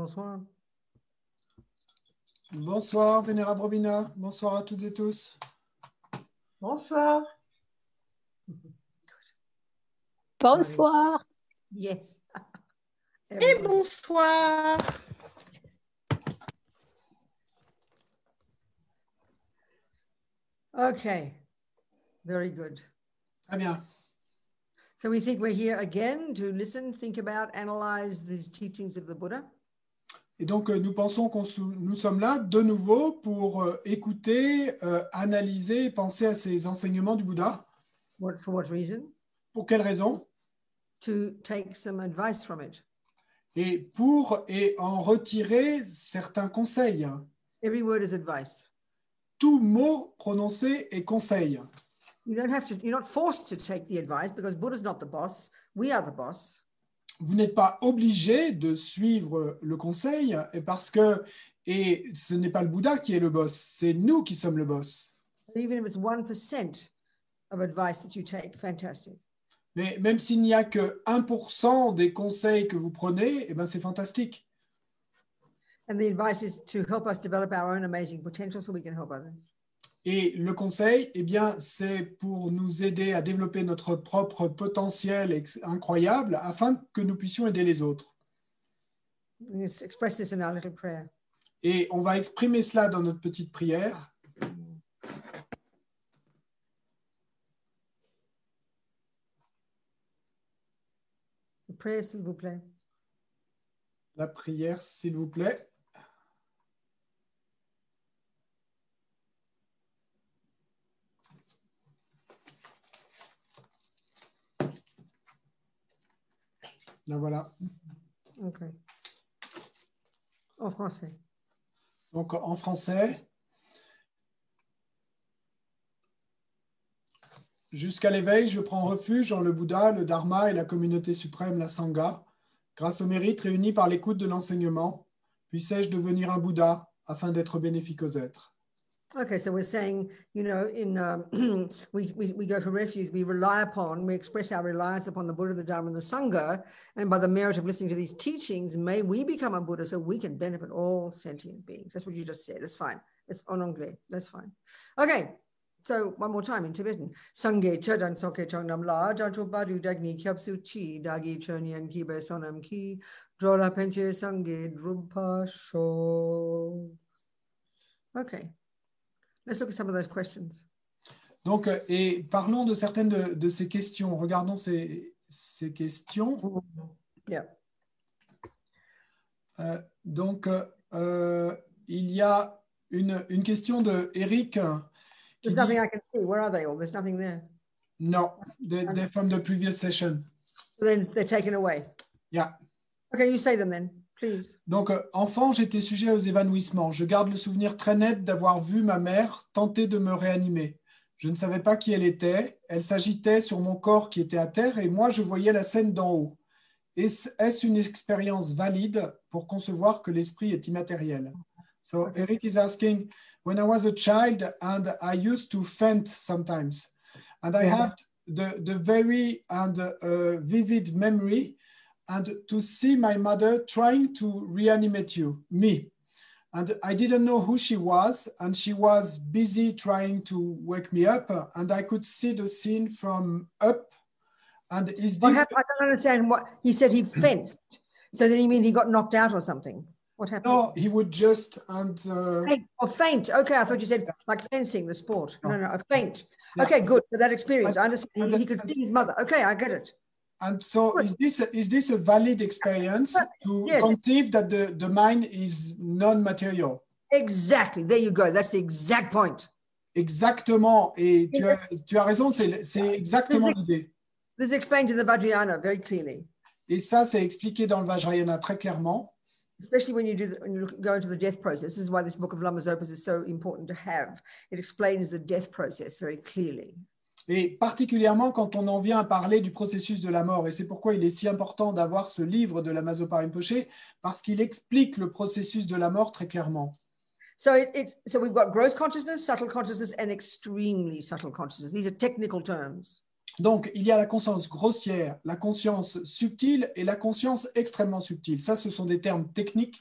Bonsoir. Bonsoir, Vénérable Robina. Bonsoir à toutes et tous. Bonsoir. Bonsoir. Yes. Et bonsoir. Okay. Very good. Très bien. So we think we're here again to listen, think about, analyze these teachings of the Buddha. Et donc, euh, nous pensons sou- nous sommes là de nouveau pour euh, écouter, euh, analyser et penser à ces enseignements du Bouddha. What for what reason? Pour quelles raisons To take some advice from it. Et pour et en retirer certains conseils. Every word is advice. Tout mot prononcé est conseil. You don't have to, you're not forced to take the advice because Buddha's not the boss. We are the boss. Vous n'êtes pas obligé de suivre le conseil et parce que et ce n'est pas le Bouddha qui est le boss, c'est nous qui sommes le boss. Even if it's 1% of advice that you take, fantastic. Mais même s'il n'y a que 1% des conseils que vous prenez, eh ben c'est fantastique. And the advice is to help us develop our own amazing potential so we can help others. Et le conseil, eh bien, c'est pour nous aider à développer notre propre potentiel incroyable afin que nous puissions aider les autres. We just express this in our little prayer. Et on va exprimer cela dans notre petite prière. The prayer, s'il vous plaît. La prière, s'il vous plaît. La voilà. OK. En français. Donc en français, jusqu'à l'éveil, je prends refuge en le Bouddha, le Dharma et la communauté suprême, la Sangha. Grâce au mérite réuni par l'écoute de l'enseignement, puissais-je devenir un Bouddha afin d'être bénéfique aux êtres. Okay, so we're saying, you know, in um, we, we we go for refuge, we rely upon, we express our reliance upon the Buddha, the Dharma, and the Sangha, and by the merit of listening to these teachings, may we become a Buddha so we can benefit all sentient beings. That's what you just said. That's fine. It's en anglais. That's fine. Okay. So one more time in Tibetan. Sangye chodan soke chongnam la jancho badu dagni kyapsu chi dagi chonyan ki sonam ki drola penche sangye drupa sho. Okay. Let's look at some of those questions. Donc, euh, et parlons de certaines de, de ces questions. Regardons ces, ces questions. Yeah. Euh, donc, euh, il y a une, une question de Eric. There's dit- nothing I can see. Where are they all? There's nothing there. No, they- they're from the previous session. So then they're taken away. Yeah. Okay, you say them then, please. Donc, euh, enfant, j'étais sujet aux évanouissements. Je garde le souvenir très net d'avoir vu ma mère tenter de me réanimer. Je ne savais pas qui elle était. Elle s'agitait sur mon corps qui était à terre et moi, je voyais la scène d'en haut. Est-ce une expérience valide pour concevoir que l'esprit est immatériel? So, Eric is asking, when I was a child and I used to faint sometimes, and I have the, the very and uh, vivid memory and to see my mother trying to reanimate you, me. And I didn't know who she was, and she was busy trying to wake me up, and I could see the scene from up. And is What this? I don't understand what he said. He fenced. So then you mean he got knocked out or something? What happened? no? He would just and uh, Faint. Oh, faint. Okay, I thought you said like fencing, the sport. No, no, a faint. Yeah. Okay, good. For that experience, I understand. And He could see his mother. Okay, I get it. And so is this is this a valid experience to Yes. conceive that the the mind is non-material? Exactly. There you go. That's the exact point. Exactement. Et tu as, tu as raison. C'est c'est exactement l'idée. This is explained in the Vajrayana very clearly. Et ça, c'est expliqué dans le Vajrayana très clairement. especially when you do the, when you go into the death process. This is why this book of Lama's Opus is so important to have. It explains the death process very clearly. Et particulièrement quand on en vient à parler du processus de la mort. Et c'est pourquoi il est si important d'avoir ce livre de la Rinpoche, parce qu'il explique le processus de la mort très clairement. So it, it's so we've got gross consciousness, subtle consciousness, and extremely subtle consciousness. These are technical terms. Donc, il y a la conscience grossière, la conscience subtile et la conscience extrêmement subtile. Ça, ce sont des termes techniques.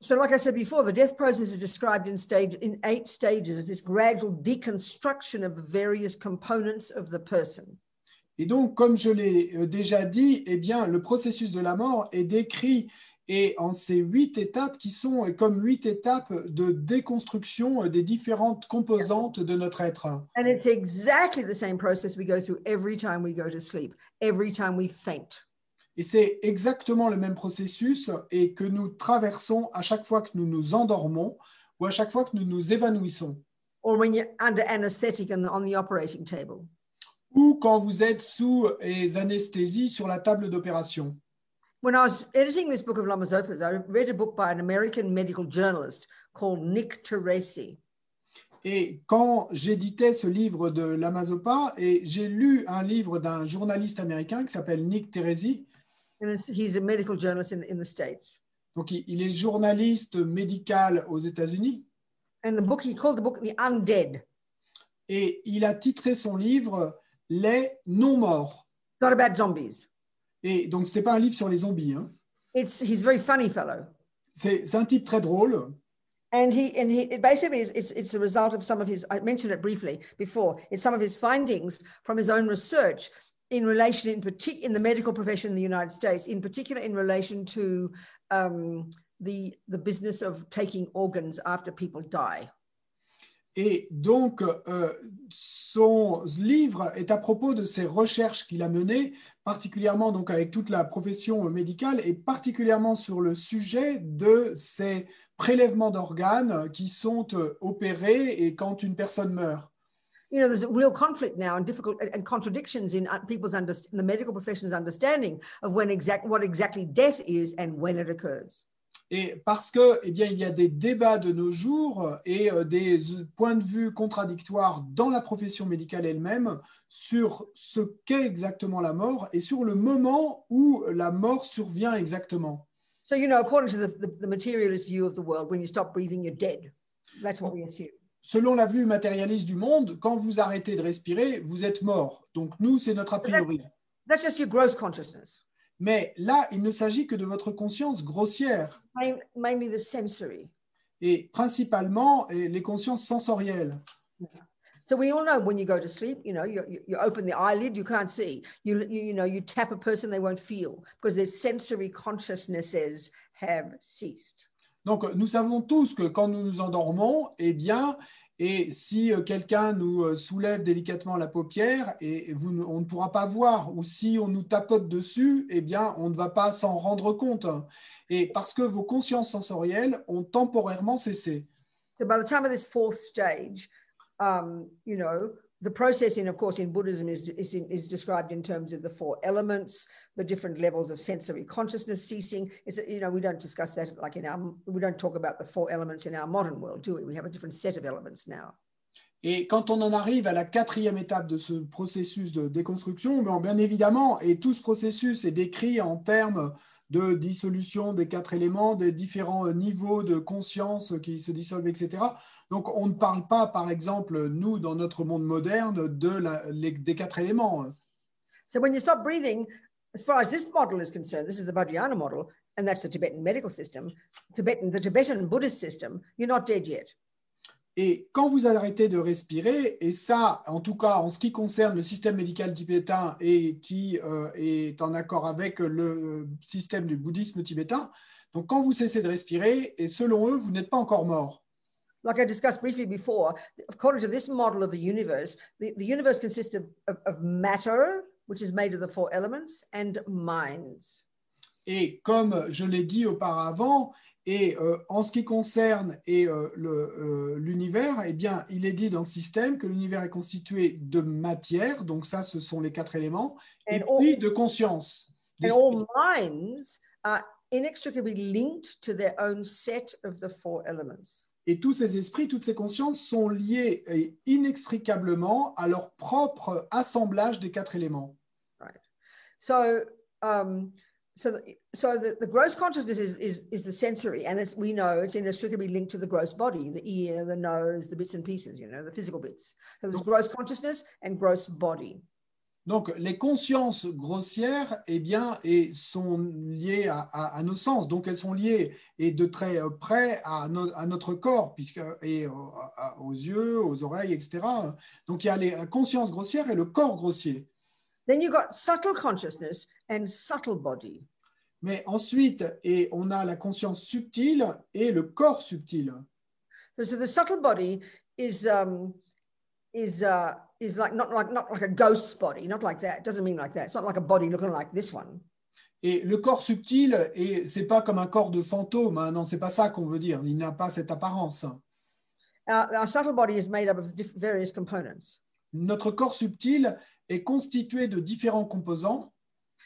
So, like I said before, the death process is described in stage in eight stages as this gradual deconstruction of the various components of the person. Et donc, comme je l'ai euh, déjà dit, eh bien, le processus de la mort est décrit et en ces huit étapes qui sont comme huit étapes de déconstruction euh, des différentes composantes de notre être. And it's exactly the same process we go through every time we go to sleep, every time we faint. Et c'est exactement le même processus et que nous traversons à chaque fois que nous nous endormons ou à chaque fois que nous nous évanouissons. Or when you're under anesthetic and on the operating table. Ou quand vous êtes sous les anesthésies sur la table d'opération. When I was editing this book of I read a book by an American medical journalist called Nick Teresi. Et quand j'éditais ce livre de l'Amazopa, et j'ai lu un livre d'un journaliste américain qui s'appelle Nick Teresi, he's a medical journalist in, in the States. donc il est journaliste médical aux États-Unis, And the book, he called the book The Undead. et il a titré son livre Les non-morts. Not about zombies. Et donc ce n'était pas un livre sur les zombies, hein. It's he's a very funny fellow. c'est c'est un type très drôle. And he and he it basically is it's, it's the result of some of his I mentioned it briefly before. It's some of his findings from his own research in relation in particular in the medical profession in the United States, in particular in relation to um, the the business of taking organs after people die. Et donc, euh, son livre est à propos de ses recherches qu'il a menées, particulièrement donc avec toute la profession médicale et particulièrement sur le sujet de ces prélèvements d'organes qui sont euh, opérés et quand une personne meurt. You know, there's a real conflict now and difficult and contradictions in uh, people's under, in the medical profession's understanding of when exact what exactly death is and when it occurs. Et parce que, eh bien, il y a des débats de nos jours et euh, des points de vue contradictoires dans la profession médicale elle-même sur ce qu'est exactement la mort et sur le moment où la mort survient exactement. So, you know, according to the, the, the materialist view of the world, when you stop breathing, you're dead. That's what we assume. Selon la vue matérialiste du monde, quand vous arrêtez de respirer, vous êtes mort. Donc nous, c'est notre a priori. That's just your gross consciousness, Mais là, il ne s'agit que de votre conscience grossière main- mainly the sensory. et principalement les consciences sensorielles. So we all know when you go to sleep, you know, you, you, you open the eyelid, you can't see. You, you, you know, you tap a person, they won't feel because their sensory consciousnesses have ceased. Donc, nous savons tous que quand nous nous endormons, eh bien, et si euh, quelqu'un nous euh, soulève délicatement la paupière, et on ne pourra pas voir, ou si on nous tapote dessus, eh bien, on ne va pas s'en rendre compte. Et parce que vos consciences sensorielles ont temporairement cessé. So by the time of this fourth stage, um, you know, the processing, of course, in Buddhism is, is, is described in terms of the four elements, the different levels of sensory consciousness ceasing. Is you know, we don't discuss that like in our, we don't talk about the four elements in our modern world, do we? We have a different set of elements now. Et quand on en arrive à la quatrième étape de ce processus de déconstruction, bien, bien évidemment, et tout ce processus est décrit en termes de dissolution des quatre éléments, des différents euh, niveaux de conscience qui se dissolvent, etc. Donc, on ne parle pas, par exemple, nous, dans notre monde moderne, des quatre éléments. So when you stop breathing, as far as this model is concerned, this is the Vajrayana model, and that's the Tibetan medical system, Tibetan, the Tibetan Buddhist system, you're not dead yet. Et quand vous arrêtez de respirer, et ça, en tout cas, en ce qui concerne le système médical tibétain et qui euh, est en accord avec le système du bouddhisme tibétain, donc quand vous cessez de respirer, et selon eux, vous n'êtes pas encore mort. like I discussed briefly before, according to this model of the universe, the, the universe consists of, of, of matter, which is made of the four elements, and minds. Et comme je l'ai dit auparavant, et euh, en ce qui concerne et, euh, le, euh, l'univers, eh bien, il est dit dans ce système que l'univers est constitué de matière, donc ça, ce sont les quatre éléments, et all- puis de conscience. And all minds are inextricably linked to their own set of the four elements. Et tous ces esprits, toutes ces consciences sont liées inextricablement à leur propre assemblage des quatre éléments. So, um, so, the, so the, the gross consciousness is, is, is the sensory, and as we know, it's inextricably linked to the gross body, the ear, the nose, the bits and pieces, you know, the physical bits. So there's gross consciousness and gross body. Donc, les consciences grossières, eh bien, et sont liées à, à- à nos sens. Donc, elles sont liées et de très euh, près à, no- à notre corps, puisque, et au- à- aux yeux, aux oreilles, etc. Donc, il y a les consciences grossières et le corps grossier. Then you've got subtle consciousness and subtle body. Mais ensuite, et on a la conscience subtile et le corps subtil. So, the subtle body is um, is uh, is like not like not like a ghost's body, not like that. It doesn't mean like that. It's not like a body looking like this one. Et le corps subtil, et c'est pas comme un corps de fantôme, hein, non, c'est pas ça qu'on veut dire. Il n'a pas cette apparence. Our, our subtle body is made up of various components. Notre corps subtil est constitué de différents composants.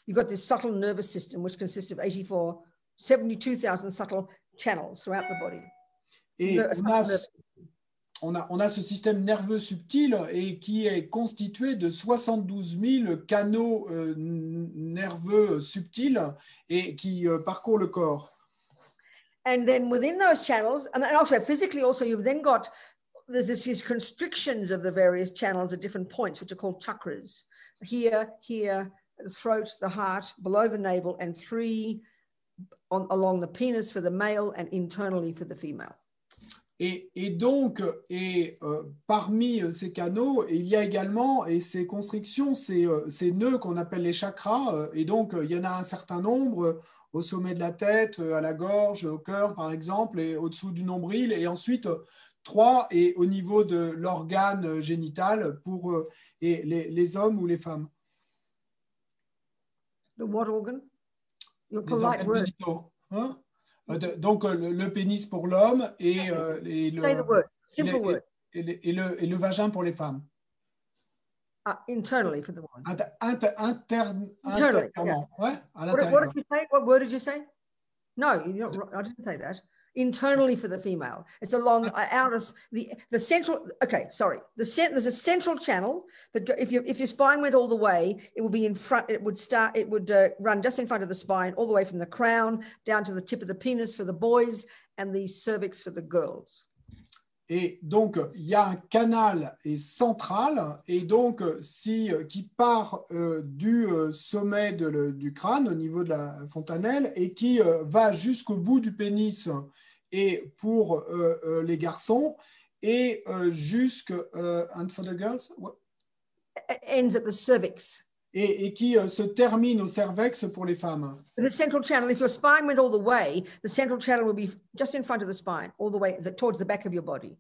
You've got this subtle nervous system, which consists of 84, 72,000 subtle channels throughout the body. Et on a, on, a, on a ce système nerveux subtil et qui est constitué de 72 000 canaux euh, nerveux subtils et qui euh, parcourent le corps. And then within those channels, and also physically, also you've then got there's this, these constrictions of the various channels at different points, which are called chakras. Here, here, throat, the heart, below the navel, and three on, along the penis for the male and internally for the female. Et, donc, et, euh, parmi euh, ces canaux, il y a également, ces constrictions, ces, euh, ces nœuds qu'on appelle les chakras, et donc il y en a un certain nombre au sommet de la tête, à la gorge, au cœur par exemple, et au-dessous du nombril, et ensuite trois et au niveau de l'organe génital pour les hommes ou les femmes, The what organ? Your polite word. hein? Euh, donc euh, le, le pénis pour l'homme et, euh, et le, et et et vagin pour les femmes. Uh, internally for the woman. Inter, inter- interne, Internally, intérieurement, ouais, à What, did you say? What word did you say? No, you're not, right. I didn't say that. Internally for the female, it's along uh, out of the the central. Okay, sorry. The cent, there's a central channel that go, if you if your spine went all the way, it would be in front. It would start. It would uh, run just in front of the spine, all the way from the crown down to the tip of the penis for the boys and the cervix for the girls. Et donc, il y a un canal et central, et donc, si, qui part euh, du euh, sommet du crâne, au niveau de la fontanelle, et qui euh, va jusqu'au bout du pénis, et pour euh, euh, les garçons, et euh, euh, and for the girls. It ends at the cervix. Et, et qui euh, se termine au cervex pour les femmes. The central channel. If your spine went all the way, the central channel would be just in front of the spine, all the way the, towards the back of your body.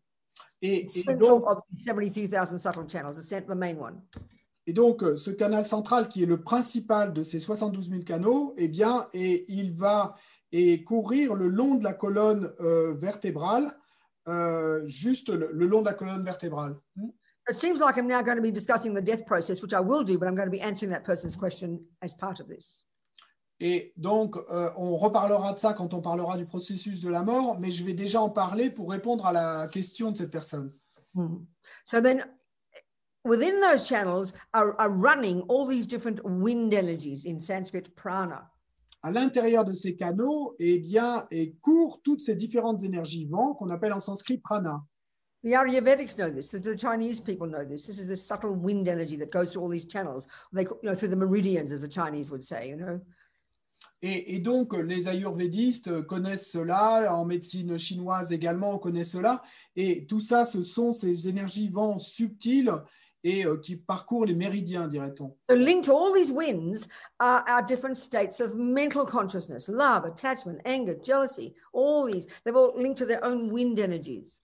Et, et donc, of 72,000 subtle channels, the, the main one. Et donc, euh, ce canal central, qui est le principal de ces 72 000 canaux, eh bien, et il va et courir le long de la colonne euh, vertébrale, euh, juste le, le long de la colonne vertébrale. It seems like I'm now going to be discussing the death process, which I will do, but I'm going to be answering that person's question as part of this. Et donc, euh, on reparlera de ça quand on parlera du processus de la mort, mais je vais déjà en parler pour répondre à la question de cette personne. So then within those channels are, are running all these different wind energies in Sanskrit prana. À l'intérieur de ces canaux, eh bien, et courent toutes ces différentes énergies vent qu'on appelle en sanskrit prana. The Aryavedics know this. The, the Chinese people know this. This is the subtle wind energy that goes through all these channels. They, you know, through the meridians, as the Chinese would say. You know, Et, et donc, les ayurvédistes connaissent cela, en médecine chinoise également, on connaît cela. Et tout ça, ce sont ces énergies vents subtiles et euh, qui parcourent les méridiens, dirait-on. so linked to all these winds are our different states of mental consciousness, love, attachment, anger, jealousy. All these they've all linked to their own wind energies.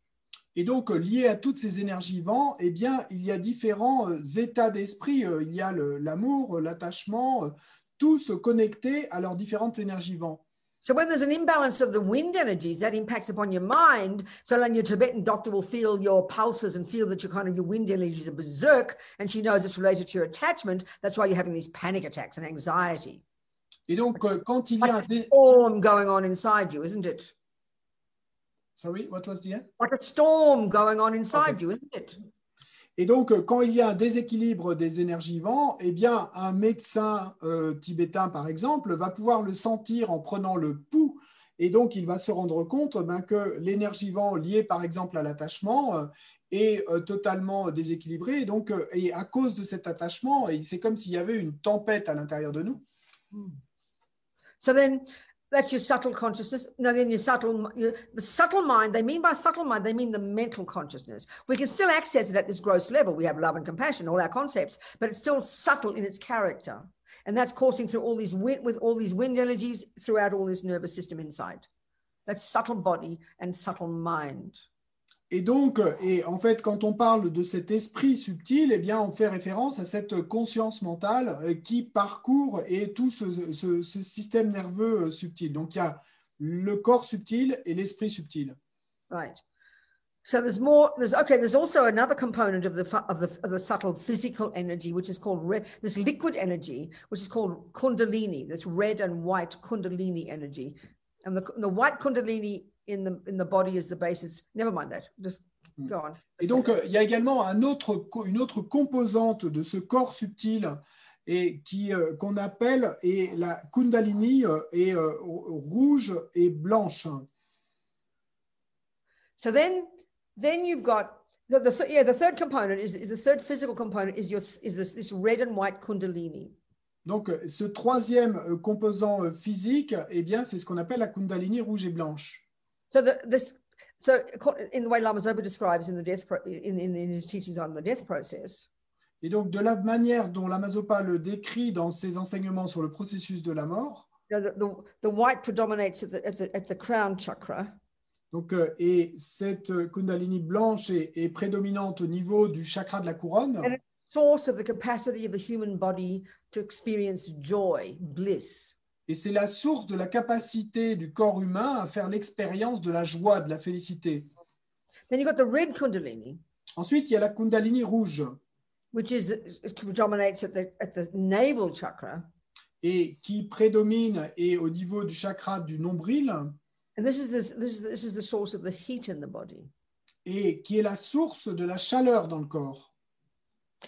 Et donc, euh, lié à toutes ces énergies vents, eh bien, il y a différents euh, états d'esprit. Euh, Il y a l'amour, l'attachement, tous connectés à leurs différentes énergies vents. So when there's an imbalance of the wind energies, that impacts upon your mind. So then your Tibetan doctor will feel your pulses and feel that your kind of your wind energies are berserk, and she knows it's related to your attachment. That's why you're having these panic attacks and anxiety. Et donc, quand il y a un dé- going on inside you, isn't it? Sorry, what was the end? Like a storm going on inside you, isn't it? Et donc, euh, quand il y a un déséquilibre des énergies vent, eh bien, un médecin euh, tibétain, par exemple, va pouvoir le sentir en prenant le pouls. Et donc, il va se rendre compte ben, que l'énergie vent liée, par exemple, à l'attachement, euh, est euh, totalement déséquilibré. Et donc, et à cause de cet attachement, c'est comme s'il y avait une tempête à l'intérieur de nous. So then that's your subtle consciousness. No, then your subtle, your, the subtle mind, they mean by subtle mind, they mean the mental consciousness. We can still access it at this gross level. We have love and compassion, all our concepts, but it's still subtle in its character. And that's coursing through all these wind, with all these wind energies throughout all this nervous system inside. That's subtle body and subtle mind. Et donc, et en fait, quand on parle de cet esprit subtil, eh bien, on fait référence à cette conscience mentale euh, qui parcourt tout ce, système nerveux euh, subtil. Donc, il y a le corps subtil et l'esprit subtil. Right. So there's more. There's okay. There's also another component of the of the of the subtle physical energy, which is called this liquid energy, which is called kundalini. This red and white kundalini energy, and the the white kundalini in the in the body is the basis. Never mind that. Just Mm. go on. Et donc, euh, il y a également un autre, co- une autre composante de ce corps subtil et qui euh, qu'on appelle et la Kundalini euh, est euh, rouge et blanche. So then, then you've got the, the th- yeah. The third component is, is the third physical component is your is this this red and white kundalini. Donc, euh, ce troisième euh, composant euh, physique, eh bien, c'est ce qu'on appelle la Kundalini rouge et blanche. So the, this, so in the way Lama Zopa describes in the death, pro, in, in, in his teachings on the death process, Et donc, de la manière dont l'Amazopa le décrit dans ses enseignements sur le processus de la mort, the, the, the white predominates at the, at the, at the crown chakra, donc, euh, et cette Kundalini blanche est, est prédominante au niveau du chakra de la couronne. And source of the capacity of the human body to experience joy, bliss. Et c'est la source de la capacité du corps humain à faire l'expérience de la joie, de la félicité. Then you've got the red kundalini, Ensuite, il y a la Kundalini rouge, which is it predominates at the at the navel chakra, et qui prédomine et au niveau du chakra du nombril, and this is this this is this is the source of the heat in the body. et qui est la source de la chaleur dans le corps.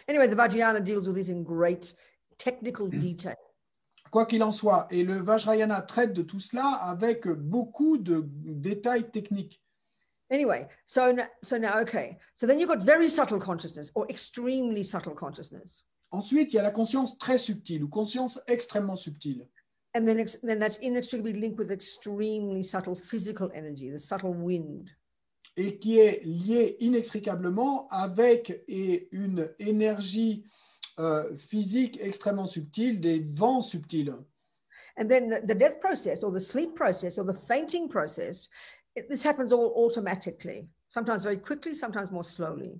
Anyway, the Vajrayana deals with this in great technical detail. Quoi qu'il en soit, et le Vajrayana traite de tout cela avec beaucoup de détails techniques. Anyway, so so now, okay. So then you've got very subtle consciousness or extremely subtle consciousness. Ensuite, il y a la conscience très subtile ou conscience extrêmement subtile. And then, then that's inextricably linked with extremely subtle physical energy, the subtle wind. et qui est liée inextricablement avec et une énergie euh, physique extrêmement subtile, des vents subtils. And then the, the death process or the sleep process or the fainting process, it, this happens all automatically, sometimes very quickly, sometimes more slowly.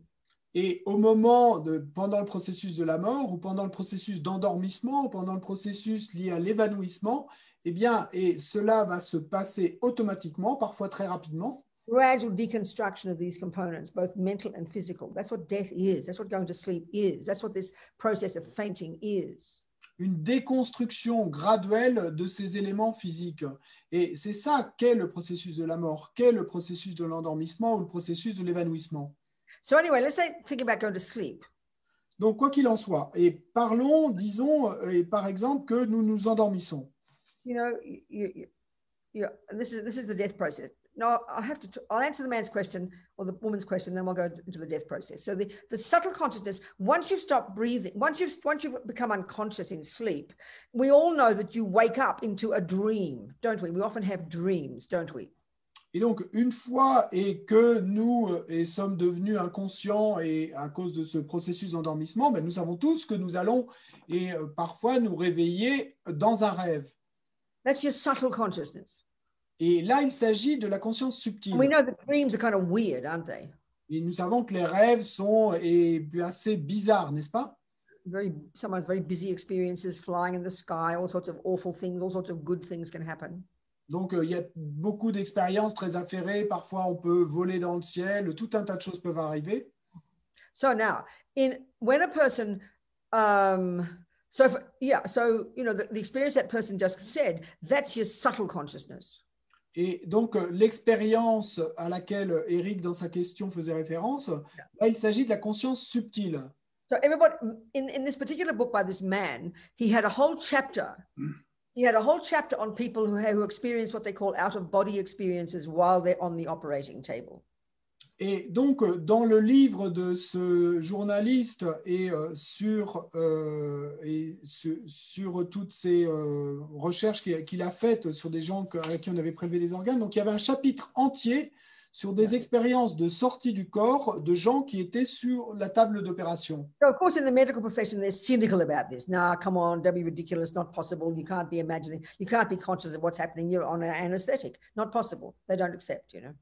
Et au moment de, pendant le processus de la mort ou pendant le processus d'endormissement ou pendant le processus lié à l'évanouissement, eh bien, et cela va se passer automatiquement, parfois très rapidement. Gradual deconstruction of these components, both mental and physical. That's what death is. That's what going to sleep is. That's what this process of fainting is. une déconstruction graduelle de ces éléments physiques. Et c'est ça qu'est le processus de la mort, qu'est le processus de l'endormissement ou le processus de l'évanouissement. So anyway, let's say think about going to sleep. Donc, quoi qu'il en soit, et parlons, disons, et par exemple, que nous nous endormissons. You know, you, you, this is this is the death process. No, I have to. I'll answer the man's question or the woman's question, then we'll go into the death process. So the the subtle consciousness. Once you've stopped breathing, once you've once you've become unconscious in sleep, we all know that you wake up into a dream, don't we? We often have dreams, don't we? Et donc, une fois et que nous euh, et sommes devenus inconscients et à cause de ce processus d'endormissement, ben, nous savons tous que nous allons et euh, parfois nous réveiller dans un rêve. That's your subtle consciousness. Et là, il s'agit de la conscience subtile. We know that dreams are kind of weird, aren't they? Et nous savons que les rêves sont et, assez bizarres, n'est-ce pas? Very sometimes very busy experiences, flying in the sky, all sorts of awful things, all sorts of good things can happen. Donc, euh, il y a beaucoup d'expériences très affairées. Parfois, on peut voler dans le ciel. Tout un tas de choses peuvent arriver. So now, in when a person, um, so if, yeah, so you know the, the experience that person just said, that's your subtle consciousness. Et donc, euh, l'expérience à laquelle Eric, dans sa question, faisait référence, là, il s'agit de la conscience subtile. So everybody in, in this particular book by this man, he had a whole chapter. He had a whole chapter on people who, who experience what they call out of body experiences while they're on the operating table. Et donc, euh, dans le livre de ce journaliste et euh, sur, euh, et su- sur toutes ces euh, recherches qu'il a faites sur des gens à qui on avait prélevé des organes, donc il y avait un chapitre entier sur des expériences de sortie du corps de gens qui étaient sur la table d'opération. So, of course, in the medical profession, they're cynical about this. Nah, come on, don't be ridiculous. Not possible. You can't be imagining. You can't be conscious of what's happening. You're on an anesthetic. Not possible. They don't accept, you know.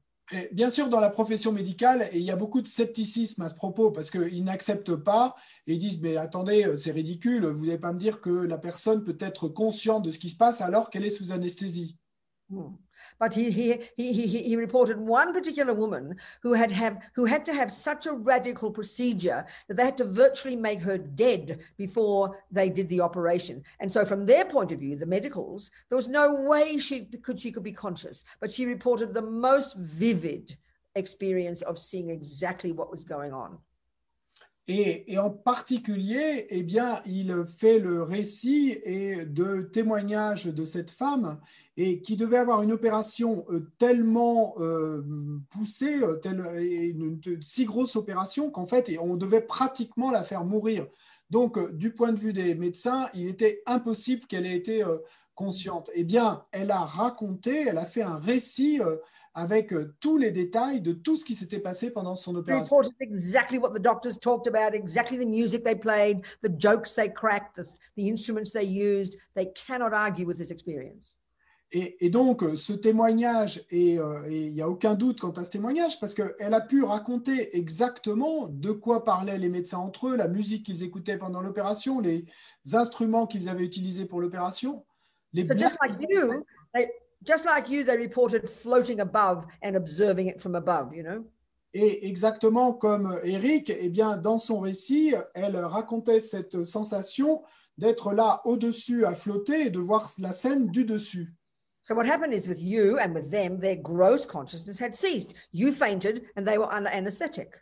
Bien sûr, dans la profession médicale, il y a beaucoup de scepticisme à ce propos parce qu'ils n'acceptent pas et ils disent Mais attendez, c'est ridicule, vous n'allez pas me dire que la personne peut être consciente de ce qui se passe alors qu'elle est sous anesthésie. Hmm. But he, he, he, he, he reported one particular woman who had, have, who had to have such a radical procedure that they had to virtually make her dead before they did the operation. And so, from their point of view, the medicals, there was no way she could, she could be conscious. But she reported the most vivid experience of seeing exactly what was going on. Et, en particulier, eh bien, il fait le récit et de témoignages de cette femme et qui devait avoir une opération euh, tellement euh, poussée, euh, telle- une, si grosse opération qu'en fait, on devait pratiquement la faire mourir. Donc, du point de vue des médecins, il était impossible qu'elle ait été consciente. Eh bien, elle a raconté, elle a fait un récit avec euh, tous les détails de tout ce qui s'était passé pendant son opération. reported exactly what the doctors talked about, exactly the music they played, the jokes they cracked, the, the instruments they used. They cannot argue with this experience. Et, et donc, euh, ce témoignage, et euh, et il n'y a aucun doute quant à ce témoignage, parce qu'elle a pu raconter exactement de quoi parlaient les médecins entre eux, la musique qu'ils écoutaient pendant l'opération, les instruments qu'ils avaient utilisés pour l'opération. Les So just blagues- like you, they, just like you, they reported floating above and observing it from above. You know? Et exactement comme Eric, eh bien, dans son récit, elle racontait cette sensation d'être là au-dessus à flotter et de voir la scène du dessus. So what happened is with you and with them, their gross consciousness had ceased. You fainted and they were under anesthetic.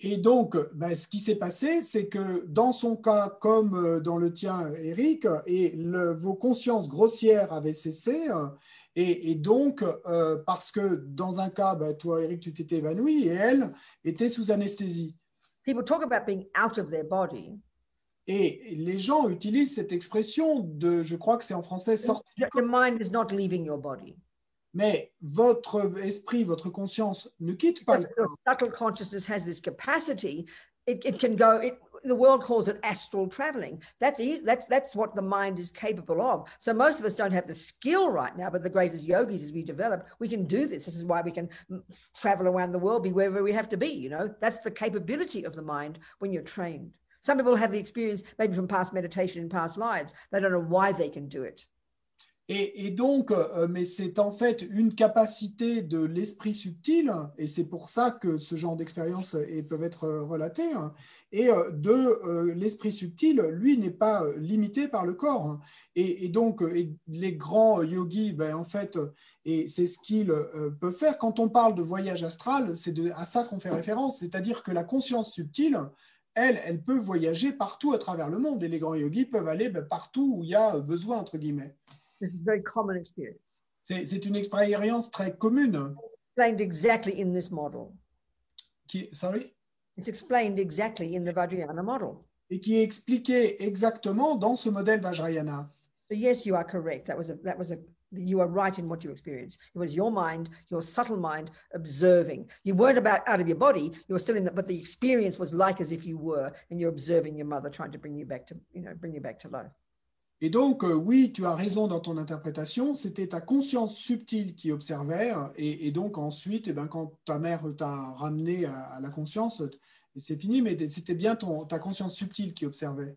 Et donc, ben, ce qui s'est passé, c'est que dans son cas, comme euh, dans le tien, Eric, et le- vos consciences grossières avaient cessé. euh, Et, et donc, euh, parce que dans un cas, ben, toi, Eric, tu t'étais évanoui et elle était sous anesthésie. People talk about being out of their body. Et les gens utilisent cette expression de, je crois que c'est en français, Your corps. mind is not leaving your body. Mais votre esprit, votre conscience ne quitte pas le corps. subtle consciousness has this capacity. It, it can go. It, the world calls it astral traveling. That's easy, that's that's what the mind is capable of. So most of us don't have the skill right now, but the greatest yogis, as we develop, we can do this. This is why we can mm, travel around the world, be wherever we have to be. You know, that's the capability of the mind when you're trained. Some people have the experience, maybe from past meditation in past lives. They don't know why they can do it. Et, donc, euh, mais c'est en fait une capacité de l'esprit subtil, et c'est pour ça que ce genre d'expériences peuvent être euh, relatées, hein, et euh, de l'esprit subtil, lui, n'est pas limité par le corps. hein. Et, donc, les grands yogis, ben, en fait, et c'est ce qu'ils peuvent faire. Quand on parle de voyage astral, c'est à ça qu'on fait référence, c'est-à-dire que la conscience subtile, elle, elle peut voyager partout à travers le monde, et les grands yogis peuvent aller ben, partout où il y a besoin, entre guillemets. This is a very common experience. C'est c'est une expérience très commune. Explained exactly in this model. Qui, sorry, It's explained exactly in the Vajrayana model. et qui est expliquée exactement dans ce modèle Vajrayana. So yes, you are correct. That was a that was a you are right in what you experienced. It was your mind, your subtle mind, observing. You weren't about out of your body. You were still in that, but the experience was like as if you were, and you're observing your mother trying to bring you back to, you know, bring you back to life. Et donc, euh, oui, tu as raison dans ton interprétation, c'était ta conscience subtile qui observait, et, donc ensuite, eh ben, quand ta mère t'a ramené à, la conscience, c'est fini, mais c'était bien ta conscience subtile qui observait.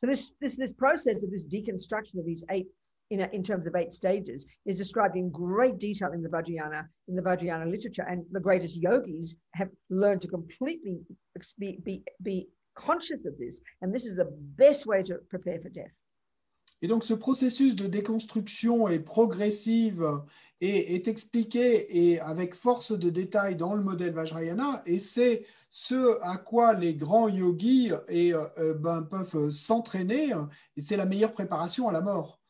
So this this this process of this deconstruction of these eight in, in terms of eight stages is described in great detail in the Vajrayana in the Vajrayana literature, and the greatest yogis have learned to completely be be, be conscious of this, and this is the best way to prepare for death. Et donc, ce processus de déconstruction est progressive et est expliqué et avec force de détail dans le modèle Vajrayana, et c'est ce à quoi les grands yogis et, euh, ben, peuvent s'entraîner, et c'est la meilleure préparation à la mort.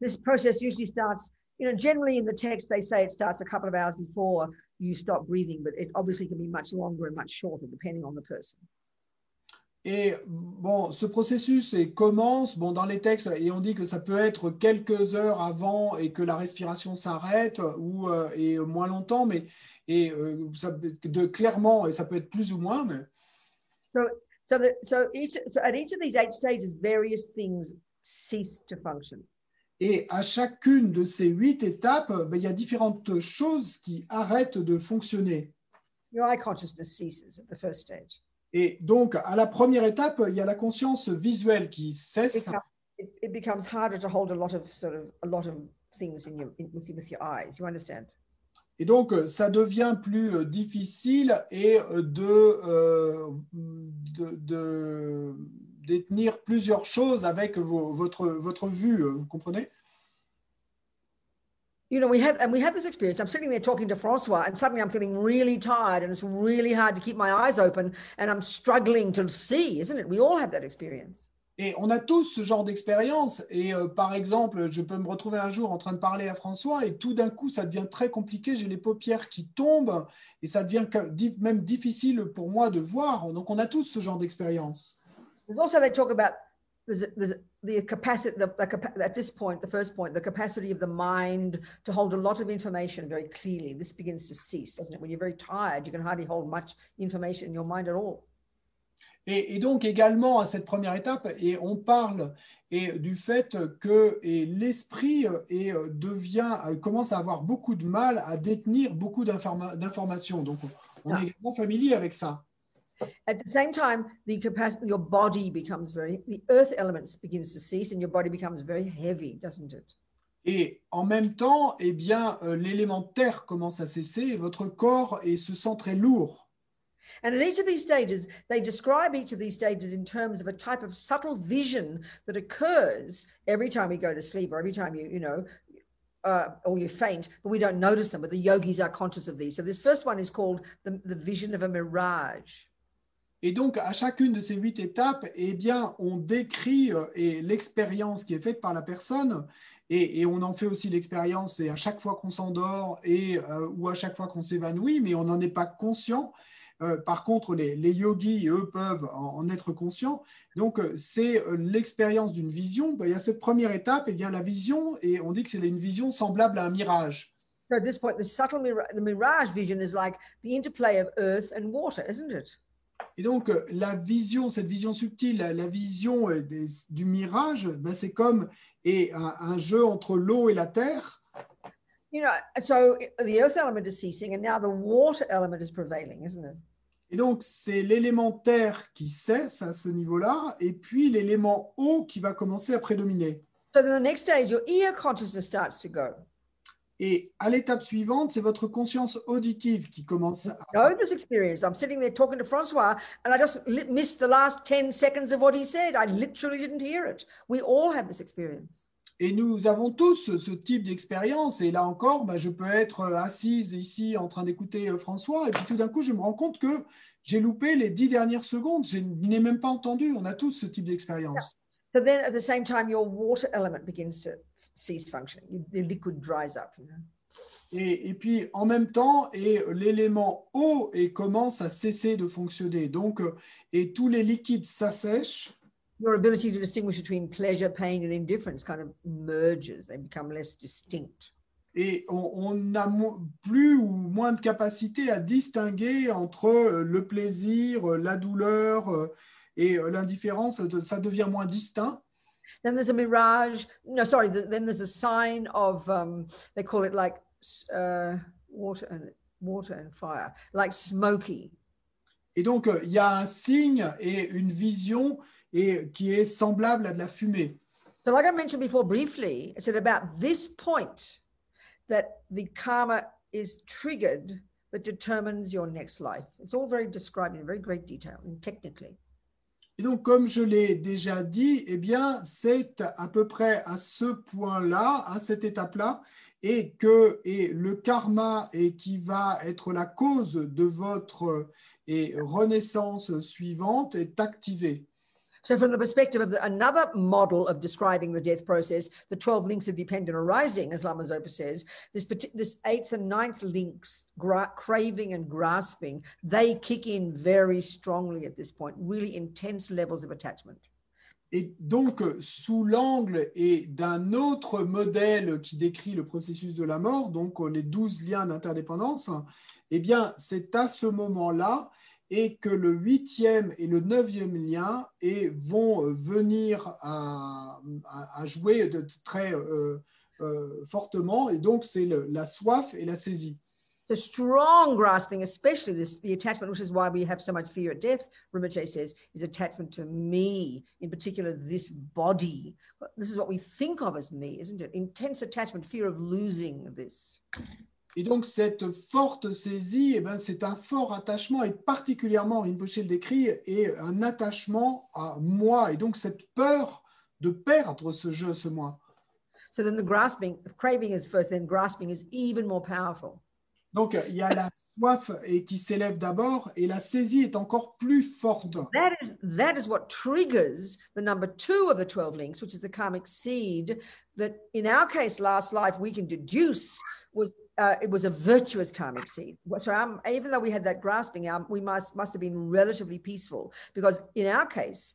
This process usually starts you know, generally in the text, they say it starts a couple of hours before you stop breathing, but it obviously can be much longer and much shorter depending on the person. Et bon, ce processus et commence bon, dans les textes et on dit que ça peut être quelques heures avant et que la respiration s'arrête ou euh, et moins longtemps, mais et euh, ça, de clairement et ça peut être plus ou moins. Mais... So, so, the, so, each, so at each of these eight stages, various things cease to function. Et à chacune de ces huit étapes, ben, il y a différentes choses qui arrêtent de fonctionner. Your eye consciousness ceases at the first stage. Et donc, à la première étape, il y a la conscience visuelle qui cesse. It, it becomes harder to hold a lot of sort of a lot of things in your in, with, with your eyes. You understand? Et donc, ça devient plus euh, difficile et euh, de, euh, de, de détenir plusieurs choses avec vos, votre, votre vue, vous comprenez? You know, we have and we have this experience. I'm sitting there talking to Francois, and suddenly I'm feeling really tired, and it's really hard to keep my eyes open, and I'm struggling to see, isn't it? We all have that experience. Et on a tous ce genre d'expérience. Et euh, par exemple, je peux me retrouver un jour en train de parler à François et tout d'un coup, ça devient très compliqué. J'ai les paupières qui tombent et ça devient même difficile pour moi de voir. Donc, on a tous ce genre d'expérience. There's also they talk about there's, there's the capacity the, the, at this point, the first point, the capacity of the mind to hold a lot of information very clearly. This begins to cease, doesn't it? When you're very tired, you can hardly hold much information in your mind at all. Et, et, donc également à cette première étape, et on parle et du fait que l'esprit devient commence à avoir beaucoup de mal à détenir beaucoup d'informations. Donc on, est également familier avec ça. At the same time, the capacity, your body becomes very, the earth elements begins to cease and your body becomes very heavy, doesn't it? Et en même temps, eh bien, euh, l'élément terre commence à cesser et votre corps et se sent très lourd. And at each of these stages, they describe each of these stages in terms of a type of subtle vision that occurs every time we go to sleep or every time you, you know, uh, or you faint, but we don't notice them. But the yogis are conscious of these. So this first one is called the, the vision of a mirage. Et donc, à chacune de ces huit étapes, eh bien, on décrit euh, l'expérience qui est faite par la personne et, on en fait aussi l'expérience et à chaque fois qu'on s'endort euh, ou à chaque fois qu'on s'évanouit, mais on n'en est pas conscient. Euh, par contre, les, yogis, eux, peuvent en, être conscients. Donc, c'est l'expérience d'une vision. Ben, il y a cette première étape, eh bien la vision, et on dit que c'est une vision semblable à un mirage. So at this point, the subtle mirage, the mirage vision is like the interplay of earth and water, isn't it? Et donc, euh, la vision, cette vision subtile, la, vision euh, des, du mirage, ben, c'est comme et un, un, jeu entre l'eau et la terre. You know, so the earth element is ceasing and now the water element is prevailing, isn't it? Et donc, c'est l'élément terre qui cesse à ce niveau-là, et puis l'élément eau qui va commencer à prédominer. So then the next stage, your ear consciousness starts to go. Et à l'étape suivante, c'est votre conscience auditive qui commence à. Know this experience. I'm sitting there talking to Francois, and I just missed the last 10 seconds of what he said. I literally didn't hear it. We all have this experience. Et nous avons tous ce type d'expérience. Et là encore, bah, je peux être assise ici en train d'écouter euh, François, et puis tout d'un coup, je me rends compte que j'ai loupé les dix dernières secondes. Je n'ai même pas entendu. On a tous ce type d'expérience. Yeah. So then, at the same time, your water element begins to cease functioning. The liquid dries up. You know? Et, et, puis en même temps, et l'élément eau et commence à cesser de fonctionner. Donc, et tous les liquides s'assèchent. Your ability to distinguish between pleasure, pain, and indifference kind of merges. They become less distinct. Et on, on a plus ou moins de capacité à distinguer entre le plaisir, la douleur et l'indifférence. Ça devient moins distinct. Then there's a mirage. No, sorry. Then there's a sign of. Um, they call it like uh, water and water and fire, like smoky. Et donc il y a un signe et une vision et qui est semblable à de la fumée. So, like I mentioned before briefly, it's at about this point that the karma is triggered that determines your next life. It's all very described in very great detail and technically. Et donc, comme je l'ai déjà dit, eh c'est à peu près à ce point-là, à cette étape-là, et que et le karma et qui va être la cause de votre et renaissance suivante est activé. So, from the perspective of the, another model of describing the death process, the 12 links of dependent arising, as Lama Zopa says, this, this eighth and ninth links, craving and grasping, they kick in very strongly at this point, really intense levels of attachment. Et donc, sous l'angle et d'un autre modèle qui décrit le processus de la mort, donc les douze liens d'interdépendance, eh bien, c'est à ce moment-là et que le huitième et le neuvième lien et vont euh, venir à, jouer très euh, euh, fortement. Et donc, c'est la soif et la saisie. The strong grasping, especially this, the attachment, which is why we have so much fear at death, Rinpoche says, is attachment to me, in particular this body. This is what we think of as me, isn't it? Intense attachment, fear of losing this. Et donc, cette forte saisie, eh ben, c'est un fort attachement, et particulièrement, Rinpoche le décrit, et un attachement à moi. Et donc, cette peur de perdre ce jeu, ce moi. So then the grasping, craving is first, then grasping is even more powerful. Donc, il y a la soif et qui s'élève d'abord, et la saisie est encore plus forte. That is, that is what triggers the number two of the 12 links, which is the karmic seed, that in our case, last life, we can deduce was uh, it was a virtuous karmic seed. So um, even though we had that grasping, um, we must must have been relatively peaceful because in our case,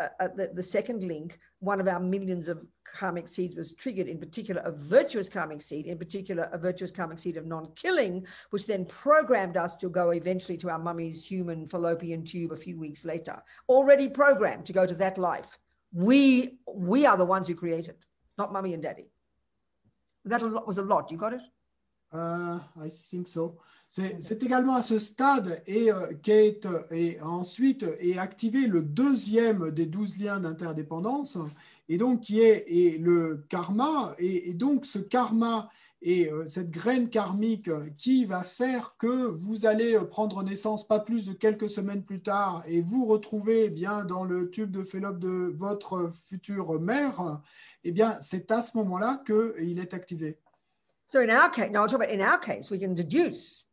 uh, uh, the, the second link, one of our millions of karmic seeds was triggered. In particular, a virtuous karmic seed, in particular, a virtuous karmic seed of non-killing, which then programmed us to go eventually to our mummy's human fallopian tube a few weeks later. Already programmed to go to that life. We we are the ones who created, not mummy and daddy. That was a lot. You got it? Uh, I think so. C'est également à ce stade et, euh, et ensuite activé le deuxième des douze liens d'interdépendance et donc qui est le karma et, donc ce karma et euh, cette graine karmique qui va faire que vous allez prendre naissance pas plus de quelques semaines plus tard et vous retrouver eh bien dans le tube de Phélope de votre future mère, eh c'est à ce moment-là qu'il est activé. So in our case, now I'll talk about in our case, we can deduce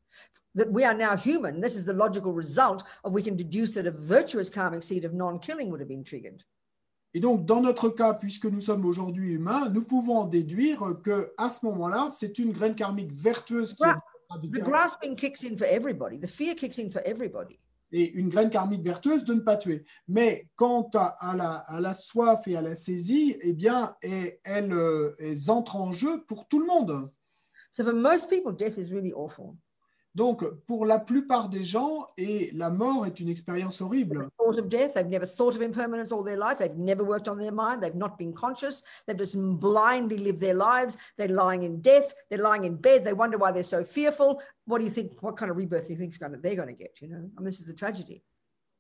that we are now human. This is the logical result of we can deduce that a virtuous karmic seed of non-killing would have been triggered. Et donc, dans notre cas, puisque nous sommes aujourd'hui humains, nous pouvons déduire que à ce moment-là, c'est une graine karmique vertueuse qui Gra The grasping kicks in for everybody. The fear kicks in for everybody. Et une graine karmique vertueuse de ne pas tuer. Mais quant à, à, la, à la, soif et à la saisie, eh bien, elles, euh, elles entrent en jeu pour tout le monde. So for most people, death is really awful. Donc, pour la plupart des gens, et la mort est une expérience horrible. Thought of death, they've never thought of impermanence all their life. They've never worked on their mind. They've not been conscious. They've just blindly lived their lives. They're lying in death. They're lying in bed. They wonder why they're so fearful. What do you think? What kind of rebirth do you think they're going to get? You know, and this is a tragedy.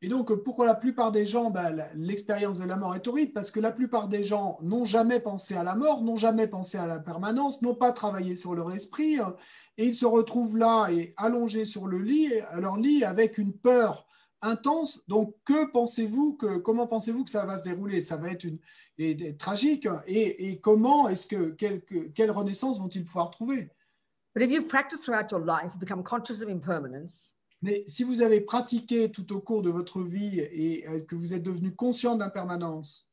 Et donc, pour la plupart des gens, bah, l'expérience de la mort est horrible? Parce que la plupart des gens n'ont jamais pensé à la mort, n'ont jamais pensé à la permanence, n'ont pas travaillé sur leur esprit, hein, et ils se retrouvent là et allongés sur le lit, leur lit, avec une peur intense. Donc, que pensez-vous que, comment pensez-vous que ça va se dérouler? Ça va être une, et, tragique. Et, et comment est-ce que quelle, quelle renaissance vont-ils pouvoir trouver? But if you've practiced throughout your life, become conscious of impermanence. Mais si vous avez pratiqué tout au cours de votre vie et euh, que vous êtes devenu conscient de l'impermanence,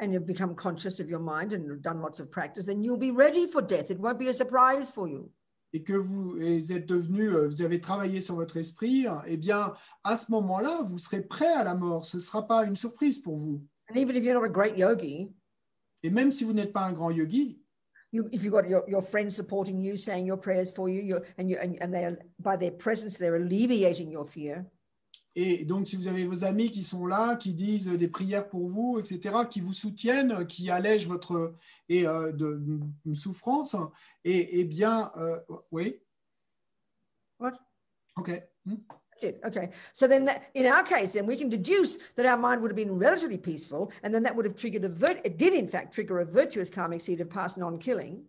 and you've become conscious of your mind and done lots of practice, then you'll be ready for death. It won't be a surprise for you. Et que vous êtes devenu, euh, vous avez travaillé sur votre esprit, eh bien, à ce moment-là, vous serez prêt à la mort. Ce ne sera pas une surprise pour vous. And even if you're not a great yogi, et même si vous n'êtes pas un grand yogi, you, if you've got your, your friends supporting you, saying your prayers for you, and you and, and they are, by their presence they're alleviating your fear. Et donc, si vous avez vos amis qui sont là, qui disent des prières pour vous, etc., qui vous soutiennent, qui allègent votre et, euh, de, de, souffrance, et, et bien, euh, oui. What? OK. Hmm? It. Okay. So then that, in our case, then we can deduce that our mind would have been relatively peaceful. And then that would have triggered a, vir- it did in fact trigger a virtuous karmic seed of past non-killing.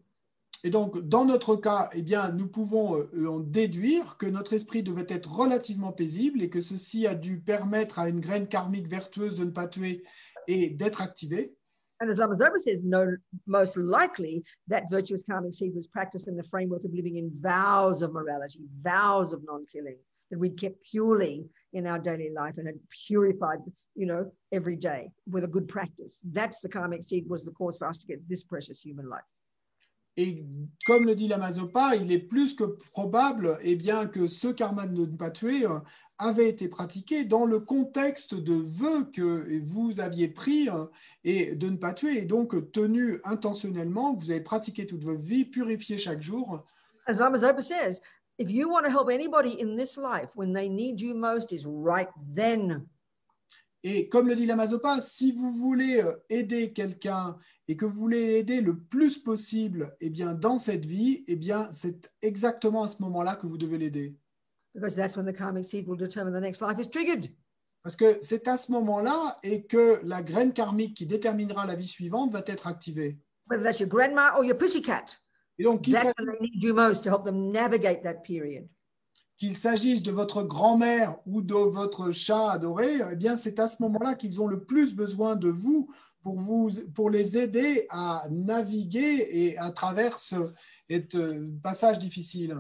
Et donc, dans notre cas, eh bien, nous pouvons euh, en déduire que notre esprit devait être relativement paisible et que ceci a dû permettre à une graine karmique vertueuse de ne pas tuer et d'être activée. And as Amazoba says, no, most likely that virtuous karmic seed was practiced in the framework of living in vows of morality, vows of non-killing. That we'd kept purely in our daily life and had purified, you know, every day with a good practice. That's the karmic seed was the cause for us to get this precious human life. Et comme le dit l'Amazopa, il est plus que probable eh bien, que ce karma de ne pas tuer euh, avait été pratiqué dans le contexte de vœux que vous aviez pris euh, et de ne pas tuer, et donc tenu intentionnellement, que vous avez pratiqué toute votre vie, purifié chaque jour. As Amazopa says, if you want to help anybody in this life when they need you most is right then. Et comme le dit l'Amazopa, si vous voulez euh, aider quelqu'un et que vous voulez l'aider le plus possible eh bien, dans cette vie, eh bien, c'est exactement à ce moment-là que vous devez l'aider. Because that's when the karmic seed will determine the next life is triggered. Parce que c'est à ce moment-là et que la graine karmique qui déterminera la vie suivante va être activée. Whether that's your grandma or your pussycat. Et donc, qu'il That's s'agisse- de votre grand-mère ou de votre chat adoré, eh bien, c'est à ce moment-là qu'ils ont le plus besoin de vous pour, vous, pour les aider à naviguer et à travers ce euh, passage difficile.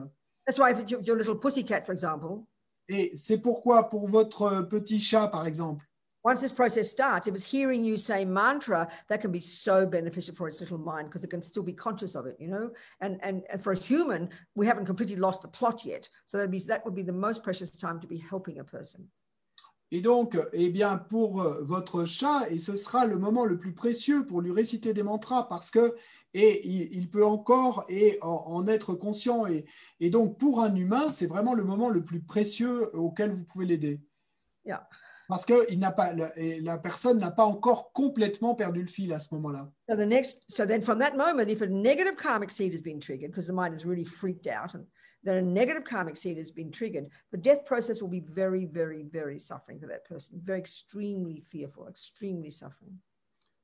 That's why your, your little pussycat, for example, Et c'est pourquoi pour votre petit chat, par exemple, once this process starts, if it's hearing you say mantra, that can be so beneficial for its little mind because it can still be conscious of it, you know? And and, and for a human, we haven't completely lost the plot yet, so that'd be that would be the most precious time to be helping a person. Et donc, eh bien, pour euh, votre chat, et ce sera le moment le plus précieux pour lui réciter des mantras parce que et il, il peut encore et en, en être conscient. Et, et donc, pour un humain, c'est vraiment le moment le plus précieux auquel vous pouvez l'aider. Yeah. Parce que il n'a pas, la, personne n'a pas encore complètement perdu le fil à ce moment-là. So the next, so then from that moment, if a negative karmic seed has been triggered, because the mind is really freaked out, and then a negative karmic seed has been triggered, the death process will be very, very, very suffering for that person, very extremely fearful, extremely suffering.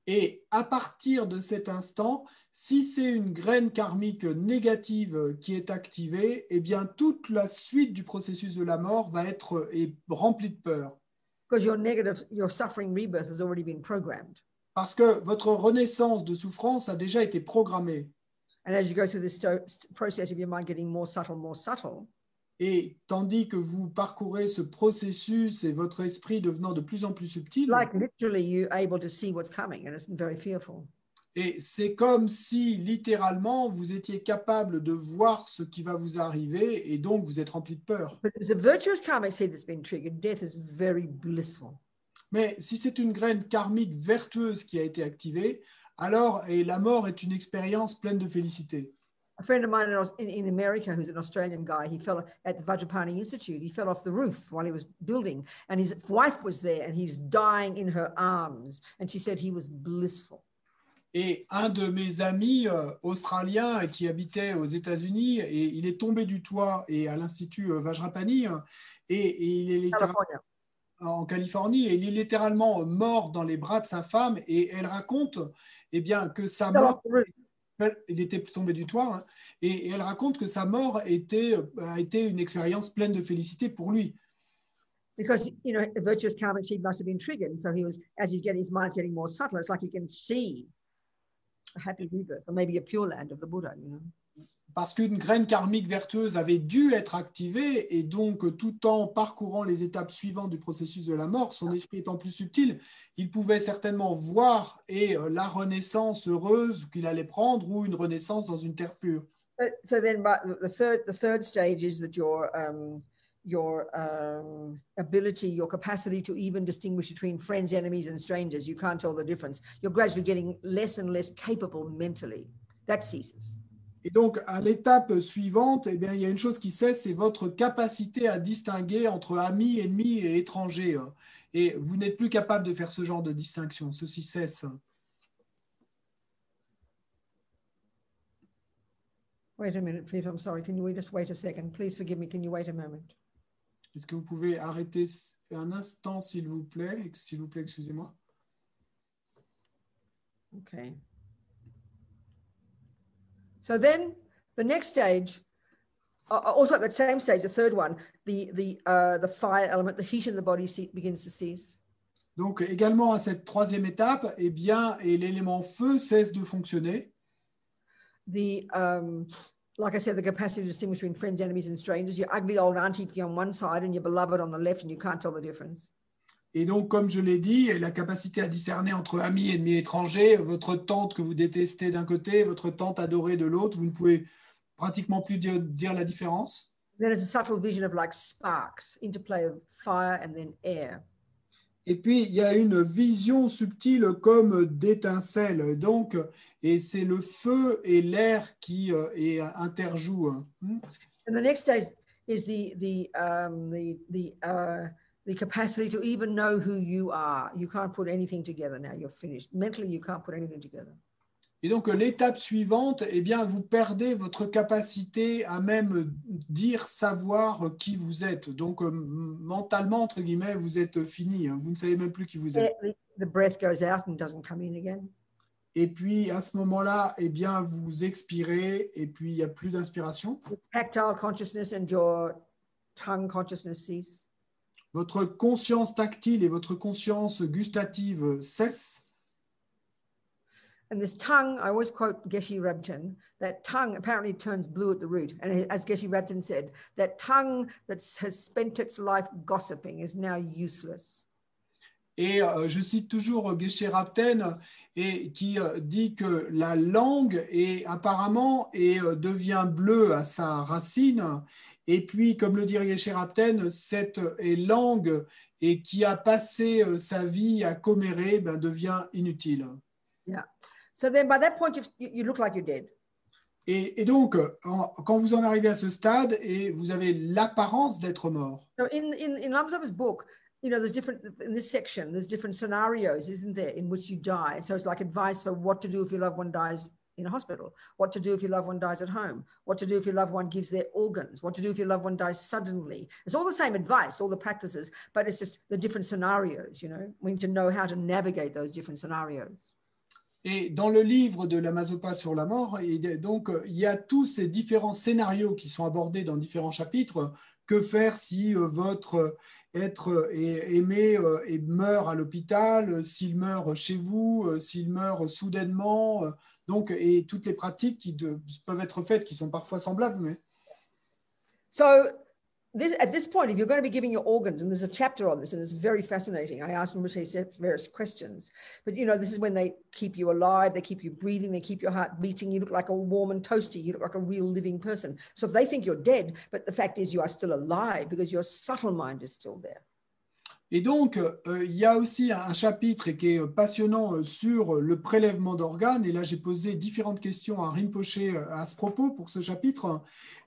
Et à partir de cet instant, si c'est une graine karmique négative qui est activée, eh bien toute la suite du processus de la mort va être est remplie de peur. Because your negative, your suffering rebirth has already been programmed. Parce que votre renaissance de souffrance a déjà été programmée. And as you go through this process of your mind getting more subtle, more subtle, Et tandis que vous parcourez ce processus et votre esprit devenant de plus en plus subtil, like literally you're able to see what's coming and it's very fearful. Et c'est comme si littéralement vous étiez capable de voir ce qui va vous arriver et donc vous êtes rempli de peur. But if it's a virtuous karmic seed that's been triggered, death is very blissful. Mais si c'est une graine karmique vertueuse qui a été activée, alors et la mort est une expérience pleine de félicité. A friend of mine in, in America, who's an Australian guy, he fell at the Vajrapani Institute. He fell off the roof while he was building, and his wife was there, and he's dying in her arms. And she said he was blissful. Et un de mes amis euh, australiens qui habitait aux États-Unis, et il est tombé du toit et à l'Institut euh, Vajrapani, euh, et, et il est littéralement California. en Californie, et il est littéralement mort dans les bras de sa femme, et elle raconte eh bien, que sa mort il était tombé du toit, hein, et, et elle raconte que sa mort était, a été une expérience pleine de félicité pour lui. Because you know, virtuous karmic seed must have been triggered. So he was, as he's getting his mind getting more subtle, it's like he can see a happy rebirth, or maybe a pure land of the Buddha. You know. Parce qu'une graine karmique vertueuse avait dû être activée, et donc tout en parcourant les étapes suivantes du processus de la mort, son esprit étant plus subtil, il pouvait certainement voir et euh, la renaissance heureuse qu'il allait prendre ou une renaissance dans une terre pure. But, so then, the third the third stage is that your um, your um, ability, your capacity to even distinguish between friends, enemies, and strangers. You can't tell the difference. You're gradually getting less and less capable mentally. That ceases. Et donc, à l'étape suivante, eh bien, il y a une chose qui cesse, c'est votre capacité à distinguer entre amis, ennemis et étrangers. Et vous n'êtes plus capable de faire ce genre de distinction. Ceci cesse. Wait a minute, please. I'm sorry. Can you just wait a second? Please forgive me. Can you wait a moment? Est-ce que vous pouvez arrêter un instant, s'il vous plaît? S'il vous plaît, excusez-moi. Okay. So then the next stage, also at that same stage, the third one, the the uh, the fire element, the heat in the body ce- begins to cease. Donc, également à cette troisième étape, eh bien, et l'élément feu cesse de fonctionner. The um, like I said, the capacity to distinguish between friends, enemies, and strangers. Your ugly old auntie on one side and your beloved on the left, and you can't tell the difference. Et donc, comme je l'ai dit, la capacité à discerner entre amis, ennemis, étrangers, votre tante que vous détestez d'un côté, votre tante adorée de l'autre, vous ne pouvez pratiquement plus dire, dire la différence? Then there's a subtle vision of like sparks, interplay of fire and then air. Et puis, il y a une vision subtile comme d'étincelles. Donc, et c'est le feu et l'air qui euh, et interjouent. Hmm? And the next stage is the the um, the the uh, the capacity to even know who you are. You can't put anything together now. You're finished. Mentally, you can't put anything together. Et donc, l'étape suivante, eh bien, vous perdez votre capacité à même dire, savoir qui vous êtes. Donc, euh, mentalement, entre guillemets, vous êtes fini. hein. Vous ne savez même plus qui vous êtes. The breath goes out and doesn't come in again. Et puis, à ce moment-là, eh bien, vous expirez et puis il n'y a plus d'inspiration. Your tactile consciousness and your tongue consciousness cease. Votre conscience tactile et votre conscience gustative cessent. And this tongue, I always quote Geshe Rabten, that tongue apparently turns blue at the root. And as Geshe Rabten said, that tongue that has spent its life gossiping is now useless. Et euh, je cite toujours Geshe Rapten et qui euh, dit que la langue est apparemment et euh, devient bleue à sa racine. Et puis, comme le dit Geshe Rapten, cette langue et qui a passé euh, sa vie à commérer ben, devient inutile. So then by that point, you, you look like you're dead. Et, et donc, en- quand vous en arrivez à ce stade et vous avez l'apparence d'être mort, So in, in, in book, you know, there's different, in this section, there's different scenarios, isn't there, in which you die? So it's like advice for what to do if your loved one dies in a hospital, what to do if your loved one dies at home, what to do if your loved one gives their organs, what to do if your loved one dies suddenly. It's all the same advice, all the practices, but it's just the different scenarios, you know, we need to know how to navigate those different scenarios. Et dans le livre de la Mazopa sur la mort, et donc il y a tous ces différents scénarios qui sont abordés dans différents chapitres. Que faire si euh, votre être est aimé euh, et meurt à l'hôpital, euh, s'il meurt chez vous, euh, s'il meurt soudainement, euh, donc et toutes les pratiques qui peuvent être faites, qui sont parfois semblables, mais this, at this point, if you're going to be giving your organs, and there's a chapter on this, and it's very fascinating. I asked Maurice various questions, but you know, this is when they keep you alive, they keep you breathing, they keep your heart beating. You look like a warm and toasty. You look like a real living person. So if they think you're dead, but the fact is you are still alive because your subtle mind is still there. Et donc, euh, il y a aussi un chapitre qui est passionnant euh, sur le prélèvement d'organes. Et là, j'ai posé différentes questions à Rinpoche euh, à ce propos pour ce chapitre.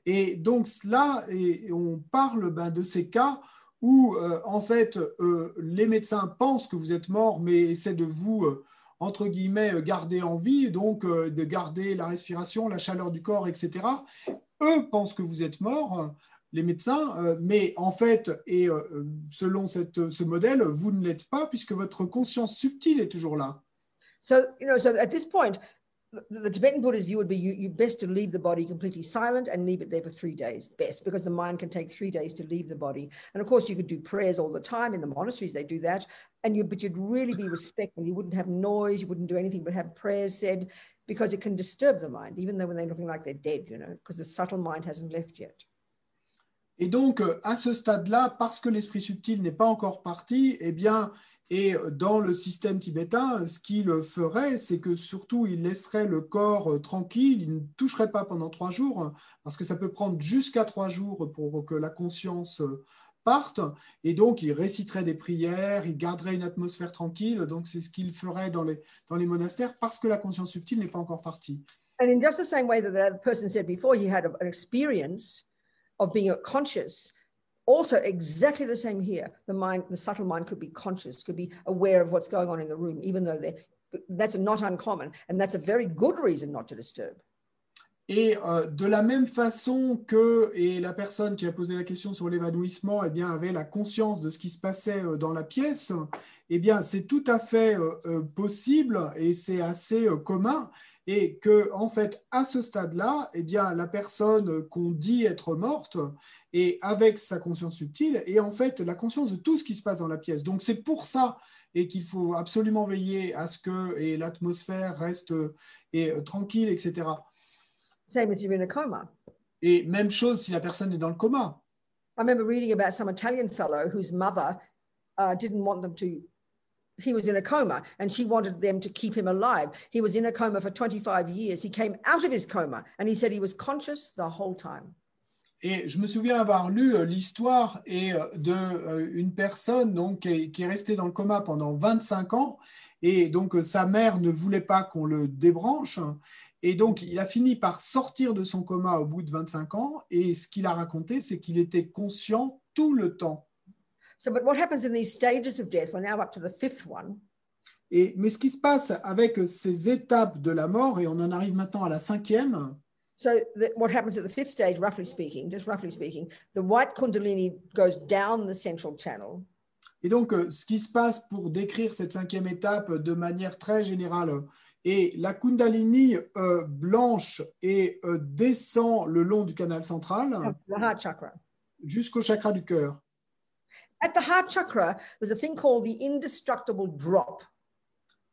Et donc, là, on parle ben, de ces cas où, euh, en fait, euh, les médecins pensent que vous êtes mort, mais essaient de vous, euh, entre guillemets, euh, garder en vie, donc euh, de garder la respiration, la chaleur du corps, etc. Eux pensent que vous êtes mort les médecins, euh, mais en fait, et euh, selon cette, ce modèle, vous ne l'êtes pas puisque votre conscience subtile est toujours là. So, you know, so at this point, the, Tibetan Buddhist view would be you, you best to leave the body completely silent and leave it there for three days, best, because the mind can take three days to leave the body. And of course, you could do prayers all the time in the monasteries, they do that. And you, but you'd really be respectful. You wouldn't have noise, you wouldn't do anything but have prayers said because it can disturb the mind, even though when they're looking like they're dead, you know, because the subtle mind hasn't left yet. Et donc, euh, à ce stade-là, parce que l'esprit subtil n'est pas encore parti, eh bien, et dans le système tibétain, ce qu'il ferait, c'est que surtout, il laisserait le corps euh, tranquille, il ne toucherait pas pendant trois jours, parce que ça peut prendre jusqu'à trois jours pour que la conscience euh, parte, et donc il réciterait des prières, il garderait une atmosphère tranquille, donc c'est ce qu'il ferait dans les, dans les monastères, parce que la conscience subtile n'est pas encore partie. And in just the same way that that person said before, he had an experience of being conscious. Also, exactly the same here. The mind, the subtle mind, could be conscious, could be aware of what's going on in the room, even though they're. That's not uncommon, and that's a very good reason not to disturb. Et euh, de la même façon que et la personne qui a posé la question sur l'évanouissement eh bien, avait la conscience de ce qui se passait euh, dans la pièce, eh bien, c'est tout à fait euh, euh, possible et c'est assez euh, commun. Et que, en fait, à ce stade-là, eh bien, la personne qu'on dit être morte est avec sa conscience subtile et en fait la conscience de tout ce qui se passe dans la pièce. Donc, c'est pour ça et qu'il faut absolument veiller à ce que et l'atmosphère reste et, euh, tranquille, etc. Same as you're in a coma. Et même chose si la personne est dans le coma. I remember reading about some Italian fellow whose mother uh, didn't want them to. He was in a coma and she wanted them to keep him alive. He was in a coma for 25 years. He came out of his coma and he said he was conscious the whole time. Et je me souviens avoir lu euh, l'histoire et euh, de euh, une personne donc qui est, restée dans le coma pendant 25 ans et donc sa mère ne voulait pas qu'on le débranche et donc il a fini par sortir de son coma au bout de 25 ans et ce qu'il a raconté c'est qu'il était conscient tout le temps. So, but what happens in these stages of death? We're now up to the fifth one. Et mais ce qui se passe avec ces étapes de la mort et on en arrive maintenant à la cinquième, So, the, what happens at the fifth stage, roughly speaking, just roughly speaking, the white Kundalini goes down the central channel. Et donc, euh, ce qui se passe pour décrire cette cinquième étape de manière très générale, et la Kundalini euh, blanche et euh, descend le long du canal central of the heart chakra. jusqu'au chakra du cœur. At the heart chakra, there's a thing called the indestructible drop.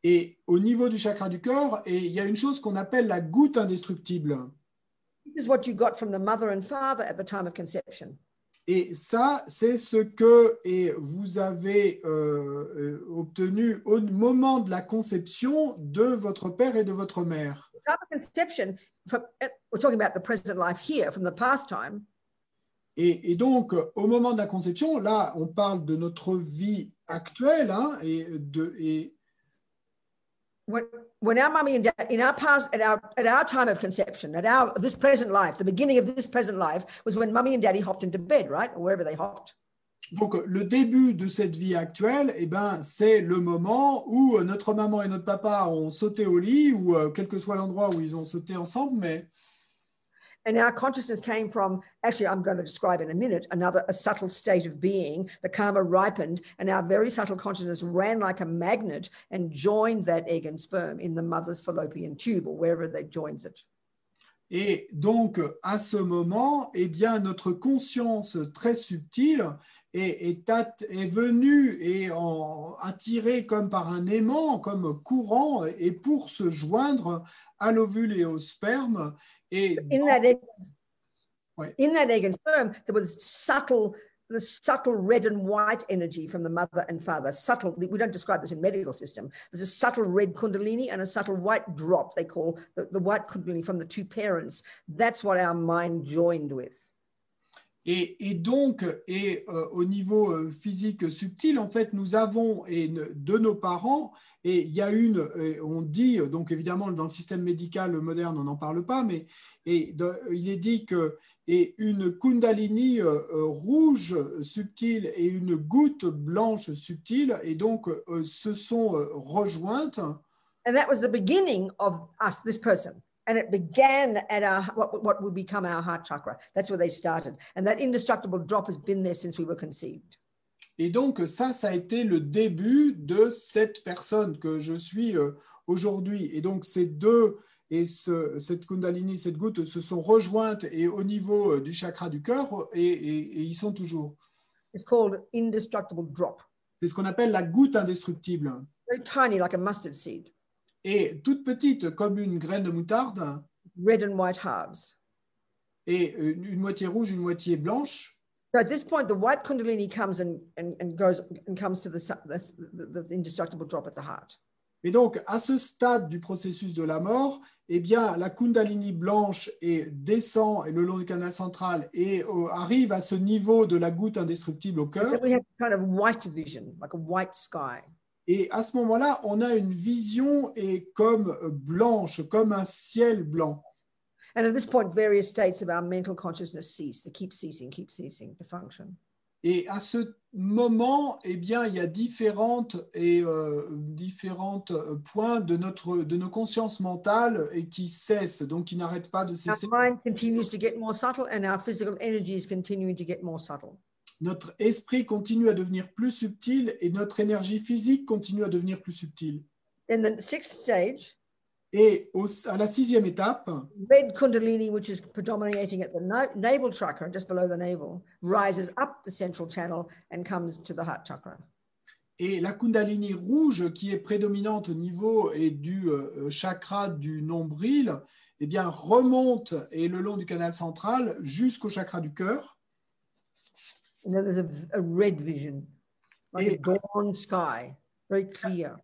Et au niveau du chakra du cœur, et il y a une chose qu'on appelle la goutte indestructible. This is what you got from the mother and father at the time of conception. Et ça, c'est ce que et vous avez euh, euh, obtenu au moment de la conception de votre père et de votre mère. The conception, from, uh, we're talking about the present life here from the past time. Et, et donc, au moment de la conception, là, on parle de notre vie actuelle hein, et, de, et, When, when our mummy and dad, in our past, at our at our time of conception, at our this present life, the beginning of this present life was when mummy and daddy hopped into bed, right, or wherever they hopped. Donc, le début de cette vie actuelle, eh ben, c'est le moment où euh, notre maman et notre papa ont sauté au lit, ou euh, quel que soit l'endroit où ils ont sauté ensemble, mais And our consciousness came from, actually, I'm going to describe in a minute, another a subtle state of being. The karma ripened, and our very subtle consciousness ran like a magnet and joined that egg and sperm in the mother's fallopian tube or wherever that joins it. Et donc, à ce moment, eh bien, notre conscience très subtile est, est, at- est venue et en, attirée comme par un aimant, comme courant, et pour se joindre à l'ovule et au sperme. In that egg, in that egg and sperm, there was subtle, the subtle red and white energy from the mother and father. Subtle. We don't describe this in medical system. There's a subtle red kundalini and a subtle white drop. They call the, the white kundalini from the two parents. That's what our mind joined with. Et, donc, et, euh, au niveau euh, physique subtil, en fait, nous avons et, de nos parents, et il y a une, et on dit, donc évidemment, dans le système médical moderne, on n'en parle pas, mais il est dit que et une kundalini euh, euh, rouge subtile et une goutte blanche subtile, et donc euh, se sont euh, rejointes. And that was the beginning of us, this person. And it began at our what, what would become our heart chakra. That's where they started. And that indestructible drop has been there since we were conceived. Et donc, ça, ça a été le début de cette personne que je suis euh, aujourd'hui. Et donc, ces deux, et ce- cette Kundalini, cette goutte, se sont rejointes et au niveau euh, du chakra du cœur, et, et- et ils sont toujours. It's called indestructible drop. C'est ce qu'on appelle la goutte indestructible. Very tiny, like a mustard seed, Et toute petite, comme une graine de moutarde, red and white halves. et une, une moitié rouge, une moitié blanche. So at this point, the white kundalini comes and, and, and goes and comes to the, the, the, indestructible drop at the heart. Et donc, à ce stade du processus de la mort, eh bien, la Kundalini blanche et descend et le long du canal central et euh, arrive à ce niveau de la goutte indestructible au cœur. Then we have kind of white vision, like a white sky. Et à ce moment-là, on a une vision et comme blanche, comme un ciel blanc. And at this point, various states of our mental consciousness cease. They keep ceasing, keep ceasing to function. Et à ce moment, eh bien, il y a différentes et euh, différentes points de notre de nos consciences mentales et qui cessent, donc qui n'arrêtent pas de Our cesser. mind continues to get more subtle, and our physical energy is continuing to get more subtle. Notre esprit continue à devenir plus subtil et notre énergie physique continue à devenir plus subtile. Then the sixth stage, Et au- à la sixième étape, red kundalini, which is predominating at the na- navel chakra, just below the navel, rises up the central channel and comes to the heart chakra. et la Kundalini rouge qui est prédominante au niveau et du euh, chakra du nombril, eh bien, remonte et le long du canal central jusqu'au chakra du cœur. And a, a red vision, like a Et- dawn sky, very clear.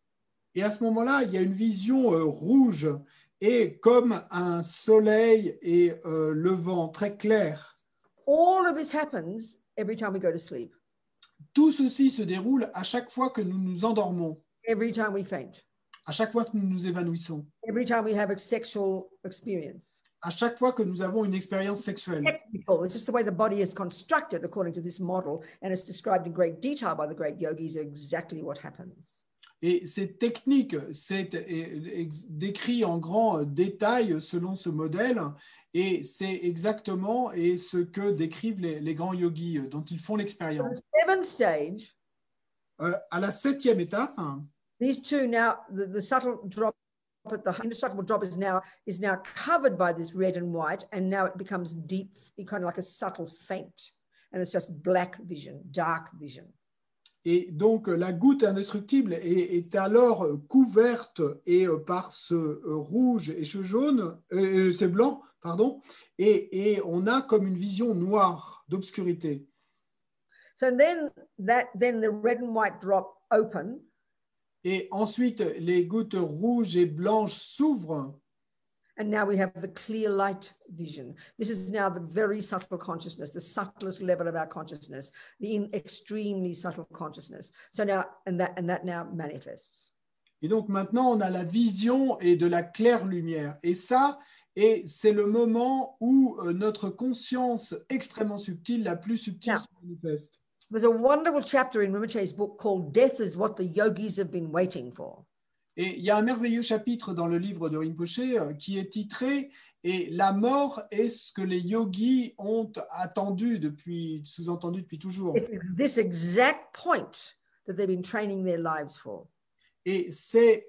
Et à ce moment-là, il y a une vision euh, rouge et comme un soleil et euh, levant très clair. All of this happens every time we go to sleep, Tout ceci se déroule à chaque fois que nous nous endormons, every time we faint, à chaque fois que nous nous évanouissons, every time we have a sexual experience. À chaque fois que nous avons une expérience sexuelle. Technical. It's just the way the body is constructed according to this model, and it's described in great detail by the great yogis exactly what happens. Et c'est technique, c'est euh, décrit en grand détail selon ce modèle, et c'est exactement et ce que décrivent les, les grands yogis euh, dont ils font l'expérience. Euh, à la septième étape, hein, these two now, the, the subtle drop at the indestructible drop is now is now covered by this red and white, and now it becomes deep, kind of like a subtle faint, and it's just black vision, dark vision. et donc euh, la goutte indestructible est, est alors euh, couverte et euh, par ce rouge et ce jaune, euh, c'est blanc, pardon, et, et on a comme une vision noire d'obscurité. So then that then the red and white drop open, Et ensuite, les gouttes rouges et blanches s'ouvrent and now we have the clear light vision. This is now the very subtle consciousness, the subtlest level of our consciousness, the extremely subtle consciousness. So now and that and that now manifests. Et donc maintenant, on a la vision et de la claire lumière. Et ça, et c'est le moment où euh, notre conscience extrêmement subtile, la plus subtile, Yeah. se manifeste. There's a wonderful chapter in Rinpoche's book called Death is What the Yogis Have Been Waiting For. Et il y a un merveilleux chapitre dans le livre de Rinpoche euh, qui est titré Et la mort est ce que les yogis ont attendu depuis, sous-entendu depuis toujours. It's this exact point that they've been training their lives for. Et c'est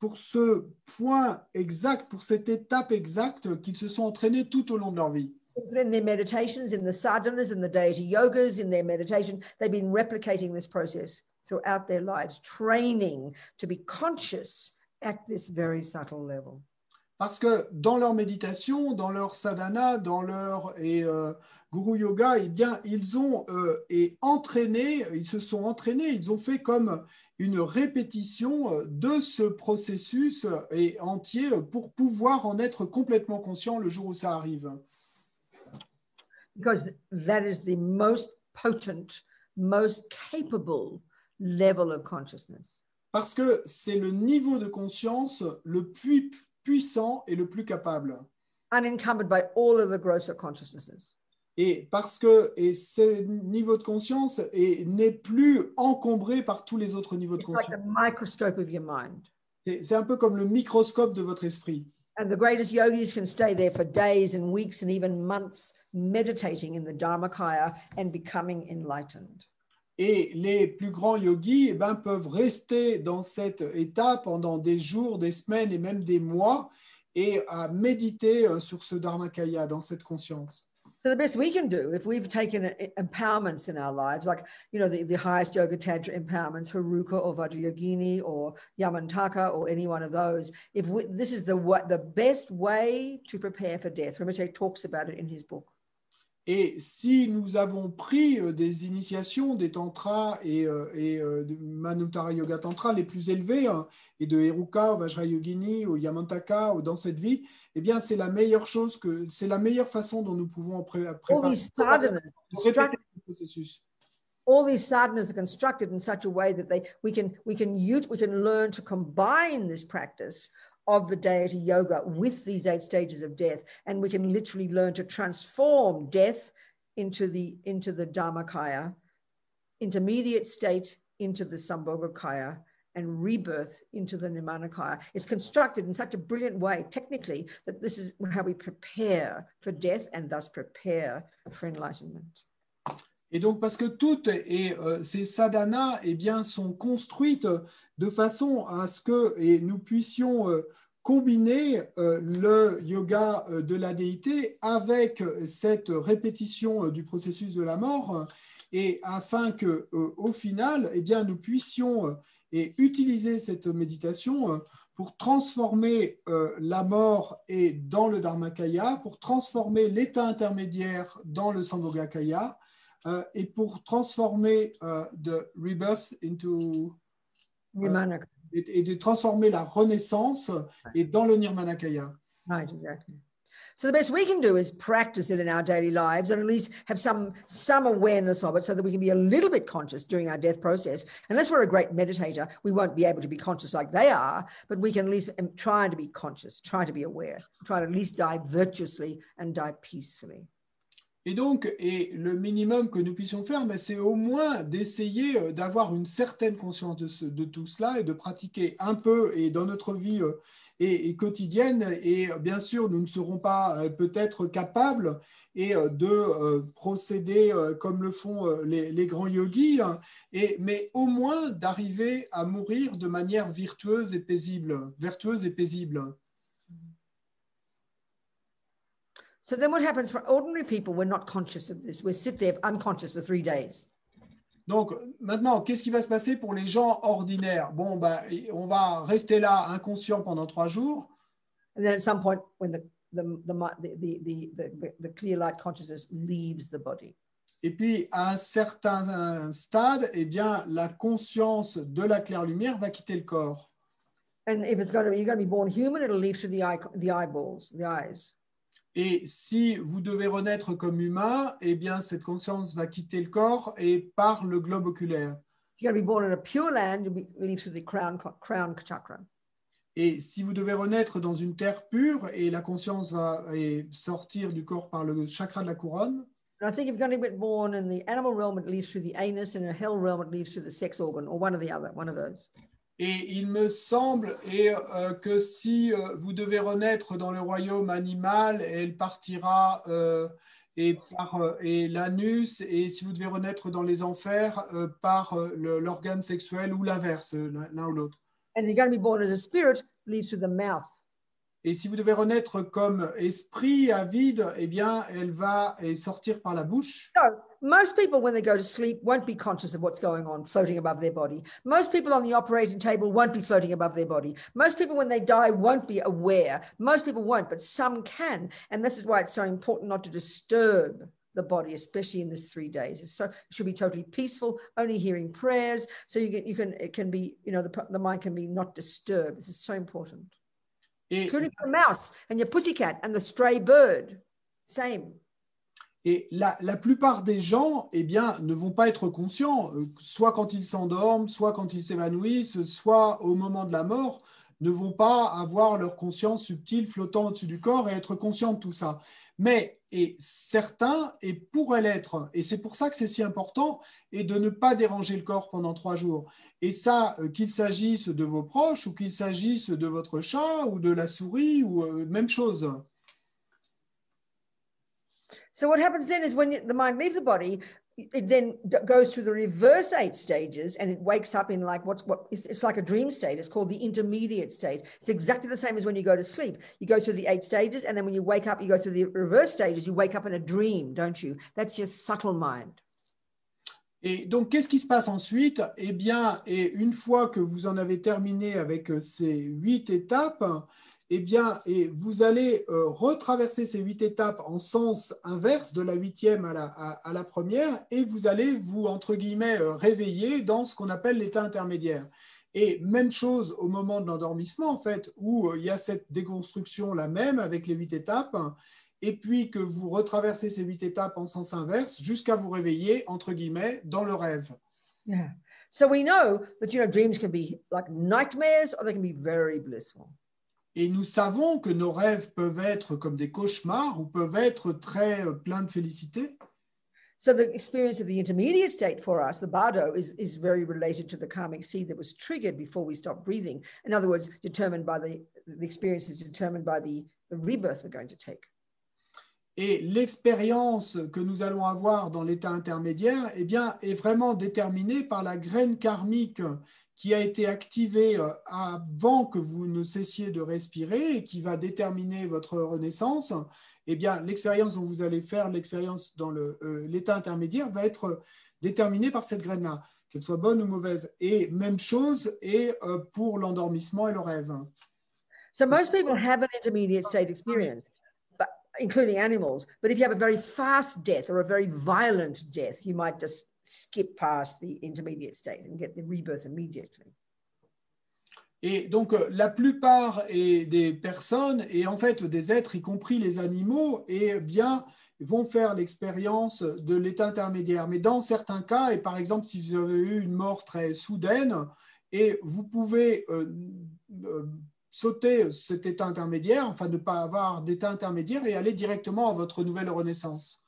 pour ce point exact, pour cette étape exacte qu'ils se sont entraînés tout au long de leur vie. In their meditations, in the sadhanas, in the deity yogas, in their meditation, they've been replicating this process throughout their lives, training to be conscious at this very subtle level. Parce que dans leur méditation, dans leur sadhana, dans leur et, euh, guru yoga, eh bien, ils ont euh, et entraîné, ils se sont entraînés, ils ont fait comme une répétition euh, de ce processus euh, et entier pour pouvoir en être complètement conscient le jour où ça arrive. Because that is the most potent, most capable level of consciousness. Parce que c'est le niveau de conscience le plus puissant et le plus capable. unencumbered by all of the grosser consciousnesses. Et parce que et ce niveau de conscience est- n'est plus encombré par tous les autres niveaux de like conscience. the microscope of your mind. C'est c'est un peu comme le microscope de votre esprit. And the greatest yogis can stay there for days and weeks and even months, meditating in the Dharmakaya and becoming enlightened. Et les plus grands yogis eh ben, peuvent rester dans cet état pendant des jours, des semaines et même des mois et à méditer euh, sur ce Dharmakaya, dans cette conscience. The best we can do if we've taken empowerments in our lives, like you know the, the highest yoga tantra empowerments, Haruka or Vajrayogini or Yamantaka or any one of those, if we, this is the what the best way to prepare for death. Rinpoche talks about it in his book. Et si nous avons pris euh, des initiations des tantras et, euh, et euh, de Manutara Yoga Tantra les plus élevés, hein, et de Heruka au Vajrayogini, au Yamantaka, ou dans cette vie, eh bien c'est la meilleure chose que c'est la meilleure façon dont nous pouvons pré- préparer le processus. all these sadhanas are constructed in such a way that they we can we can use we can learn to combine this practice of the deity yoga with these eight stages of death. And we can literally learn to transform death into the into the dharmakaya intermediate state into the sambhogakaya and rebirth into the nimanakaya. It's constructed in such a brilliant way technically that this is how we prepare for death and thus prepare for enlightenment Et donc, parce que toutes euh, ces sadhanas eh bien, sont construites de façon à ce que et nous puissions euh, combiner euh, le yoga de la déité avec cette répétition du processus de la mort, et afin que, au final, eh bien, nous puissions et utiliser cette méditation pour transformer la mort et dans le Dharmakaya, pour transformer l'état intermédiaire dans le Sambhogakaya, euh, et pour transformer euh, the rebirth into Nirmana. et, et de transformer la renaissance et dans le Nirmanakaya. Right, exactly. So the best we can do is practice it in our daily lives and at least have some some awareness of it so that we can be a little bit conscious during our death process. Unless we're a great meditator, we won't be able to be conscious like they are, but we can at least um, try to be conscious, try to be aware, try to at least die virtuously and die peacefully. Et donc, et le minimum que nous puissions faire, ben, c'est au moins d'essayer euh, d'avoir une certaine conscience de, tout cela et de pratiquer un peu et dans notre vie euh, et, quotidienne. Et euh, bien sûr, nous ne serons pas peut-être capables de procéder comme le font les, grands yogis, hein, mais au moins d'arriver à mourir de manière virtueuse et paisible, vertueuse et paisible. So then what happens for ordinary people, we're not conscious of this. We sit there unconscious for three days. Donc maintenant, qu'est-ce qui va se passer pour les gens ordinaires? Bon, bah, on va rester là inconscient pendant trois jours. And then at some point when the the the the clear light consciousness leaves the body. Et puis, à un certain stade, eh bien, la conscience de la claire lumière va quitter le corps. And if it's going to be, you're going to be born human, it'll leave through the eye, the eyeballs, the eyes. Et si vous devez renaître comme humain, eh bien, cette conscience va quitter le corps et par le globe oculaire. If you're going to be born in a pure land, you'll be leave through the crown co- crown chakra. Et si vous devez renaître dans une terre pure et la conscience va et sortir du corps par le chakra de la couronne, And I think if you're going to get born in the animal realm, it leaves through the anus, and in a hell realm, it leaves through the sex organ, or one or the other, one of those. Et il me semble et, euh, que si euh, vous devez renaître dans le royaume animal, elle partira euh, et par et l'anus, et si vous devez renaître dans les enfers, par l'organe sexuel ou l'inverse, l'un ou l'autre. And you're going to be born as a spirit, it leaves through the mouth. Et si vous devez renaître comme esprit à vide, eh bien, elle va sortir par la bouche. Most people, when they go to sleep, won't be conscious of what's going on, floating above their body. Most people on the operating table won't be floating above their body. Most people, when they die, won't be aware. Most people won't, but some can. And this is why it's so important not to disturb the body, especially in this three days. It's so it should be totally peaceful, only hearing prayers. So you can you can it can be, you know, the, the mind can be not disturbed. This is so important. Et, Including your mouse and your pussycat and the stray bird. Same. Et la, plupart des gens, eh bien, ne vont pas être conscients, euh, soit quand ils s'endorment, soit quand ils s'évanouissent, soit au moment de la mort, ne vont pas avoir leur conscience subtile flottant au-dessus du corps et être conscients de tout ça. Mais certains et pourraient l'être, et c'est pour ça que c'est si important, et de ne pas déranger le corps pendant trois jours. Et ça, euh, qu'il s'agisse de vos proches ou qu'il s'agisse de votre chat ou de la souris ou euh, même chose. So what happens then is when the mind leaves the body, it then goes through the reverse eight stages and it wakes up in like what's what it's, it's like a dream state. It's called the intermediate state. It's exactly the same as when you go to sleep. You go through the eight stages, and then when you wake up, you go through the reverse stages. You wake up in a dream, don't you? That's your subtle mind. Et donc, qu'est-ce qui se passe ensuite Eh bien, et une fois que vous en avez terminé avec euh, ces huit étapes, eh bien, et vous allez euh, retraverser ces huit étapes en sens inverse de la huitième à la, première, et vous allez vous, entre guillemets, euh, réveiller dans ce qu'on appelle l'état intermédiaire. Et même chose au moment de l'endormissement, en fait, où euh, il y a cette déconstruction la même avec les huit étapes, et puis que vous retraversez ces huit étapes en sens inverse jusqu'à vous réveiller, entre guillemets, dans le rêve. Yeah. So we know that you know dreams can be like nightmares or they can be very blissful. Et nous savons que nos rêves peuvent être comme des cauchemars ou peuvent être très euh, pleins de félicité. So the experience of the intermediate state for us, the bardo, is, is very related to the karmic seed that was triggered before we stopped breathing. In other words, determined by the the experience is determined by the, the rebirth we're going to take. Et l'expérience que nous allons avoir dans l'état intermédiaire eh bien, est vraiment déterminée par la graine karmique qui a été activée euh, avant que vous ne cessiez de respirer et qui va déterminer votre renaissance. Eh bien, l'expérience dont vous allez faire, l'expérience dans euh, l'état intermédiaire, va être déterminée par cette graine-là. qu'elle soit bonne ou mauvaise. Et même chose est euh, pour l'endormissement et le rêve. So most people have an intermediate state experience, including animals. But if you have a very fast death or a very violent death, you might just skip past the intermediate state and get the rebirth immediately. Et donc, euh, la plupart des personnes et en fait des êtres, y compris les animaux, et bien vont faire l'expérience de l'état intermédiaire. Mais dans certains cas, et par exemple, si vous avez eu une mort très soudaine, et vous pouvez euh, euh, sauter cet état intermédiaire, enfin ne pas avoir d'état intermédiaire et aller directement à votre nouvelle renaissance.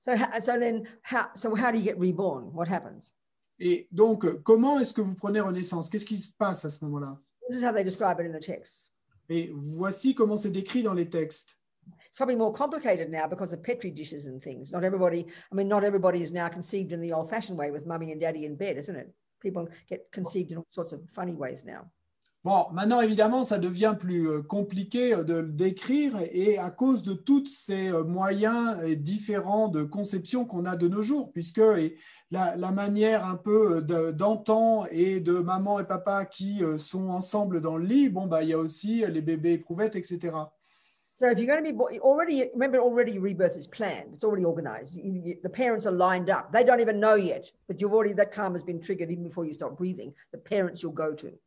So, ho- so then, how, so how do you get reborn? What happens? Et donc, comment est-ce que vous prenez renaissance? Qu'est-ce qui se passe à ce moment-là? This is how they describe it in the text. Et voici comment c'est décrit dans les textes. It's probably more complicated now because of petri dishes and things. Not everybody, I mean, not everybody is now conceived in the old-fashioned way with mummy and daddy in bed, isn't it? People get conceived in all sorts of funny ways now. Bon, maintenant, évidemment, ça devient plus euh, compliqué euh, de le décrire et à cause de tous ces euh, moyens différents de conception qu'on a de nos jours, puisque la, manière un peu d'antan et de maman et papa qui sont ensemble dans le lit, bon, bah, il y a aussi les bébés éprouvettes, etc. So if you're going to be bo- already, remember, already rebirth is planned. It's already organized. You- you- the parents are lined up. They don't even know yet, but you've already that karma has been triggered even before you start breathing. The parents you'll go to.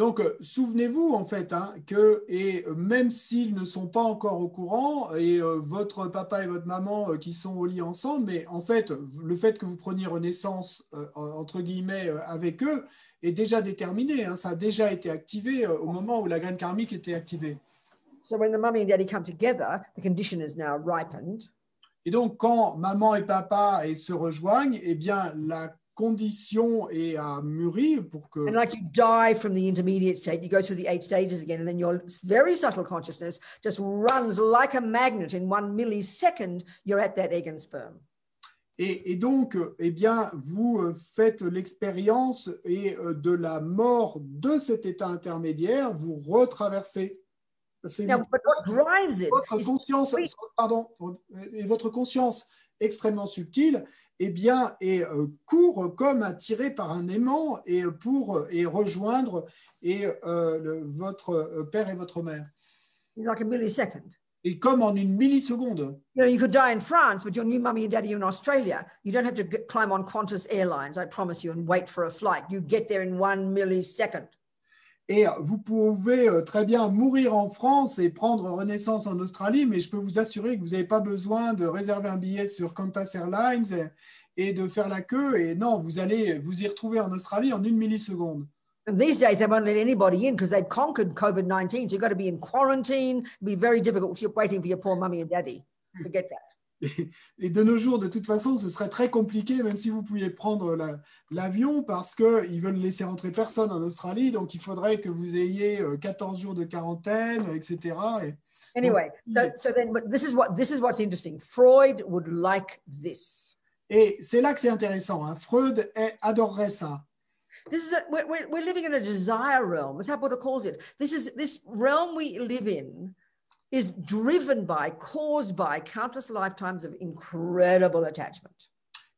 Donc, euh, souvenez-vous en fait hein, que, et euh, même s'ils ne sont pas encore au courant, et euh, votre papa et votre maman euh, qui sont au lit ensemble, mais en fait, le fait que vous preniez renaissance, euh, entre guillemets, avec eux, est déjà déterminé. hein. ça a déjà été activé au moment où la graine karmique était activée. So when the mummy and daddy come together, the condition is now ripened. Et donc, quand maman et papa et se rejoignent, eh bien, la condition est à mûri pour que And like you die from the intermediate state, you go through the eight stages again, and then your very subtle consciousness just runs like a magnet in one millisecond. You're at that egg and sperm. Et, et donc, eh bien, vous euh, faites l'expérience et euh, de la mort de cet état intermédiaire, vous retraversez. C'est Now, but what drives it votre conscience, pardon, et votre conscience extrêmement subtile, eh bien, est euh, court comme attiré par un aimant et pour euh, et rejoindre et euh, le- votre père et votre mère. like a millisecond. Et comme en une milliseconde. You know, you could die in France, but your new mummy and daddy are in Australia. You don't have to get, climb on Qantas Airlines, I promise you, and wait for a flight. You get there in one millisecond. Et vous pouvez euh, très bien mourir en France et prendre renaissance en Australie, mais je peux vous assurer que vous n'avez pas besoin de réserver un billet sur Qantas Airlines et, de faire la queue. Et non, vous allez vous y retrouver en Australie en une milliseconde. These days, they won't let anybody in because they've conquered COVID 19. So you've got to be in quarantine. It'd be very difficult if you're waiting for your poor mummy and daddy. Forget that. Et de nos jours, de toute façon, ce serait très compliqué, même si vous pouviez prendre la- l'avion, parce qu'ils veulent laisser rentrer personne en Australie. Donc, il faudrait que vous ayez euh, 14 jours de quarantaine, etc. Et- Anyway, so, so then but this is what this is what's interesting. Freud would like this. Et c'est là que c'est intéressant. hein. Freud adorerait ça. This is a, we're, we're, we're living in a desire realm. That's how Buddha calls it. This is this realm we live in is driven by, caused by countless lifetimes of incredible attachment.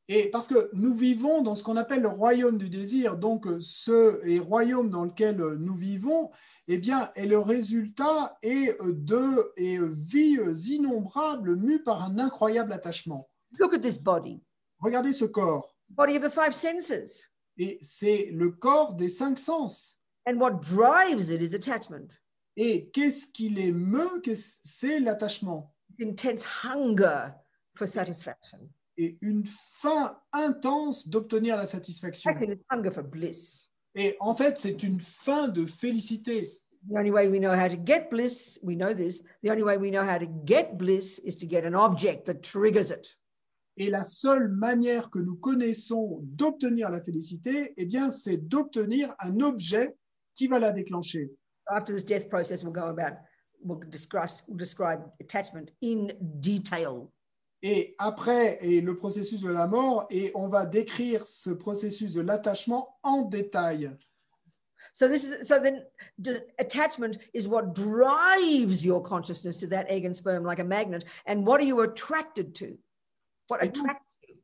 Et parce que nous vivons dans ce qu'on appelle le royaume du désir, donc euh, ce et royaume dans lequel euh, nous vivons, eh bien, est le résultat est euh, de et vies innombrables mues par un incroyable attachement. Look at this body, Regardez ce corps. body of the five senses. Et c'est le corps des cinq sens. And what drives it is attachment, Et qu'est-ce qui les meut C'est l'attachement. intense hunger for satisfaction. Et une faim intense d'obtenir la satisfaction. Hunger for bliss. Et en fait, c'est une faim de félicité. The only way we know how to get bliss, we know this, the only way we know how to get bliss is to get an object that triggers it. Et la seule manière que nous connaissons d'obtenir la félicité, eh bien, c'est d'obtenir un objet qui va la déclencher. After this death process, we'll go about, we'll discuss, we'll describe attachment in detail. Et après, et le processus de la mort, et on va décrire ce processus de l'attachement en détail. So this is so then does, attachment is what drives your consciousness to that egg and sperm like a magnet. And what are you attracted to? What attracts you?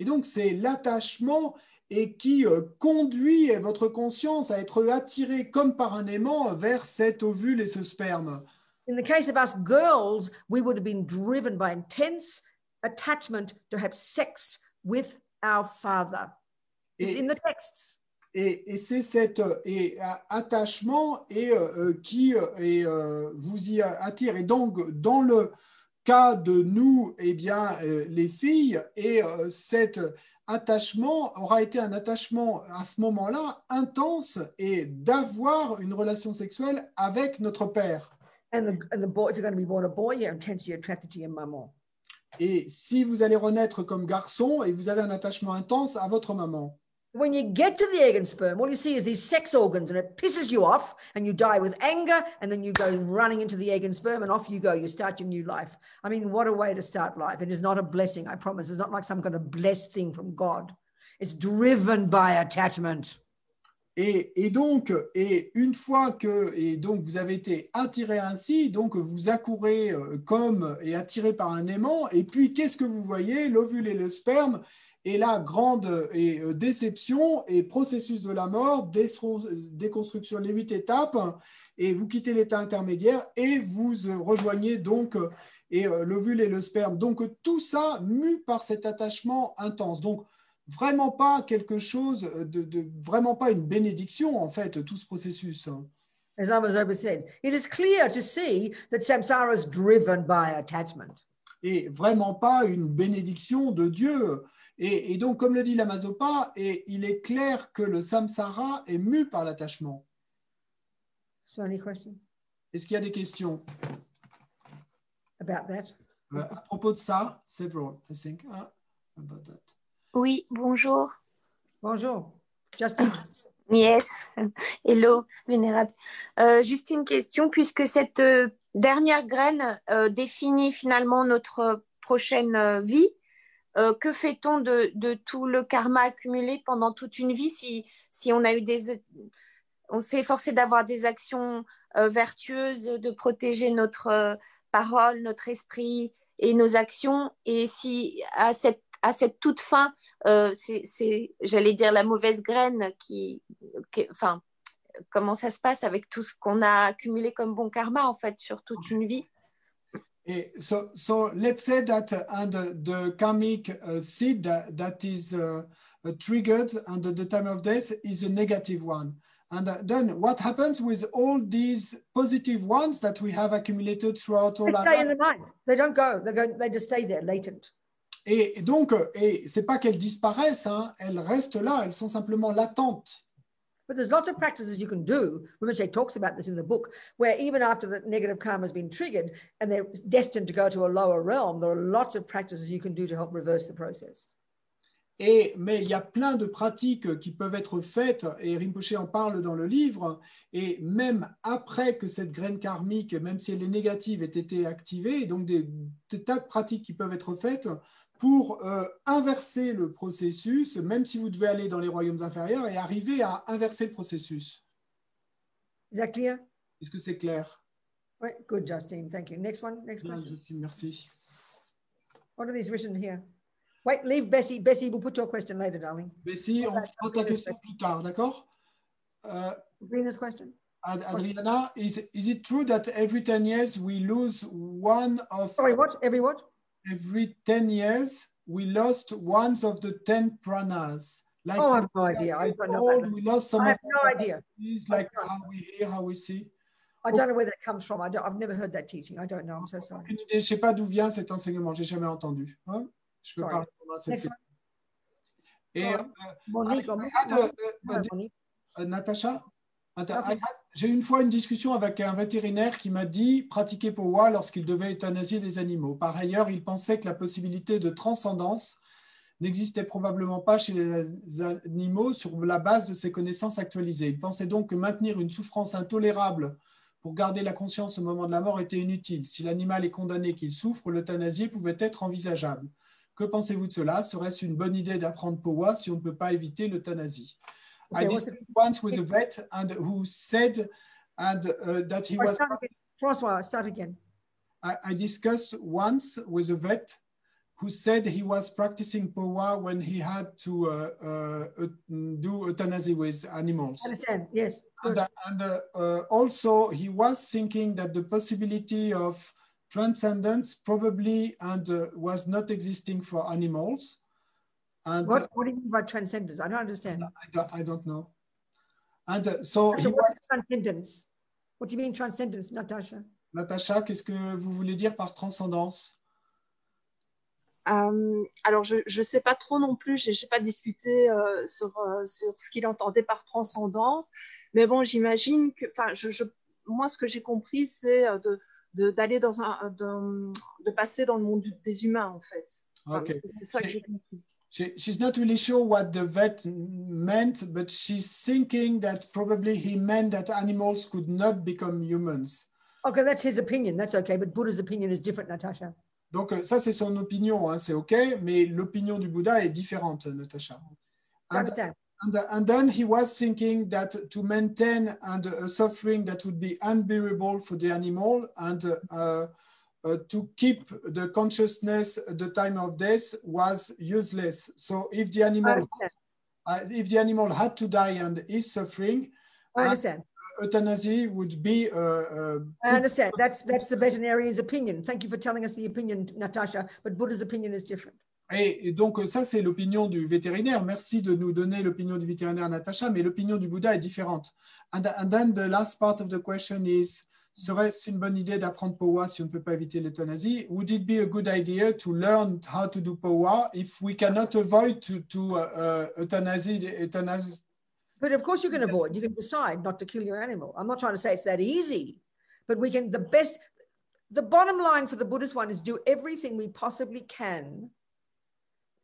Et donc, c'est l'attachement et qui euh, conduit votre conscience à être attiré comme par un aimant vers cet ovule et ce sperme. In the case of us girls, we would have been driven by intense attachment to have sex with our father. It's Et- in the texts. Et, et c'est cet euh, et, euh, attachement et, euh, qui et, euh, vous y attire. Et donc, dans le cas de nous, eh bien, euh, les filles, et euh, cet attachement aura été un attachement à ce moment-là intense et d'avoir une relation sexuelle avec notre père. And the, and the boy, if you're going to be born a boy, you're intensely attracted to your maman. Et si vous allez renaître comme garçon et vous avez un attachement intense à votre maman. When you get to the egg and sperm, all you see is these sex organs and it pisses you off and you die with anger and then you go running into the egg and sperm and off you go. You start your new life. I mean, what a way to start life. It is not a blessing, I promise. It's not like some kind of blessed thing from God. It's driven by attachment. Et, et donc, et une fois que et donc vous avez été attiré ainsi, donc vous accourez euh, comme et attiré par un aimant. Et puis, qu'est-ce que vous voyez L'ovule et le sperme. Et la grande et, euh, déception et processus de la mort, déconstruction, les huit étapes. Et vous quittez l'état intermédiaire et vous euh, rejoignez donc euh, et l'ovule et le sperme. Donc tout ça mu par cet attachement intense. Donc vraiment pas quelque chose de, de- vraiment pas une bénédiction en fait tout ce processus. As Amazoba said, it is clear to see that samsara is driven by attachment. et vraiment pas une bénédiction de Dieu. Et, et donc, comme le dit l'Amazopa, et il est clair que le samsara est mu par l'attachement. So, any questions? Est-ce qu'il y a des questions? About that? Euh, à propos de ça? Several, I think, about that. Oui, bonjour. Bonjour. Justine. Yes. Hello, vénérable. Euh, juste une question, puisque cette euh, dernière graine euh, définit finalement notre prochaine euh, vie, euh, que fait-on de, tout le karma accumulé pendant toute une vie si, on a eu des... On s'est efforcé d'avoir des actions euh, vertueuses, de protéger notre euh, parole, notre esprit et nos actions, et si à cette, à cette toute fin, c'est, c'est, j'allais dire, la mauvaise graine qui, qui- enfin, comment ça se passe avec tout ce qu'on a accumulé comme bon karma en fait sur toute une vie? Et so, so let's say that and the, the karmic uh, seed that, that is uh, uh, triggered under the time of death is a negative one. And uh, then what happens with all these positive ones that we have accumulated throughout all They our stay in life? the mind. They don't go. They go. They just stay there, latent. Et donc, euh, et c'est pas qu'elles disparaissent, hein, elles restent là, elles sont simplement latentes. But there's lots of practices you can do. Rinpoche talks about this in the book, where even after the negative karma has been triggered and they're destined to go to a lower realm, there are lots of practices you can do to help reverse the process. Et, mais il y a plein de pratiques qui peuvent être faites, et Rinpoche en parle dans le livre, et même après que cette graine karmique, même si elle est négative, ait été activée, donc des, des tas de pratiques qui peuvent être faites pour euh, inverser le processus, même si vous devez aller dans les royaumes inférieurs et arriver à inverser le processus. Is that clear? Est-ce que c'est clair? Right. Good, Justine. Thank you. Next one. Next Bien, question. Justine, merci. What are these written here? Wait, leave Bessie. Bessie, we'll put your question later, darling. Bessie, on prend ta question plus tard, d'accord Euh, Venus question. Ad- Adriana, is, is it true that every 10 years we lose one of Sorry, what? Every what? every 10 years we lost one of the 10 pranas? Like Oh, I have no idea. I don't know. old, we lost some I have no idea. capacities, like how we hear, how we see. I don't know where that comes from. I don't, I've never heard that teaching. I don't know. I'm so sorry. Je ne sais pas d'où vient cet enseignement, j'ai jamais entendu. hein. Je peux Sorry. pas répondre à cette Next question. one. Et Go euh. Monique, I had Monique. Euh, Natacha J'ai une fois une discussion avec un vétérinaire qui m'a dit pratiquer Powa lorsqu'il devait euthanasier des animaux. Par ailleurs, il pensait que la possibilité de transcendance n'existait probablement pas chez les animaux sur la base de ses connaissances actualisées. Il pensait donc que maintenir une souffrance intolérable pour garder la conscience au moment de la mort était inutile. Si l'animal est condamné qu'il souffre, l'euthanasie pouvait être envisageable. Que pensez-vous de cela Serait-ce une bonne idée d'apprendre Powa si on ne peut pas éviter l'euthanasie I Okay, what's discussed once with a vet and who said and uh, that he was. François, start again. I, I discussed once with a vet who said he was practicing powa when he had to uh, uh, do euthanasia with animals. I understand, yes. And, uh, and uh, uh, also, he was thinking that the possibility of transcendence probably and uh, was not existing for animals. And what, what do you mean by transcendence? I don't understand. I don't, I don't know. And so, so he was. Transcendence? What do you mean transcendence, Natasha? Natasha, qu'est-ce que vous voulez dire par transcendance? Euh, alors, je ne sais pas trop non plus, je n'ai pas discuté euh, sur, euh, sur ce qu'il entendait par transcendance, mais bon, j'imagine que, enfin, je, je, moi, ce que j'ai compris, c'est de, d'aller dans un, de, de, passer dans le monde des humains, en fait. Enfin, okay. C'est ça que j'ai compris. She, she's not really sure what the vet meant, but she's thinking that probably he meant that animals could not become humans. Okay, that's his opinion. That's okay, but Buddha's opinion is different, Natasha. Donc ça, c'est son opinion, hein, c'est OK, mais l'opinion du Bouddha est différente, Natasha. And, and, and, then he was thinking that to maintain and a suffering that would be unbearable for the animal and uh, uh, to keep the consciousness at the time of death was useless. So if the animal, uh, if the animal had to die and is suffering, I understand. euthanasia would be. Uh, uh, I understand. That's that's the veterinarian's opinion. Thank you for telling us the opinion, Natasha. But Buddha's opinion is different. Et, donc ça c'est l'opinion du vétérinaire. Merci de nous donner l'opinion du vétérinaire, Natasha. Mais l'opinion du Bouddha est différente. And, and then the last part of the question is. Serait-ce une bonne idée d'apprendre Powa si on ne peut pas éviter l'euthanasie? Would it be a good idea to learn how to do Powa if we cannot avoid to, to uh, euthanasie, euthanasie? But of course, you can avoid. You can decide not to kill your animal. I'm not trying to say it's that easy, but we can. The best, the bottom line for the Buddhist one is do everything we possibly can,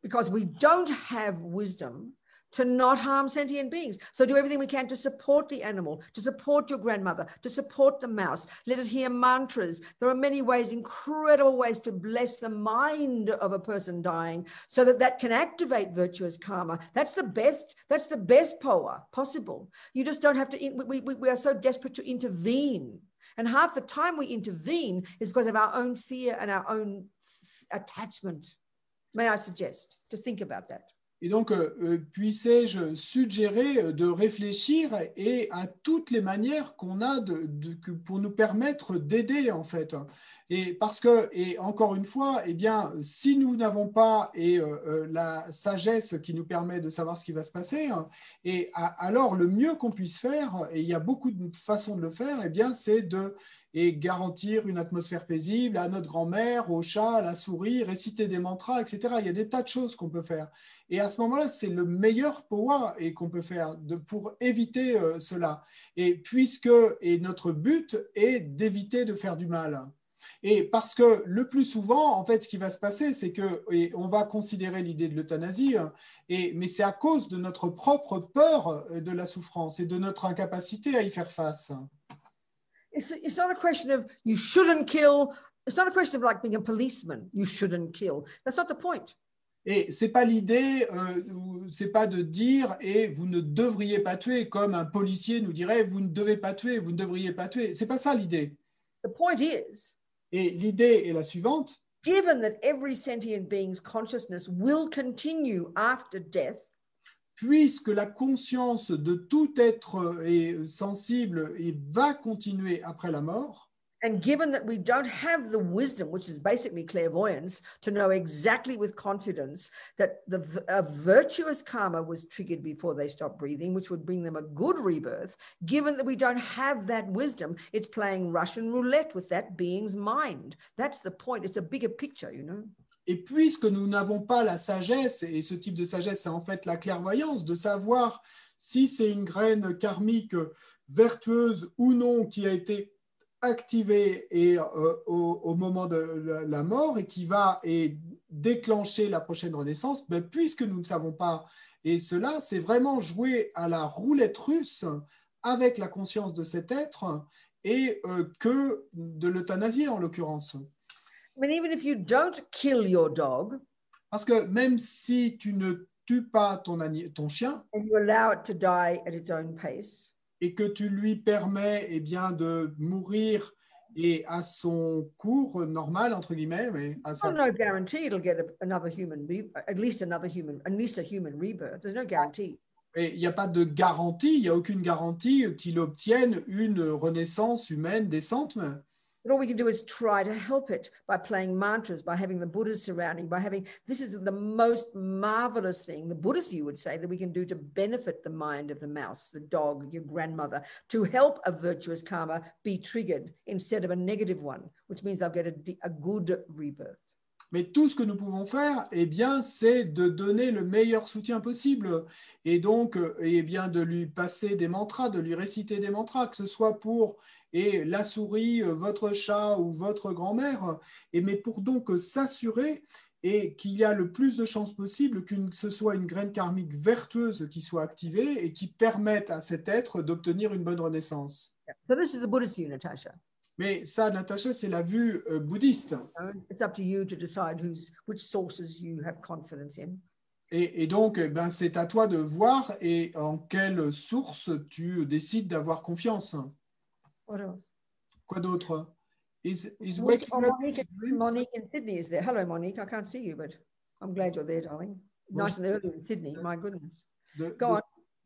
because we don't have wisdom to not harm sentient beings. So do everything we can to support the animal, to support your grandmother, to support the mouse. Let it hear mantras. There are many ways, incredible ways to bless the mind of a person dying so that that can activate virtuous karma. That's the best, that's the best power possible. You just don't have to, we, we, we are so desperate to intervene. And half the time we intervene is because of our own fear and our own attachment. May I suggest to think about that? Et donc, euh, puissais-je suggérer de réfléchir et à toutes les manières qu'on a de, pour nous permettre d'aider, en fait? Et parce que, et encore une fois, eh bien, si nous n'avons pas et, euh, la sagesse qui nous permet de savoir ce qui va se passer, hein, et alors le mieux qu'on puisse faire, et il y a beaucoup de façons de le faire, eh bien, c'est de garantir une atmosphère paisible à notre grand-mère, au chat, à la souris, réciter des mantras, etc. Il y a des tas de choses qu'on peut faire. Et à ce moment-là, c'est le meilleur powa et qu'on peut faire pour éviter euh, cela. Et puisque et notre but est d'éviter de faire du mal. Et parce que le plus souvent, en fait, ce qui va se passer, c'est que et on va considérer l'idée de l'euthanasie, et mais c'est à cause de notre propre peur de la souffrance et de notre incapacité à y faire face. It's, it's not a question of you shouldn't kill. It's not a question of like being a policeman. You shouldn't kill. That's not the point. Et c'est pas l'idée, euh, c'est pas de dire et vous ne devriez pas tuer comme un policier nous dirait vous ne devez pas tuer, vous ne devriez pas tuer. C'est pas ça l'idée. The point is. Et l'idée est la suivante. Given that every sentient being's consciousness will continue after death. puisque la conscience de tout être est sensible et va continuer après la mort. And given that we don't have the wisdom, which is basically clairvoyance, to know exactly with confidence that the a virtuous karma was triggered before they stopped breathing, which would bring them a good rebirth, given that we don't have that wisdom, it's playing Russian roulette with that being's mind. That's the point. It's a bigger picture, you know. Et puisque nous n'avons pas la sagesse, et ce type de sagesse, c'est en fait la clairvoyance, de savoir si c'est une graine karmique vertueuse ou non qui a été activée et, euh, au, au, moment de la, mort et qui va et déclencher la prochaine renaissance, ben, puisque nous ne savons pas, et cela, c'est vraiment jouer à la roulette russe avec la conscience de cet être et euh, que de l'euthanasie en l'occurrence. I mean, even if you don't kill your dog, parce que même si tu ne tues pas ton, ton chien, and you allow it to die at its own pace, et que tu lui permets eh bien, de mourir et à son cours normal entre guillemets, mais à sa Oh, no guarantee it'll get another human, at least another human, at least a human rebirth. There's no guarantee. Et il n'y a pas de garantie, il n'y a aucune garantie qu'il obtienne une renaissance humaine décente. But all we can do is try to help it by playing mantras, by having the Buddhas surrounding, by having this is the most marvelous thing the Buddhist view would say that we can do to benefit the mind of the mouse, the dog, your grandmother, to help a virtuous karma be triggered instead of a negative one, which means I'll get a good rebirth. Mais tout ce que nous pouvons faire, eh bien, c'est de donner le meilleur soutien possible et donc, euh, eh bien, de lui passer des mantras, de lui réciter des mantras, que ce soit pour et la souris, euh, votre chat ou votre grand-mère, mais pour donc euh, s'assurer et qu'il y a le plus de chances possible que ce soit une graine karmique vertueuse qui soit activée et qui permette à cet être d'obtenir une bonne renaissance. So this is the Buddhist view, Natasha. Mais ça, Natacha, c'est la vue euh, bouddhiste. Uh, It's up to you to decide who's which sources you have confidence in. Et, et donc, eh ben, c'est à toi de voir et en quelle source tu décides d'avoir confiance. What else? Quoi d'autre? Is, is Monique, waking oh, Monique, Monique in Sydney is there. Hello, Monique. I can't see you, but I'm glad you're there, darling. Nice and early in Sydney. My goodness. de, Go de- on.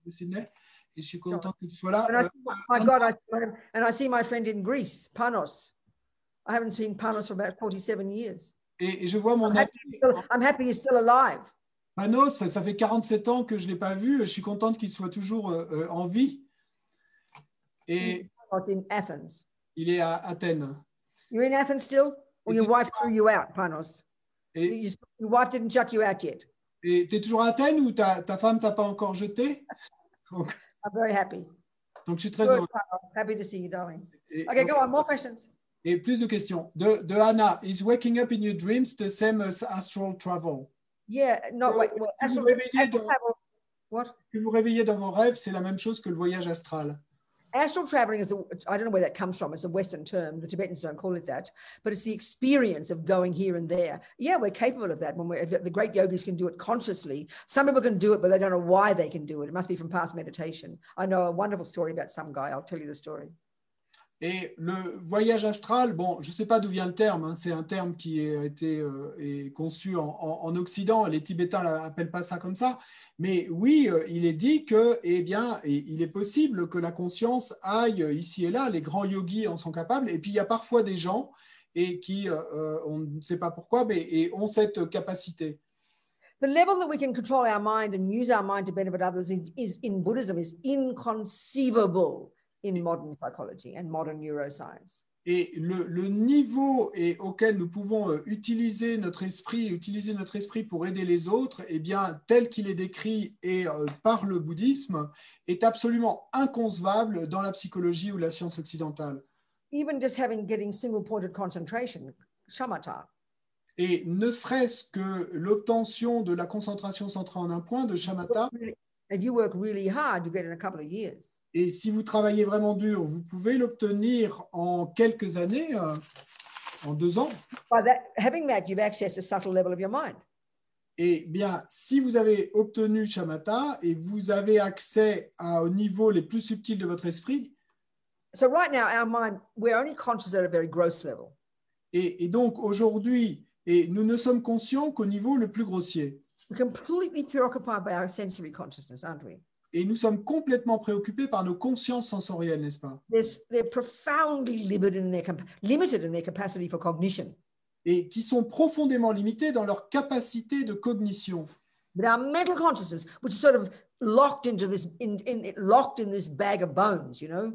de Sydney. Et je suis content que tu sois là. And I, my God, I, see my- and I see my friend in Greece, Panos. I haven't seen Panos for about 47 years. et, et je vois mon I'm ami happy, still, I'm happy he's still alive. Manos, ça, ça fait 47 ans que je ne l'ai pas vu. Je suis contente qu'il soit toujours euh, euh, en vie. Et Panos in Athens. il est à Athènes. You're in Athens still? Or your wife threw you out, Panos? Et You- your wife didn't chuck you out yet. tu es toujours à Athènes ou ta, ta femme t'a pas encore jeté? Donc, I'm very happy. donc, je suis très Good, heureux. Happy to see you, darling. Et- Okay, go on. More questions. Et plus de questions. De, de Anna, is waking up in your dreams the same as astral travel? Yeah, no, wait. Well, astral- astral dans- travel- what? Que vous réveillez dans vos rêves, c'est la même chose que le voyage astral. Astral traveling is the, I don't know where that comes from. It's a Western term. The Tibetans don't call it that, but it's the experience of going here and there. Yeah, we're capable of that when we're, the great yogis can do it consciously. Some people can do it, but they don't know why they can do it. It must be from past meditation. I know a wonderful story about some guy. I'll tell you the story. Et le voyage astral, bon, je ne sais pas d'où vient le terme, hein, c'est un terme qui a été euh, conçu en, en- en Occident, les Tibétains n'appellent pas ça comme ça, mais oui, euh, il est dit que, eh bien, il est possible que la conscience aille ici et là, les grands yogis en sont capables, et puis il y a parfois des gens et qui, euh, euh, on ne sait pas pourquoi, mais ont cette capacité. The level that we can control our mind and use our mind to benefit others is, is in Buddhism is inconceivable in modern psychology and modern neuroscience. Et le, le niveau et auquel nous pouvons euh, utiliser notre esprit, utiliser notre esprit pour aider les autres, eh bien, tel qu'il est décrit et euh, par le bouddhisme, est absolument inconcevable dans la psychologie ou la science occidentale. Even just having getting single pointed concentration, shamatha, Et ne serait-ce que l'obtention de la concentration centrée en un point, de shamatha, If you work really hard, you get it in a couple of years. et si vous travaillez vraiment dur, vous pouvez l'obtenir en quelques années, euh, en deux ans. By that, having that, you've accessed a subtle level of your mind. Eh bien, si vous avez obtenu shamatha et vous avez accès à, au niveau les plus subtils de votre esprit, So right now, our mind, we're only conscious at a very gross level. et, et donc aujourd'hui, et nous ne sommes conscients qu'au niveau le plus grossier. We're completely preoccupied by our sensory consciousness, aren't we? Et nous sommes complètement préoccupés par nos consciences sensorielles, n'est-ce pas? They're, they're profoundly limited in their limited in their capacity for cognition. Et qui sont profondément limités dans leur capacité de cognition. But our mental consciousness, which is sort of locked into this, in, in locked in this bag of bones, you know,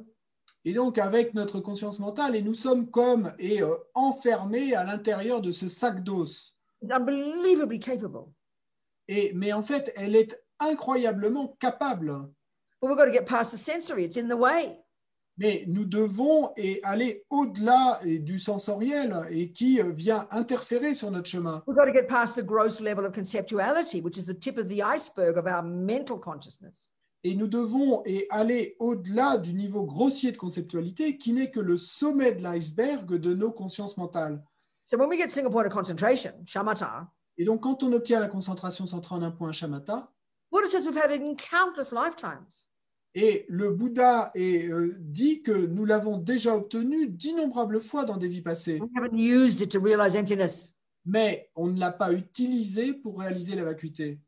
Et donc avec notre conscience mentale, et nous sommes comme et euh, enfermés à l'intérieur de ce sac d'os. is unbelievably capable. Et mais en fait, elle est incroyablement capable. But we've got to get past the sensory. It's in the way. Mais nous devons et aller au-delà du sensoriel et qui euh, vient interférer sur notre chemin. We've got to get past the gross level of conceptuality, which is the tip of the iceberg of our mental consciousness. Et nous devons et aller au-delà du niveau grossier de conceptualité qui n'est que le sommet de l'iceberg de nos consciences mentales. So when we get single point of concentration, shamatha, Et donc quand on obtient la concentration centrée en un point shamatha, Buddha says we've had it in countless lifetimes. Et le Bouddha est, euh, dit que nous l'avons déjà obtenu d'innombrables fois dans des vies passées, We haven't used it to realize emptiness. mais on ne l'a pas utilisé pour réaliser la vacuité.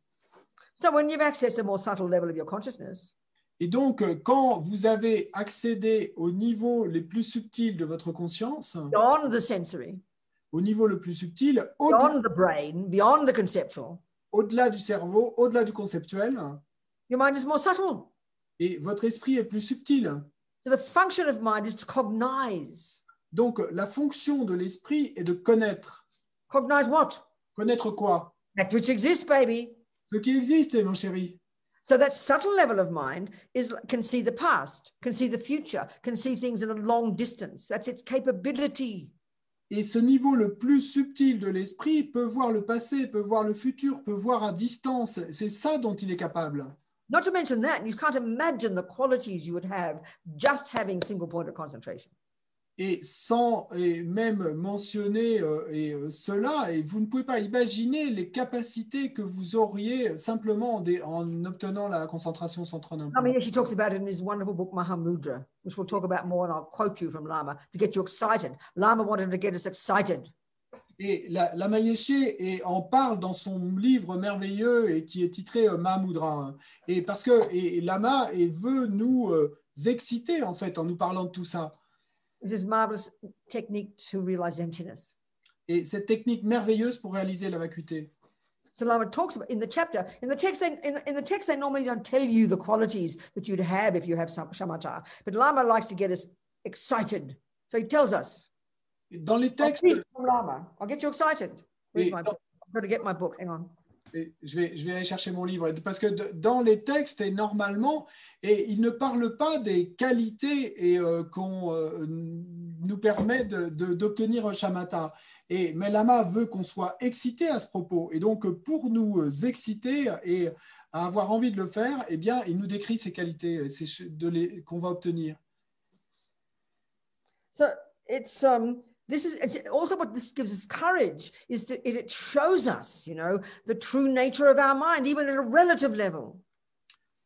So when you've accessed a more subtle level of your consciousness, Et donc, euh, quand vous avez accédé au niveau les plus subtils de votre conscience, beyond the sensory, au niveau le plus subtil, au-delà beyond the brain, beyond the conceptual, au-delà du cerveau, au-delà du conceptuel, your mind is more subtle. et votre esprit est plus subtil. So the function of mind is to cognize. Donc, la fonction de l'esprit est de connaître. Cognize what? Connaître quoi? That which exists, baby. Ce qui existe, mon chéri. So that subtle level of mind is can see the past, can see the future, can see things at a long distance. That's its capability. Et ce niveau le plus subtil de l'esprit peut voir le passé, peut voir le futur, peut voir à distance. C'est ça dont il est capable. Not to mention that, you can't imagine the qualities you would have just having single point of concentration. Et sans et même mentionner euh, et, euh, cela, et vous ne pouvez pas imaginer les capacités que vous auriez simplement en, en obtenant la concentration centre un I mean, she talks about it in his wonderful book Mahamudra, which we'll talk about more, and I'll quote you from Lama to get you excited. Lama wanted to get us excited. Et la, la et en parle dans son livre merveilleux et qui est titré euh, Mahamudra. hein. Et parce que et Lama et veut nous exciter en fait en nous parlant de tout ça. This is marvelous technique to realize emptiness. Et cette technique merveilleuse pour réaliser la vacuité. So Lama talks about in the chapter, in the text, they, in, the, in the text, they normally don't tell you the qualities that you'd have if you have some shamatha. But Lama likes to get us excited. So he tells us. Dans les I'll textes, from Lama. I'll get you excited. Where's my book? I've got to get my book. Hang on. Je vais, aller chercher mon livre. Parce que de- dans les textes, et normalement, et il ne parle pas des qualités euh, qu'on euh, nous permet de- de- d'obtenir shamatha. Et mais Lama veut qu'on soit excité à ce propos. Et donc, pour nous exciter et avoir envie de le faire, eh bien, il nous décrit ces qualités de qu'on va obtenir. Um this is it's also what this gives us courage is to it, it shows us, you know, the true nature of our mind, even at a relative level.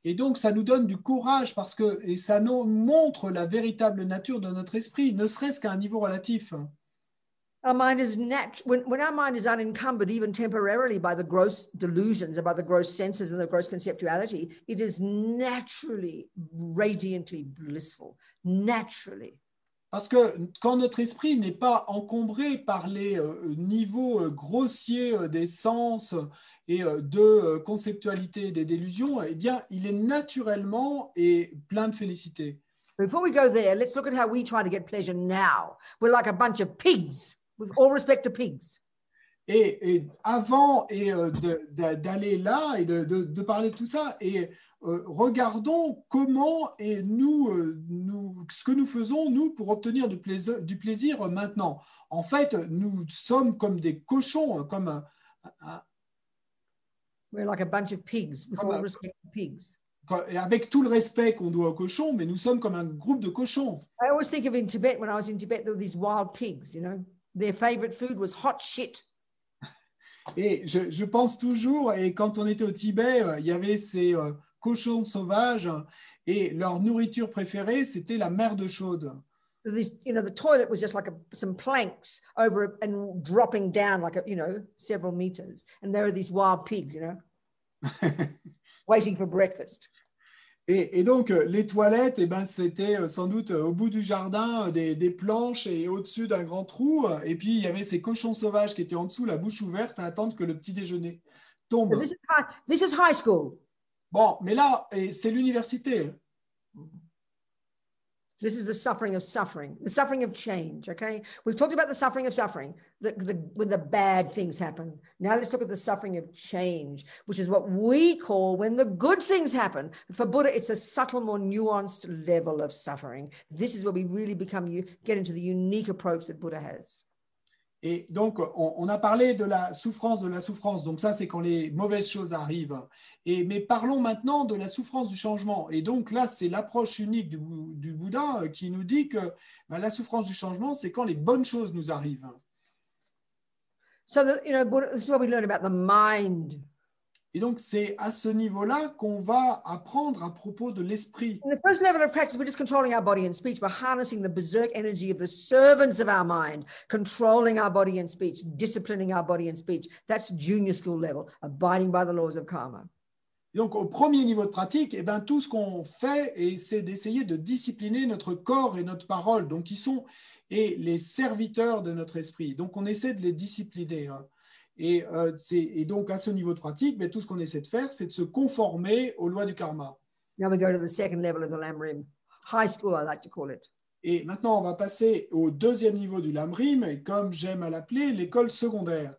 Et donc, ça nous donne du courage parce que et ça nous montre la véritable nature de notre esprit, ne serait-ce qu'à un niveau relatif. Our mind is nat when, when our mind is unencumbered, even temporarily, by the gross delusions, by the gross senses and the gross conceptuality, it is naturally radiantly blissful. Naturally. Parce que quand notre esprit n'est pas encombré par les euh, niveaux euh, grossiers euh, des sens et de conceptualité des délusions, eh bien, il est naturellement et plein de félicité. Before we go there, let's look at how we try to get pleasure now. We're like a bunch of pigs, with all respect to pigs. Et, et avant et, euh, d'aller là et de, de- de parler de tout ça, et euh, regardons comment et nous, euh, nous, ce que nous faisons, nous, pour obtenir du plaisir, du plaisir maintenant. En fait, nous sommes comme des cochons, comme un- un, We're like a bunch of pigs, with all respect to pigs. et avec tout le respect qu'on doit aux cochons, mais nous sommes comme un groupe de cochons. I always think of in Tibet, when I was in Tibet, there were these wild pigs, you know, their favorite food was hot shit. Et je, je pense toujours, et quand on était au Tibet, euh, il y avait ces euh, cochons sauvages, et leur nourriture préférée, c'était la merde chaude. This, you know, the toilet was just like a, some planks over and dropping down like a, you know, several meters. And there are these wild pigs, you know, waiting for breakfast. Et, et donc, euh, les toilettes, eh ben, c'était euh, sans doute euh, au bout du jardin des, des planches et au-dessus d'un grand trou. Et puis, il y avait ces cochons sauvages qui étaient en dessous, la bouche ouverte, à attendre que le petit déjeuner tombe. So this is high, this is high school. Bon, mais là, c'est l'université. This is the suffering of suffering, the suffering of change. Okay, we've talked about the suffering of suffering, the, the, when the bad things happen. Now let's look at the suffering of change, which is what we call when the good things happen. For Buddha, it's a subtle, more nuanced level of suffering. This is where we really become you get into the unique approach that Buddha has. Et donc, on, a parlé de la souffrance, de la souffrance. Donc, ça, c'est quand les mauvaises choses arrivent. Et, mais parlons maintenant de la souffrance du changement. Et donc, là, c'est l'approche unique du, Bouddha euh, qui nous dit que ben, la souffrance du changement, c'est quand les bonnes choses nous arrivent. So you know, this is what we learn about the mind. Et donc, c'est à ce niveau-là qu'on va apprendre à propos de l'esprit. In the first level of practice, we're just controlling our body and speech. We're harnessing the berserk energy of the servants of our mind, controlling our body and speech, disciplining our body and speech. That's junior school level, abiding by the laws of karma. Et donc, au premier niveau de pratique, eh ben, tout ce qu'on fait, c'est d'essayer de discipliner notre corps et notre parole, donc qui sont et les serviteurs de notre esprit. Donc, on essaie de les discipliner. hein. Et, euh, et donc, à ce niveau de pratique, ben, tout ce qu'on essaie de faire, c'est de se conformer aux lois du karma. Now we go to the second level of the Lamrim, high school, I like to call it. Et maintenant, on va passer au deuxième niveau du Lamrim, et comme j'aime à l'appeler, l'école secondaire.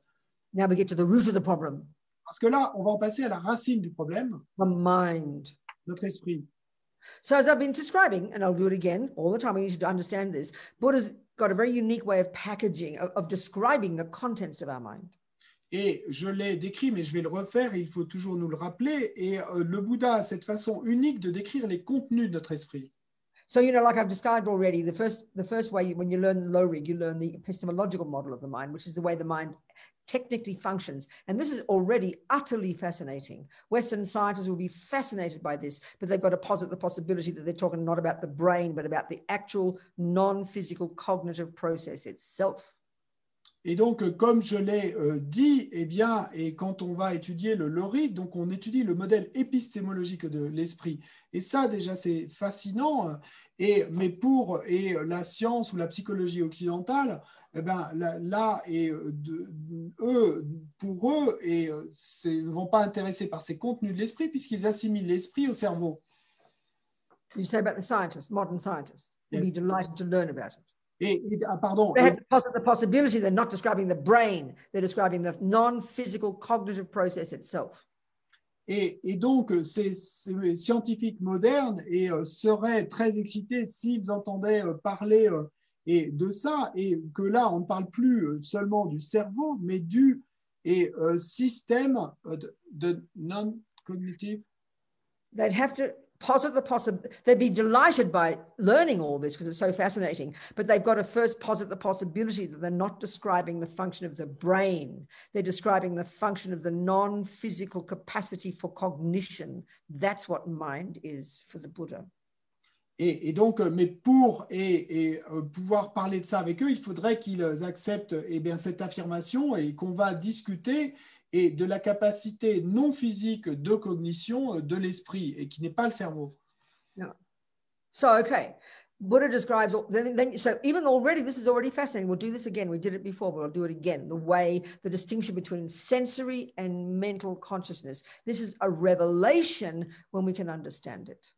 Now we get to the root of the problem, Parce que là, on va en passer à la racine du problème, the mind. notre esprit. So, as I've been describing, and I'll do it again all the time, we need to understand this. Buddha's got a very unique way of packaging, of, of describing the contents of our mind. Et je l'ai décrit, mais je vais le refaire, il faut toujours nous le rappeler. Et euh, le Bouddha a cette façon unique de décrire les contenus de notre esprit. So, you know, like I've described already, the first the first way you, when you learn low rig, you learn the epistemological model of the mind, which is the way the mind technically functions. And this is already utterly fascinating. Western scientists will be fascinated by this, but they've got to posit the possibility that they're talking not about the brain, but about the actual non-physical cognitive process itself. Et donc, euh, comme je l'ai euh, dit, eh bien, et quand on va étudier le loric, donc on étudie le modèle épistémologique de l'esprit. Et ça, déjà, c'est fascinant. Et, mais pour et la science ou la psychologie occidentale, eh ben, là, là, et euh, de- eux, pour eux, et ne vont pas intéresser par ces contenus de l'esprit puisqu'ils assimilent l'esprit au cerveau. You say about the scientists, modern scientists, they'd be Yes. delighted to learn about it. Et, et- ah, pardon, They posit the possibility they're not describing the brain, they're describing the non-physical cognitive process itself. Et, et donc, euh, ces, ces scientifiques modernes et, euh, seraient très excités s'ils entendaient euh, parler euh, et de ça, et que là, on ne parle plus euh, seulement du cerveau, mais du et, euh, système de, de non-cognitive. they'd have to posit the possibility they'd be delighted by learning all this because it's so fascinating but they've got to first posit the possibility that they're not describing the function of the brain. They're describing the function of the non-physical capacity for cognition. That's what mind is for the buddha. Et, et donc, euh, mais pour et, et, euh, pouvoir parler de ça avec eux, il faudrait qu'ils acceptent eh bien, cette affirmation et qu'on va discuter et de la capacité non physique de cognition euh, de l'esprit et qui n'est pas le cerveau. so okay. Buddha describes so even already this is already fascinating. We'll do this again. We did it before but i'll do it again. The way the distinction between sensory and mental consciousness. This is a revelation when we can understand it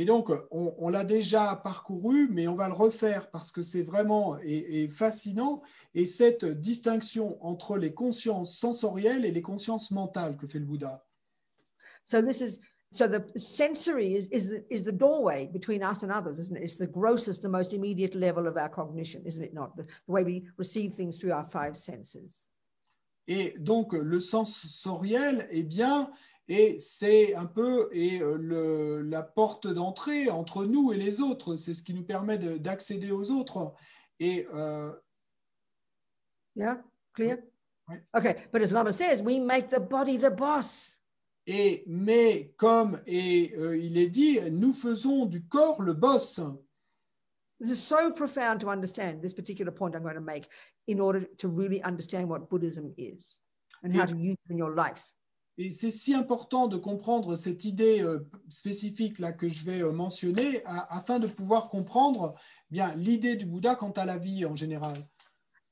Et donc, on, on l'a déjà parcouru, mais on va le refaire parce que c'est vraiment et, et fascinant. Et cette distinction entre les consciences sensorielles et les consciences mentales que fait le Bouddha. So this is so the sensory is is the, is the doorway between us and others, isn't it? It's the grossest, the most immediate level of our cognition, isn't it not? The, the way we receive things through our five senses. Et donc, le sensoriel, eh bien, et c'est un peu et, euh, le- la porte d'entrée entre nous et les autres. C'est ce qui nous permet de- d'accéder aux autres. Et euh, Yeah, clear? Okay, but as Lama says, we make the body the boss. Et, mais comme et, euh, il est dit, nous faisons du corps le boss. This is so profound to understand this particular point I'm going to make in order to really understand what Buddhism is and how to use it in your life. Et c'est si important de comprendre cette idée euh, spécifique là que je vais euh, mentionner a- afin de pouvoir comprendre eh bien l'idée du Bouddha quant à la vie en général.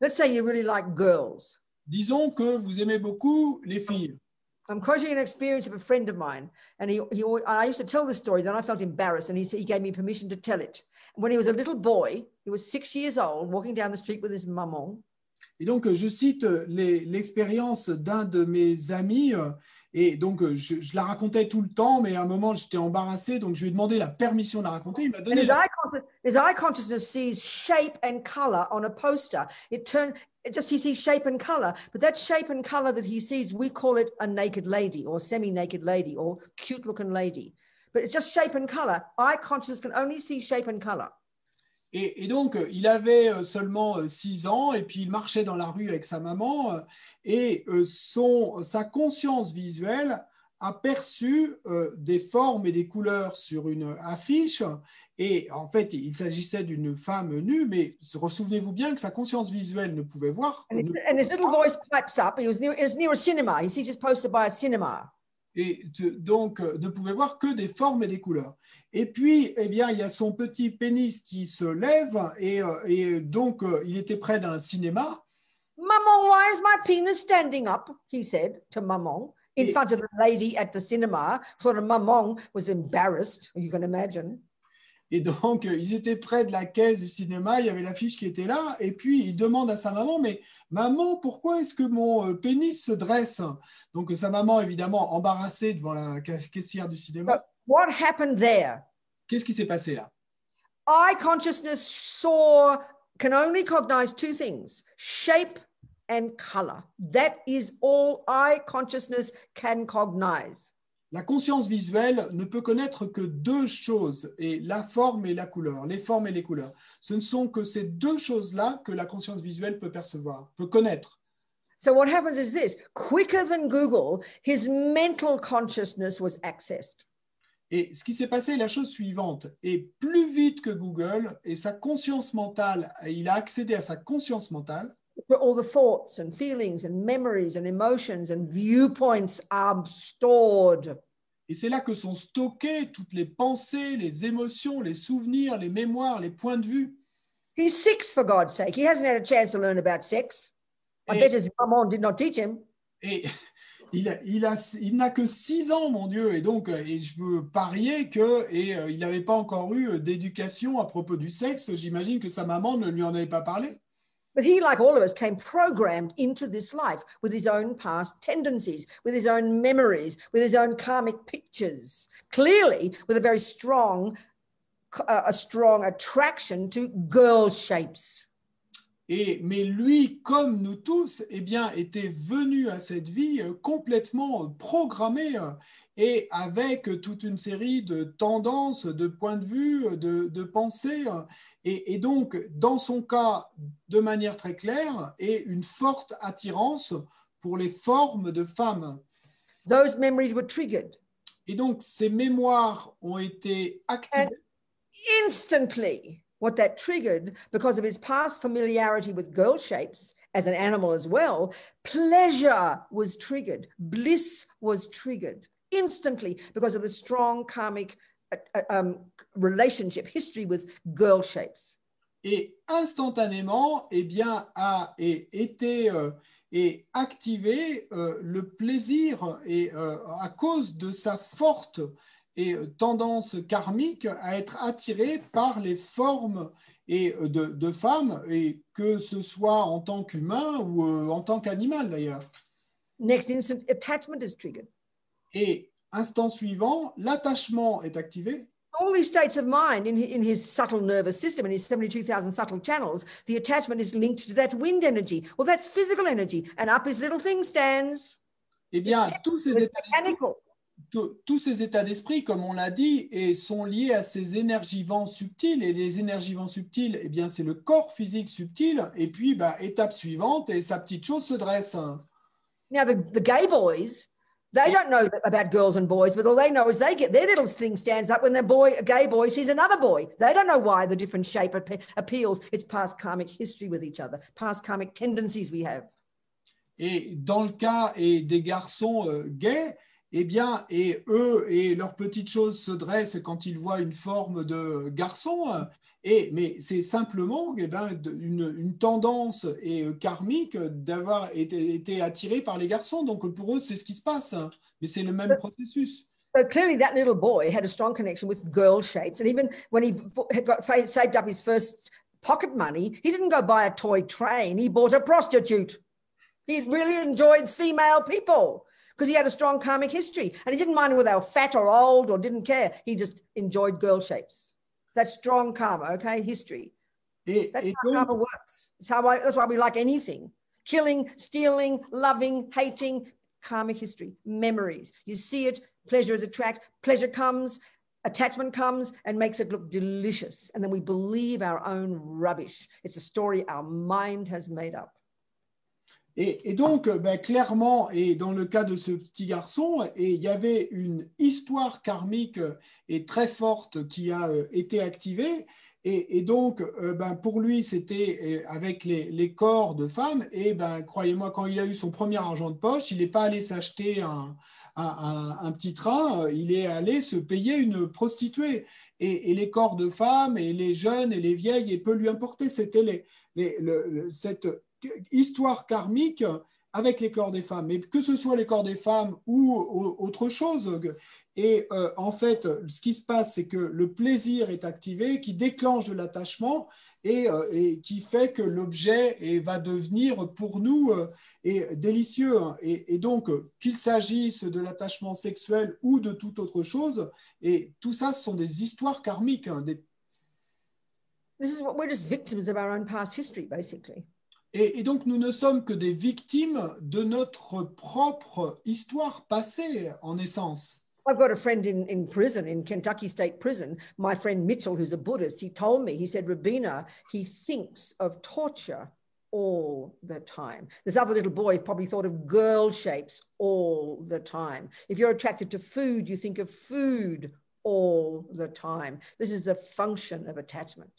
Let's say you really like girls. Disons que vous aimez beaucoup les filles. I'm quoting an experience of a friend of mine, and he, he I used to tell this story. Then I felt embarrassed, and he he gave me permission to tell it. When he was a little boy, he was six years old, walking down the street with his maman, Et donc, euh, je cite euh, l'expérience d'un de mes amis. euh, Et donc, je, je la racontais tout le temps, mais à un moment, j'étais embarrassé. Donc, je lui ai demandé la permission de la raconter. Il m'a donné his la- eye, con- his eye consciousness sees shape and color on a poster. It turns just he sees shape and color, but that shape and color that he sees, we call it a naked lady or semi-naked lady or cute-looking lady. But it's just shape and color. Eye consciousness can only see shape and color. Et, et donc, euh, il avait euh, seulement 6 ans et puis il marchait dans la rue avec sa maman euh, et euh, son, sa conscience visuelle a perçu euh, des formes et des couleurs sur une affiche. Et en fait, il s'agissait d'une femme nue, mais souvenez-vous bien que sa conscience visuelle ne pouvait voir. And, ne- his, and his little voice pipes up. He was near, it was near a cinema. He sees poster by a cinema. Et te- donc euh, ne pouvait voir que des formes et des couleurs. Et puis, eh bien, il y a son petit pénis qui se lève et, euh, et donc euh, il était près d'un cinéma. Maman, why is my penis standing up? He said to Maman in front of the lady at the cinema. Sort of Maman was embarrassed, you can imagine. Et donc, euh, ils étaient près de la caisse du cinéma, il y avait l'affiche qui était là, et puis il demande à sa maman, mais maman, pourquoi est-ce que mon euh, pénis se dresse? Donc sa maman, évidemment, embarrassée devant la ca- caissière du cinéma, What happened there? qu'est-ce qui s'est passé là? Eye consciousness saw, can only cognize two things shape and color. That is all eye consciousness can cognize. La conscience visuelle ne peut connaître que deux choses, et la forme et la couleur, les formes et les couleurs. Ce ne sont que ces deux choses-là que la conscience visuelle peut percevoir, peut connaître. So, what happens is this quicker than Google, his mental consciousness was accessed. Et ce qui s'est passé est la chose suivante. Et plus vite que Google, et sa conscience mentale, il a accédé à sa conscience mentale, where all the thoughts and feelings and memories and emotions and viewpoints are stored. Et c'est là que sont stockées toutes les pensées, les émotions, les souvenirs, les mémoires, les points de vue. He's six, for God's sake. He hasn't had a chance to learn about sex. I Et- bet his mum did not teach him. Et il, a- il, a- il n'a que six ans, mon Dieu, et donc euh, et je peux parier que et euh, il n'avait pas encore eu euh, d'éducation à propos du sexe. J'imagine que sa maman ne lui en avait pas parlé. But he, like all of us, came programmed into this life with his own past tendencies, with his own memories, with his own karmic pictures. Clearly, with a very strong, uh, a strong attraction to girl shapes. Et mais lui, comme nous tous, eh bien, était venu à cette vie euh, complètement programmé euh, et avec toute une série de tendances, de points de vue, de, de pensées. Et, et donc, dans son cas, de manière très claire, et une forte attirance pour les formes de femmes. Those memories were triggered. Et donc, ces mémoires ont été activées. instantly what that triggered because of his past familiarity with girl shapes as an animal as well pleasure was triggered bliss was triggered instantly because of the strong karmic uh, uh, um, relationship history with girl shapes et instantanément, eh bien, a et, été euh, et activé euh, le plaisir et euh, à cause de sa forte et euh, tendance karmique à être attiré par les formes et euh, de, de femmes et que ce soit en tant qu'humain ou en tant qu'animal d'ailleurs. next instant attachment is triggered Et instant suivant, l'attachement est activé. all these states of mind in, in his subtle nervous system, in his 72,000 subtle channels, the attachment is linked to that wind energy. Well, that's physical energy. And up his little thing stands. Eh bien, tous ces états tous ces états d'esprit, comme on l'a dit, et sont liés à ces énergies vents subtiles. Et les énergies vents subtiles, eh bien, c'est le corps physique subtil. Et puis, bah, étape suivante, et sa petite chose se dresse. Now, the, the gay boys, they don't know about girls and boys, but all they know is they get their little thing stands up when the boy, a gay boy, sees another boy. They don't know why the different shape appe- appeals. It's past karmic history with each other, past karmic tendencies we have. Et dans le cas des garçons euh, gays, eh bien, et eux et leurs petites choses se dressent quand ils voient une forme de garçon. Et, mais c'est simplement eh ben, une, une tendance et, euh, karmique d'avoir été, été attiré par les garçons. Donc pour eux, c'est ce qui se passe. hein. Mais c'est le même processus. So clearly, that little boy had a strong connection with girl shapes. And even when he got saved up his first pocket money, he didn't go buy a toy train. He bought a prostitute. He really enjoyed female people because he had a strong karmic history. And he didn't mind whether they were fat or old or didn't care. He just enjoyed girl shapes. That's strong karma, okay? History. Et, That's et how karma works. It's how I, that's why we like anything killing, stealing, loving, hating, karmic history, memories. You see it, pleasure is attract, pleasure comes, Attachment comes and makes it look delicious, and then we believe our own rubbish. It's a story our mind has made up. Et, donc, euh, ben, clairement, et dans le cas de ce petit garçon, il y avait une histoire karmique euh, et très forte qui a euh, été activée. Et, donc, ben, pour lui, c'était avec les, corps de femmes. Et ben, croyez-moi, quand il a eu son premier argent de poche, il n'est pas allé s'acheter un, petit train, il est allé se payer une prostituée. Et, les corps de femmes, et les jeunes, et les vieilles, et peu lui importer. C'était les, les- le- le- cette histoire karmique avec les corps des femmes, mais que ce soit les corps des femmes ou au- autre chose. Et euh, en fait, ce qui se passe, c'est que le plaisir est activé, qui déclenche de l'attachement et, euh, qui fait que l'objet et va devenir pour nous euh, délicieux. Et, et donc, qu'il s'agisse de l'attachement sexuel ou de toute autre chose, et tout ça, ce sont des histoires karmiques, hein, des This is what we're just victims of our own past history, basically. Et, et donc, nous ne sommes que des victimes de notre propre histoire passée, en essence. I've got a friend in, in prison, in Kentucky State Prison. My friend Mitchell, who's a Buddhist, he told me, he said, Rabina, he thinks of torture all the time. This other little boy probably thought of girl shapes all the time. If you're attracted to food, you think of food all the time. This is the function of attachment.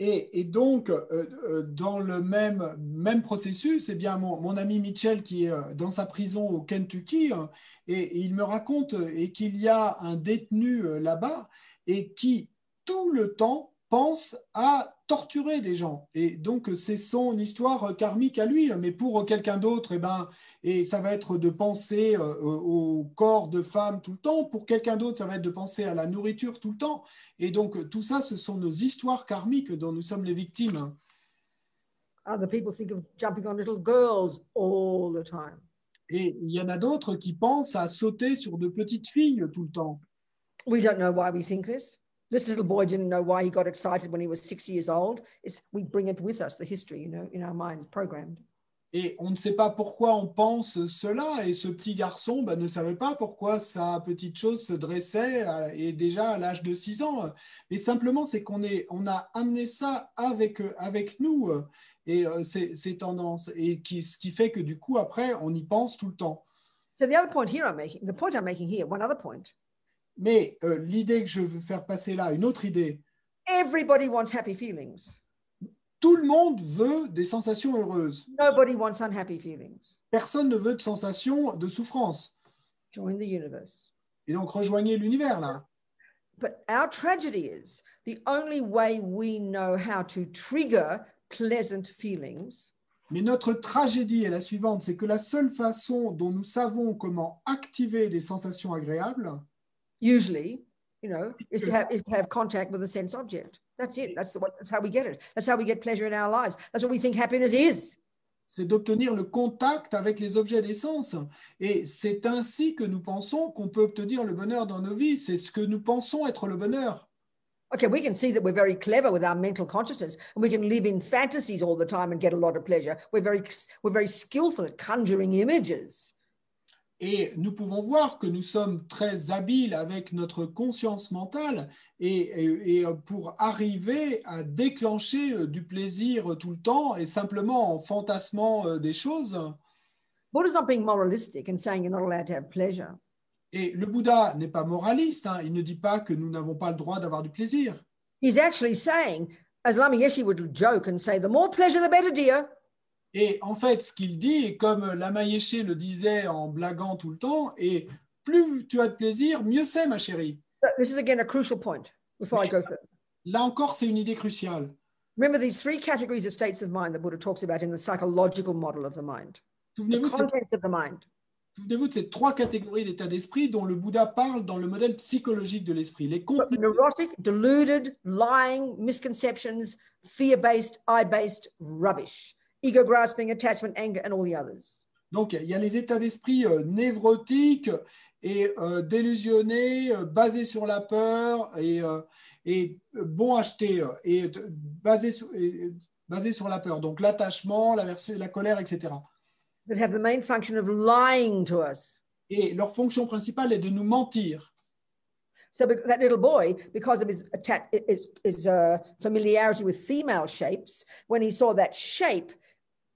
Et, donc, euh, euh, dans le même, même processus, eh bien, mon, mon ami Mitchell, qui est euh, dans sa prison au Kentucky, euh, et, il me raconte et qu'il y a un détenu là-bas et qui, tout le temps, pense à torturer des gens. Et donc, c'est son histoire euh, karmique à lui. Mais pour quelqu'un d'autre, eh ben, et ça va être de penser euh, au corps de femme tout le temps. Pour quelqu'un d'autre, ça va être de penser à la nourriture tout le temps. Et donc, tout ça, ce sont nos histoires karmiques dont nous sommes les victimes. Other people think of jumping on little girls all the time. Et il y en a d'autres qui pensent à sauter sur de petites filles tout le temps. We don't know why we think this. This little boy didn't know why he got excited when he was six years old. It's, we bring it with us, the history, you know, in our minds, programmed. Et on ne sait pas pourquoi on pense cela. Et ce petit garçon bah, ne savait pas pourquoi sa petite chose se dressait à- et déjà à l'âge de 6 ans. Mais simplement, c'est qu'on est, on a amené ça avec, avec nous et euh, ces, ces tendances. Et qui, ce qui fait que du coup, après, on y pense tout le temps. So the other point here I'm making, the point I'm making here, one other point, Mais euh, l'idée que je veux faire passer là, une autre idée, everybody wants happy feelings. tout le monde veut des sensations heureuses. Nobody wants unhappy feelings. Personne ne veut de sensations de souffrance. Join the universe. Et donc, rejoignez l'univers là. But our tragedy is the only way we know how to trigger pleasant feelings Mais notre tragédie est la suivante, c'est que la seule façon dont nous savons comment activer des sensations agréables, usually, you know, is to have is to have contact with a sense object. That's it. That's the that's how we get it. That's how we get pleasure in our lives. That's what we think happiness is. c'est d'obtenir le contact avec les objets d'essence. Et c'est ainsi que nous pensons qu'on peut obtenir le bonheur dans nos vies. C'est ce que nous pensons être le bonheur. Okay, we can see that we're very clever with our mental consciousness, and we can live in fantasies all the time and get a lot of pleasure. We're very we're very skillful at conjuring images. Et nous pouvons voir que nous sommes très habiles avec notre conscience mentale et, et- et pour arriver à déclencher euh, du plaisir tout le temps et simplement en fantasmant euh, des choses. Buddha's not being moralistic and saying you're not allowed to have pleasure. Et le Bouddha n'est pas moraliste, hein. il ne dit pas que nous n'avons pas le droit d'avoir du plaisir. He's actually saying, as Lama Yeshe would joke and say, the more pleasure, the better, dear. Et en fait, ce qu'il dit, et comme Lama Yeshe le disait en blaguant tout le temps, et plus tu as de plaisir, mieux c'est, ma chérie. This is again a crucial point before I go. Là encore, c'est une idée cruciale. Remember these three categories of states of mind that Buddha talks about in the psychological model of the mind. Souvenez-vous de, ces trois catégories d'état d'esprit dont le Bouddha parle dans le modèle psychologique de l'esprit. Les contenus, neurotic, deluded, lying, misconceptions, fear-based, I-based rubbish, ego grasping, attachment, anger, and all the others. donc il y a les états d'esprit euh, névrotiques et euh, délusionnés, euh, basés sur la peur et, euh, et euh, bon acheter euh, et basés sur, basés sur la peur. Donc l'attachement, l'aversion, la colère, etc. That have the main function of lying to us. Et leur fonction principale est de nous mentir. So that little boy, because of his his, his uh, familiarity with female shapes, when he saw that shape,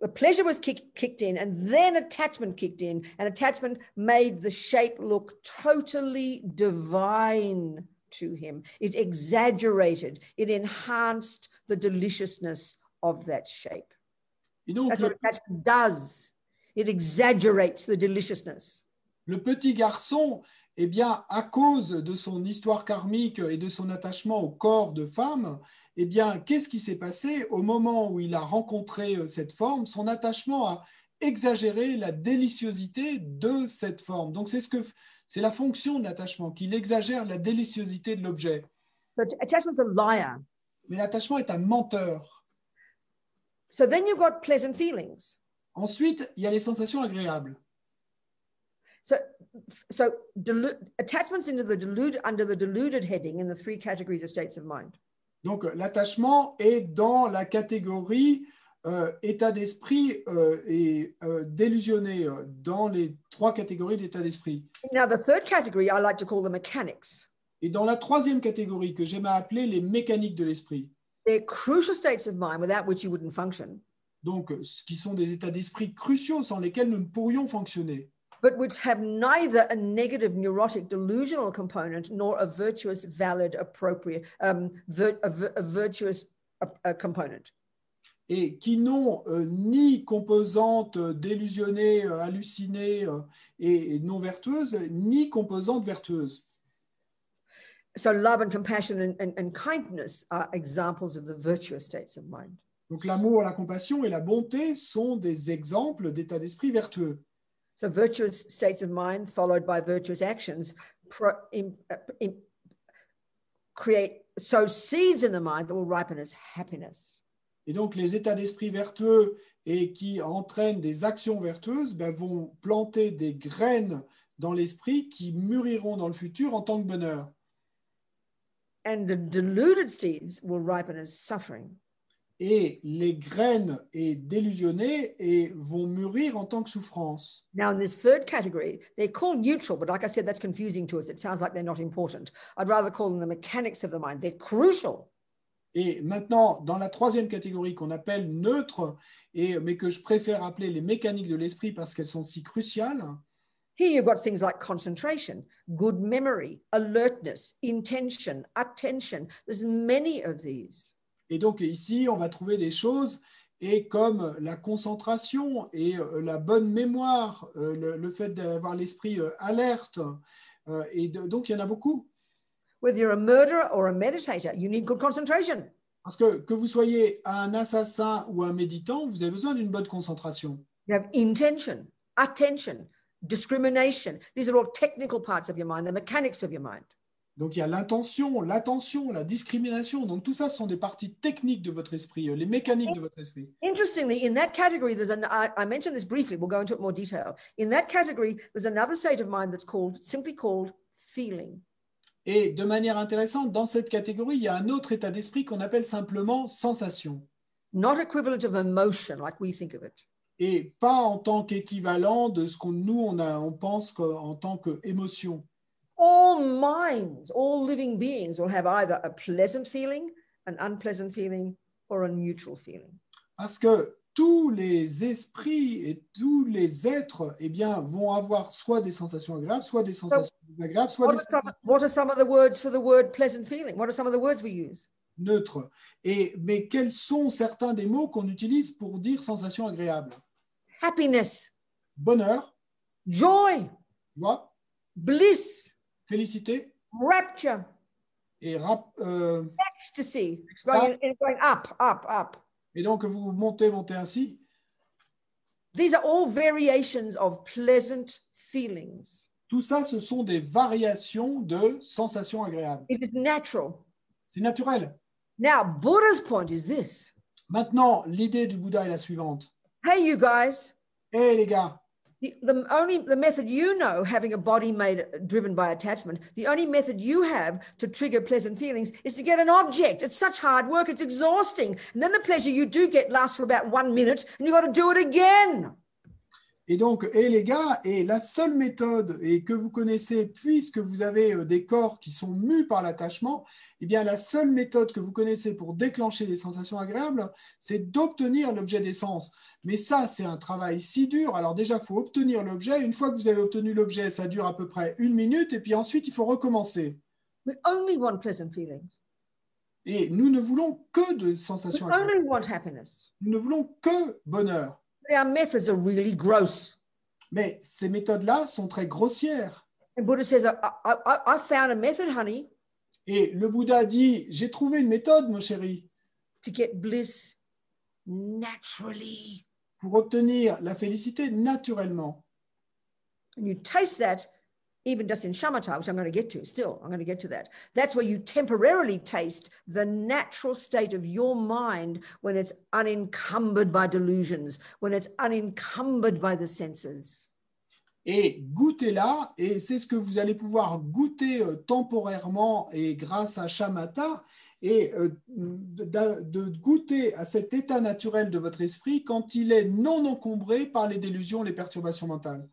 the pleasure was kick, kicked in, and then attachment kicked in, and attachment made the shape look totally divine to him. It exaggerated, it enhanced the deliciousness of that shape. Donc, That's what attachment does. It exaggerates the deliciousness. le petit garçon, eh bien, à cause de son histoire karmique et de son attachement au corps de femme, eh bien, qu'est-ce qui s'est passé au moment où il a rencontré euh, cette forme? Son attachement a exagéré la déliciosité de cette forme. Donc, c'est ce que c'est la fonction de l'attachement, qu'il exagère la déliciosité de l'objet. Mais l'attachement est un menteur. So then you've got pleasant feelings. Ensuite, il y a les sensations agréables. So, so attachments into the deluded under the deluded heading in the three categories of states of mind. Donc, euh, l'attachement est dans la catégorie euh, état d'esprit euh, et euh, délusionné, euh, dans les trois catégories d'état d'esprit. Now, the third category I like to call the mechanics. Et dans la troisième catégorie que j'aime à appeler les mécaniques de l'esprit, They're crucial states of mind without which you wouldn't function, donc euh, ce qui sont des états d'esprit cruciaux sans lesquels nous ne pourrions fonctionner, but which have neither a negative neurotic delusional component nor a virtuous, valid, appropriate, um, vir- a, a virtuous uh, uh, component. et qui n'ont euh, ni composante euh, délusionnée, euh, hallucinée euh, et, et non vertueuse, ni composante vertueuse. So, love and compassion and, and, and kindness are examples of the virtuous states of mind. Donc l'amour, la compassion et la bonté sont des exemples d'état d'esprit vertueux. So, virtuous states of mind followed by virtuous actions pro, in, uh, in, create sow seeds in the mind that will ripen as happiness. Et donc les états d'esprit vertueux et qui entraînent des actions vertueuses ben, vont planter des graines dans l'esprit qui mûriront dans le futur en tant que bonheur. And the deluded seeds will ripen as suffering. Et les graines et délusionnées et vont mûrir en tant que souffrance. Now, in this third category, they're called neutral, but like I said, that's confusing to us. It sounds like they're not important. I'd rather call them the mechanics of the mind. They're crucial. Et maintenant, dans la troisième catégorie qu'on appelle neutre, et, mais que je préfère appeler les mécaniques de l'esprit parce qu'elles sont si cruciales, Here you've got things like concentration, good memory, alertness, intention, attention. There's many of these. Et donc ici, on va trouver des choses et comme la concentration et euh, la bonne mémoire, euh, le, le fait d'avoir l'esprit euh, alerte, et de- donc il y en a beaucoup. Whether you're a murderer or a meditator, you need good concentration. Parce que que vous soyez un assassin ou un méditant, vous avez besoin d'une bonne concentration. You have intention, attention, discrimination. These are all technical parts of your mind, the mechanics of your mind. Donc il y a l'intention, l'attention, la discrimination. Donc tout ça sont des parties techniques de votre esprit, euh, les mécaniques de votre esprit. Interestingly, in that category, there's an, I, I mentioned this briefly, we'll go into it more detail. In that category, there's another state of mind that's called, simply called feeling. Et de manière intéressante, dans cette catégorie, il y a un autre état d'esprit qu'on appelle simplement sensation. Not equivalent of emotion like we think of it. et pas en tant qu'équivalent de ce qu'on nous on, a, on pense en tant qu'émotion. All minds, all living beings will have either a pleasant feeling, an unpleasant feeling, or a neutral feeling. Parce que tous les esprits et tous les êtres eh bien, vont avoir soit des sensations agréables, soit des sensations désagréables, soit What des are, some, sensations what are some of the words for the word pleasant feeling? What are some of the words we use? neutres. Et, mais quels sont certains des mots qu'on utilise pour dire sensations agréables Happiness, Bonheur, joy, joie, bliss, félicité rapture, et rap, euh, ecstasy, going, going up, up, up. Et donc vous montez, montez ainsi. These are all variations of pleasant feelings. Tout ça, ce sont des variations de sensations agréables. It is natural. C'est naturel. Now, Buddha's point is this Maintenant, l'idée du Bouddha est la suivante. hey, you guys, Hé les gars, the, the only the method you know having a body made driven by attachment the only method you have to trigger pleasant feelings is to get an object. It's such hard work it's exhausting. And then the pleasure you do get lasts for about one minute and you've got to do it again Et donc, et les gars, et la seule méthode et que vous connaissez, puisque vous avez euh, des corps qui sont mus par l'attachement, eh bien, la seule méthode que vous connaissez pour déclencher des sensations agréables, c'est d'obtenir l'objet des sens. Mais ça, c'est un travail si dur. Alors déjà, il faut obtenir l'objet. Une fois que vous avez obtenu l'objet, ça dure à peu près une minute, et puis ensuite, il faut recommencer. We only want pleasant feelings. Et nous ne voulons que de sensations agréables. only want happiness. Nous ne voulons que bonheur. Our methods are really gross. Mais ces méthodes-là sont très grossières. And Buddha says, I, I, I, I found a method, honey, Et le Bouddha dit, j'ai trouvé une méthode, mon chéri, to get bliss naturally. pour obtenir la félicité naturellement. And you taste that even just in shamatha, which I'm going to get to still. I'm going to get to that. That's where you temporarily taste the natural state of your mind when it's unencumbered by delusions, when it's unencumbered by the senses. Et goûtez-la, et c'est ce que vous allez pouvoir goûter euh, temporairement et grâce à Shamatha, et euh, de, de goûter à cet état naturel de votre esprit quand il est non encombré par les délusions, les perturbations mentales.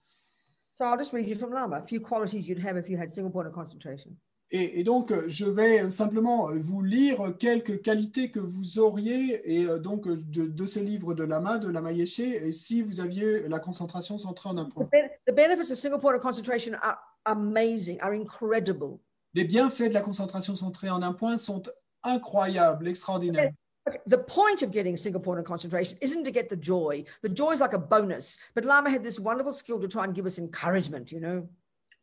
So I'll just read you from Lama a few qualities you'd have if you had single point of concentration. Et, et donc, euh, je vais simplement euh, vous lire quelques qualités que vous auriez, et euh, donc euh, de, de ce livre de Lama, de Lama Yeshe, et si vous aviez la concentration centrée en un point. ben- the benefits of single point of concentration are amazing, are incredible. Les bienfaits de la concentration centrée en un point sont incroyables, extraordinaires. Okay, The point of getting single point of concentration isn't to get the joy. The joy is like a bonus. But Lama had this wonderful skill to try and give us encouragement, you know?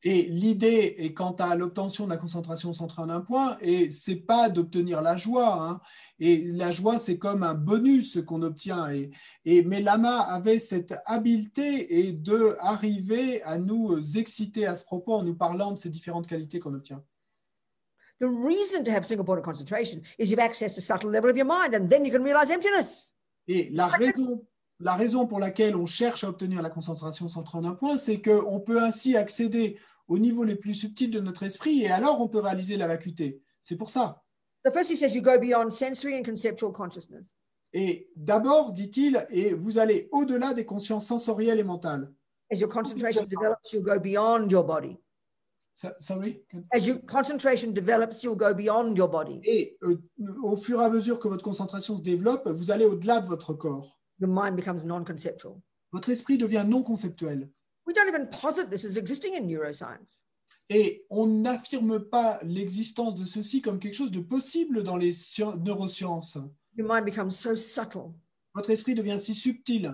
Et l'idée est quant à l'obtention de la concentration centrée en un point, et c'est pas d'obtenir la joie. hein. Et la joie, c'est comme un bonus qu'on obtient. Et, et mais Lama avait cette habileté et de arriver à nous exciter à ce propos en nous parlant de ces différentes qualités qu'on obtient. The reason to have single point of concentration is you've accessed a subtle level of your mind, and then you can realize emptiness. Et la raison, la raison pour laquelle on cherche à obtenir la concentration centrée en un point, c'est qu'on peut ainsi accéder au niveau les plus subtils de notre esprit, et alors on peut réaliser la vacuité. C'est pour ça. So first he says you go beyond sensory and conceptual consciousness. Et d'abord, dit-il, et vous allez au-delà des consciences sensorielles et mentales. As your concentration develops, you'll go beyond your body. So- Sorry? As your concentration develops, you'll go beyond your body. Et euh, au fur et à mesure que votre concentration se développe, vous allez au-delà de votre corps. Your mind becomes non-conceptual. Votre esprit devient non conceptuel. We don't even posit this as existing in neuroscience. Et on n'affirme pas l'existence de ceci comme quelque chose de possible dans les scien- neurosciences. Your mind becomes so subtle. Votre esprit devient si subtil.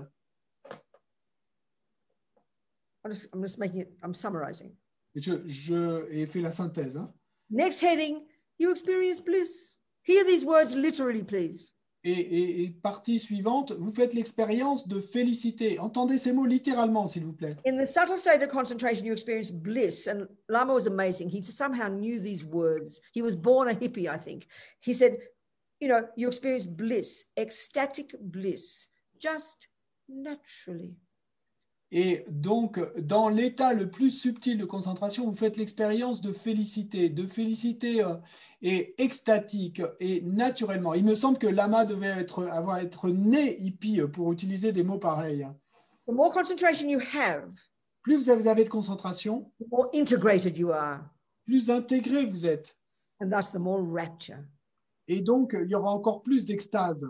I'm just, I'm just making it, I'm summarizing. Je, je ai fait la synthèse. hein. Next heading, you experience bliss. Hear these words literally, please. Et, et- et partie suivante, vous faites l'expérience de félicité. Entendez ces mots littéralement, s'il vous plaît. In the subtle state of concentration, you experience bliss. And Lama was amazing. He somehow knew these words. He was born a hippie, I think. He said, you know, you experience bliss, ecstatic bliss, just naturally. Et donc, dans l'état le plus subtil de concentration, vous faites l'expérience de félicité, de félicité euh, et extatique et naturellement. Il me semble que Lama devait être, avoir être né hippie pour utiliser des mots pareils. The more concentration you have, Plus vous avez de concentration, the more integrated you are, plus intégré vous êtes. and thus the more rapture, Et donc, il y aura encore plus d'extase.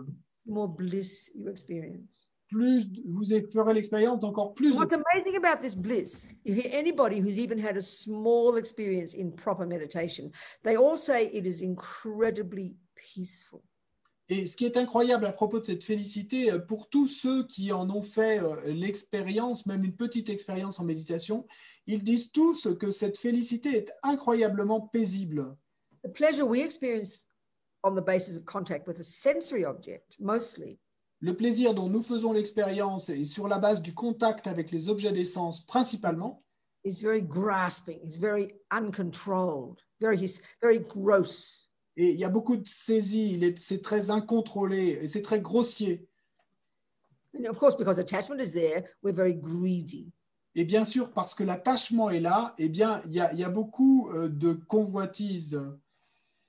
the more bliss you experience. Plus vous ferez l'expérience d'encore plus. What's amazing about this bliss, you hear anybody who's even had a small experience in proper meditation, they all say it is incredibly peaceful. Et ce qui est incroyable à propos de cette félicité, euh, pour tous ceux qui en ont fait euh, l'expérience, même une petite expérience en méditation, ils disent tous que cette félicité est incroyablement paisible. The pleasure we experience on the basis of contact with a sensory object, mostly, Le plaisir dont nous faisons l'expérience est sur la base du contact avec les objets d'essence principalement, is very grasping, is very uncontrolled, very, very gross. et il y a beaucoup de saisie, c'est très incontrôlé et c'est très grossier. And of course, because attachment is there, we're very greedy. Et bien sûr, parce que l'attachement est là, eh bien, il y y a beaucoup euh, de convoitises.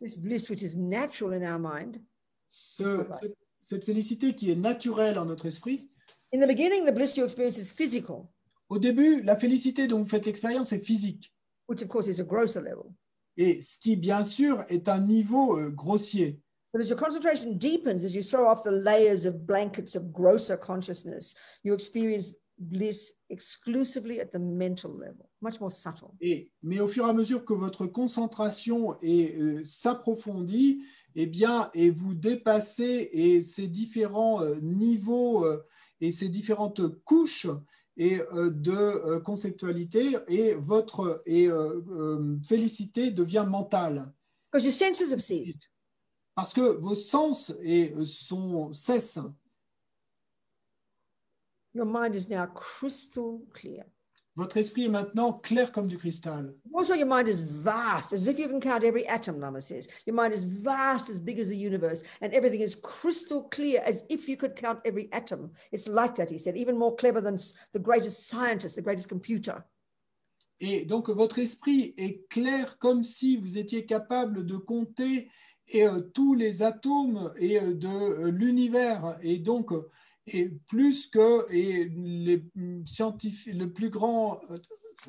This bliss, which is natural in our mind. Ce- cette, cette félicité qui est naturelle en notre esprit, In the beginning, the bliss you experience is physical. Au début, la félicité dont vous faites l'expérience est physique. which of course is a grosser level. Et ce qui, bien sûr, est un niveau euh, grossier. But as your concentration deepens, as you throw off the layers of blankets of grosser consciousness, you experience bliss exclusively at the mental level, much more subtle. Et, mais au fur et à mesure que votre concentration est, euh, s'approfondit, eh bien, et vous dépassez et ces différents euh, niveaux euh, et ces différentes couches et euh, de conceptualité, et votre et, euh, félicité devient mentale. Because your senses have ceased. Parce que vos sens et, sont, cessent. Your mind is now crystal clear. Votre esprit est maintenant clair comme du cristal. Also, your mind is vast, as if you can count every atom, Lama says. Your mind is vast, as big as the universe, and everything is crystal clear, as if you could count every atom. It's like that, he said, even more clever than the greatest scientist, the greatest computer. Et donc, votre esprit est clair comme si vous étiez capable de compter et, euh, tous les atomes et, euh, de euh, l'univers. Et donc, et plus que et les scientifiques, le plus grand. euh,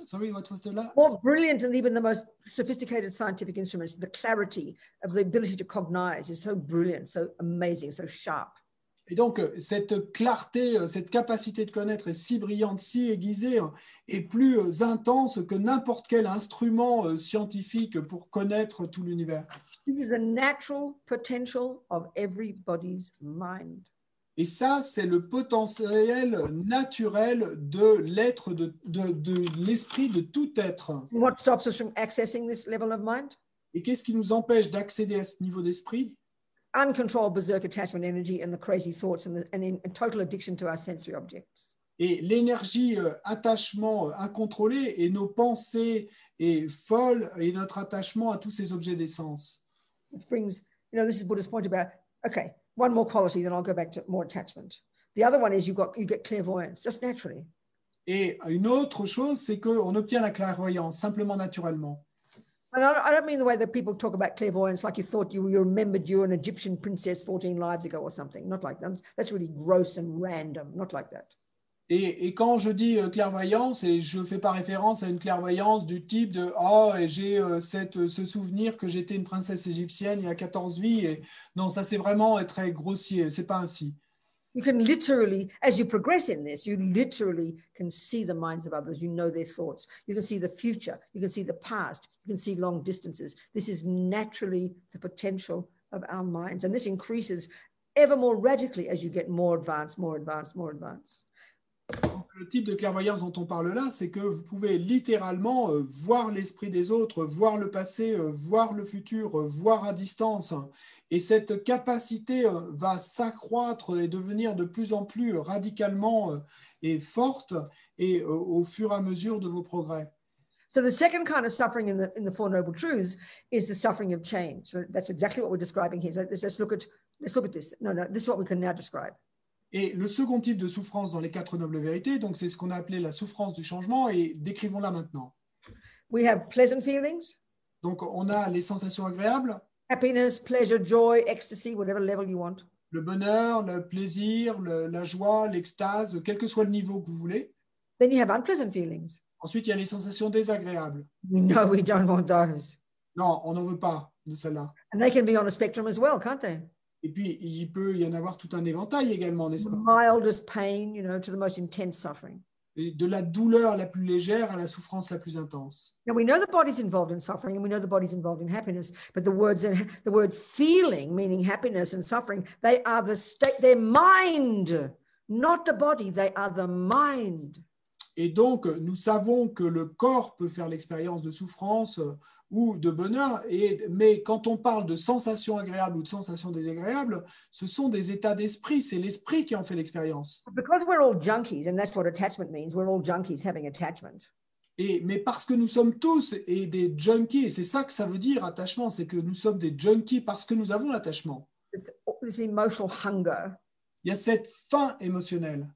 Sorry, what was the last? More brilliant than even the most sophisticated scientific instruments. The clarity of the ability to cognize is so brilliant, so amazing, so sharp. Et donc, euh, cette clarté, euh, cette capacité de connaître est si brillante, si aiguisée, et plus intense que n'importe quel instrument scientifique pour connaître tout l'univers. This is a natural potential of everybody's mind. Et ça, c'est le potentiel naturel de l'être, de, de, de l'esprit de tout être. What stops us from accessing this level of mind? Et qu'est-ce qui nous empêche d'accéder à ce niveau d'esprit? Uncontrolled berserk attachment energy and the crazy thoughts and, the, and in, and total addiction to our sensory objects. Et l'énergie euh, attachement euh, incontrôlé et nos pensées et folles et notre attachement à tous ces objets d'essence. Which brings, you know, this is Buddha's point about, okay, one more quality, then I'll go back to more attachment. The other one is you got you get clairvoyance just naturally. Et une autre chose, c'est qu'on obtient la clairvoyance simplement naturellement. And I don't, mean the way that people talk about clairvoyance like you thought you, you remembered you were an Egyptian princess 14 lives ago or something. Not like that. That's really gross and random. Not like that. Et, quand je dis euh, clairvoyance, et je ne fais pas référence à une clairvoyance du type de Oh, j'ai euh, ce souvenir que j'étais une princesse égyptienne il y a 14 vies. Non, ça c'est vraiment euh, très grossier, c'est pas ainsi. You can literally, as you progress in this, you literally can see the minds of others. You know their thoughts. You can see the future. You can see the past. You can see long distances. This is naturally the potential of our minds. And this increases ever more radically as you get more advanced, more advanced, more advanced. Le type de clairvoyance dont on parle là, c'est que vous pouvez littéralement euh, voir l'esprit des autres, voir le passé, euh, voir le futur, euh, voir à distance. Et cette capacité va s'accroître et devenir de plus en plus radicalement et forte et au fur et à mesure de vos progrès. So the second kind of suffering in the Four Noble Truths is the suffering of change. So that's exactly what we're describing here. So let's look at let's look at this. No, no, this is what we can now describe. Et le second type de souffrance dans les quatre nobles vérités, donc c'est ce qu'on a appelé la souffrance du changement, et décrivons-la maintenant. We have pleasant feelings, Donc on a les sensations agréables, happiness, pleasure, joy, ecstasy, whatever level you want. le bonheur, le plaisir, le- la joie, l'extase, quel que soit le niveau que vous voulez. Then you have unpleasant feelings. Ensuite, il y a les sensations désagréables. We know we don't want those. Non, on n'en veut pas de celle-là. And they can be on a spectrum as well, can't they? Et puis, il peut y en avoir tout un éventail également, n'est-ce pas? Mildest pain, you know, to the most intense suffering. Et De la douleur la plus légère à la souffrance la plus intense. Now we know the body's involved in suffering and we know the body's involved in happiness, but the words the word feeling, meaning happiness and suffering, they are the state, their mind, not the body, they are the mind. Et donc, nous savons que le corps peut faire l'expérience de souffrance ou de bonheur, et, mais quand on parle de sensations agréables ou de sensations désagréables, ce sont des états d'esprit, c'est l'esprit qui en fait l'expérience. Because we're all junkies, and that's what attachment means, we're all junkies having attachment. Et, mais parce que nous sommes tous et des junkies, et c'est ça que ça veut dire attachement, c'est que nous sommes des junkies parce que nous avons l'attachement. Il y a cette faim émotionnelle.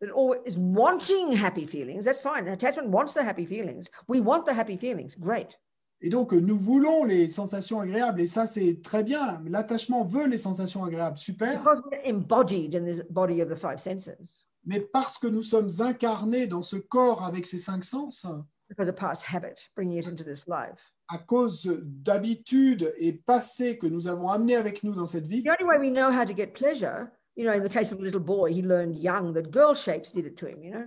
that always wanting happy feelings. That's fine. Attachment wants the happy feelings. We want the happy feelings. Great. Et donc, nous voulons les sensations agréables, et ça, c'est très bien. L'attachement veut les sensations agréables, super. Because we're embodied in this body of the five senses. mais parce que nous sommes incarnés dans ce corps avec ces cinq sens, because of past habit, bringing it into this life. à cause d'habitudes et passés que nous avons amenés avec nous dans cette vie, The only way we know how to get pleasure, you know, in the case of the little boy, he learned young that girl shapes did it to him, you know?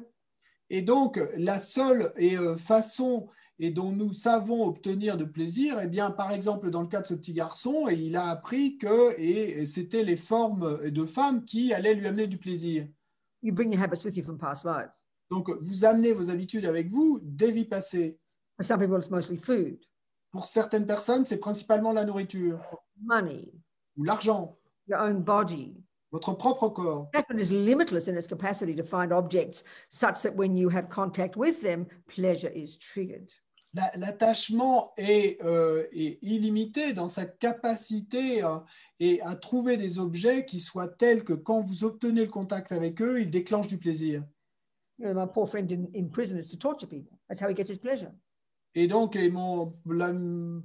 Et donc, la seule et, euh, façon et dont nous savons obtenir de plaisir, eh bien, par exemple, dans le cas de ce petit garçon, et il a appris que et c'était les formes de femmes qui allaient lui amener du plaisir. You bring your habits with you from past lives. Donc, vous amenez vos habitudes avec vous des vies passées. For some people, it's mostly food, Pour certaines personnes, c'est principalement la nourriture money, ou l'argent, your own body. Votre propre corps. Attachment is limitless in its capacity to find objects such that when you have contact with them, pleasure is triggered. La- L'attachement est, euh, est illimité dans sa capacité euh, et à trouver des objets qui soient tels que quand vous obtenez le contact avec eux, ils déclenchent du plaisir. You know, my poor friend in, in prison is to torture people. That's how he gets his pleasure. Et donc, et mon la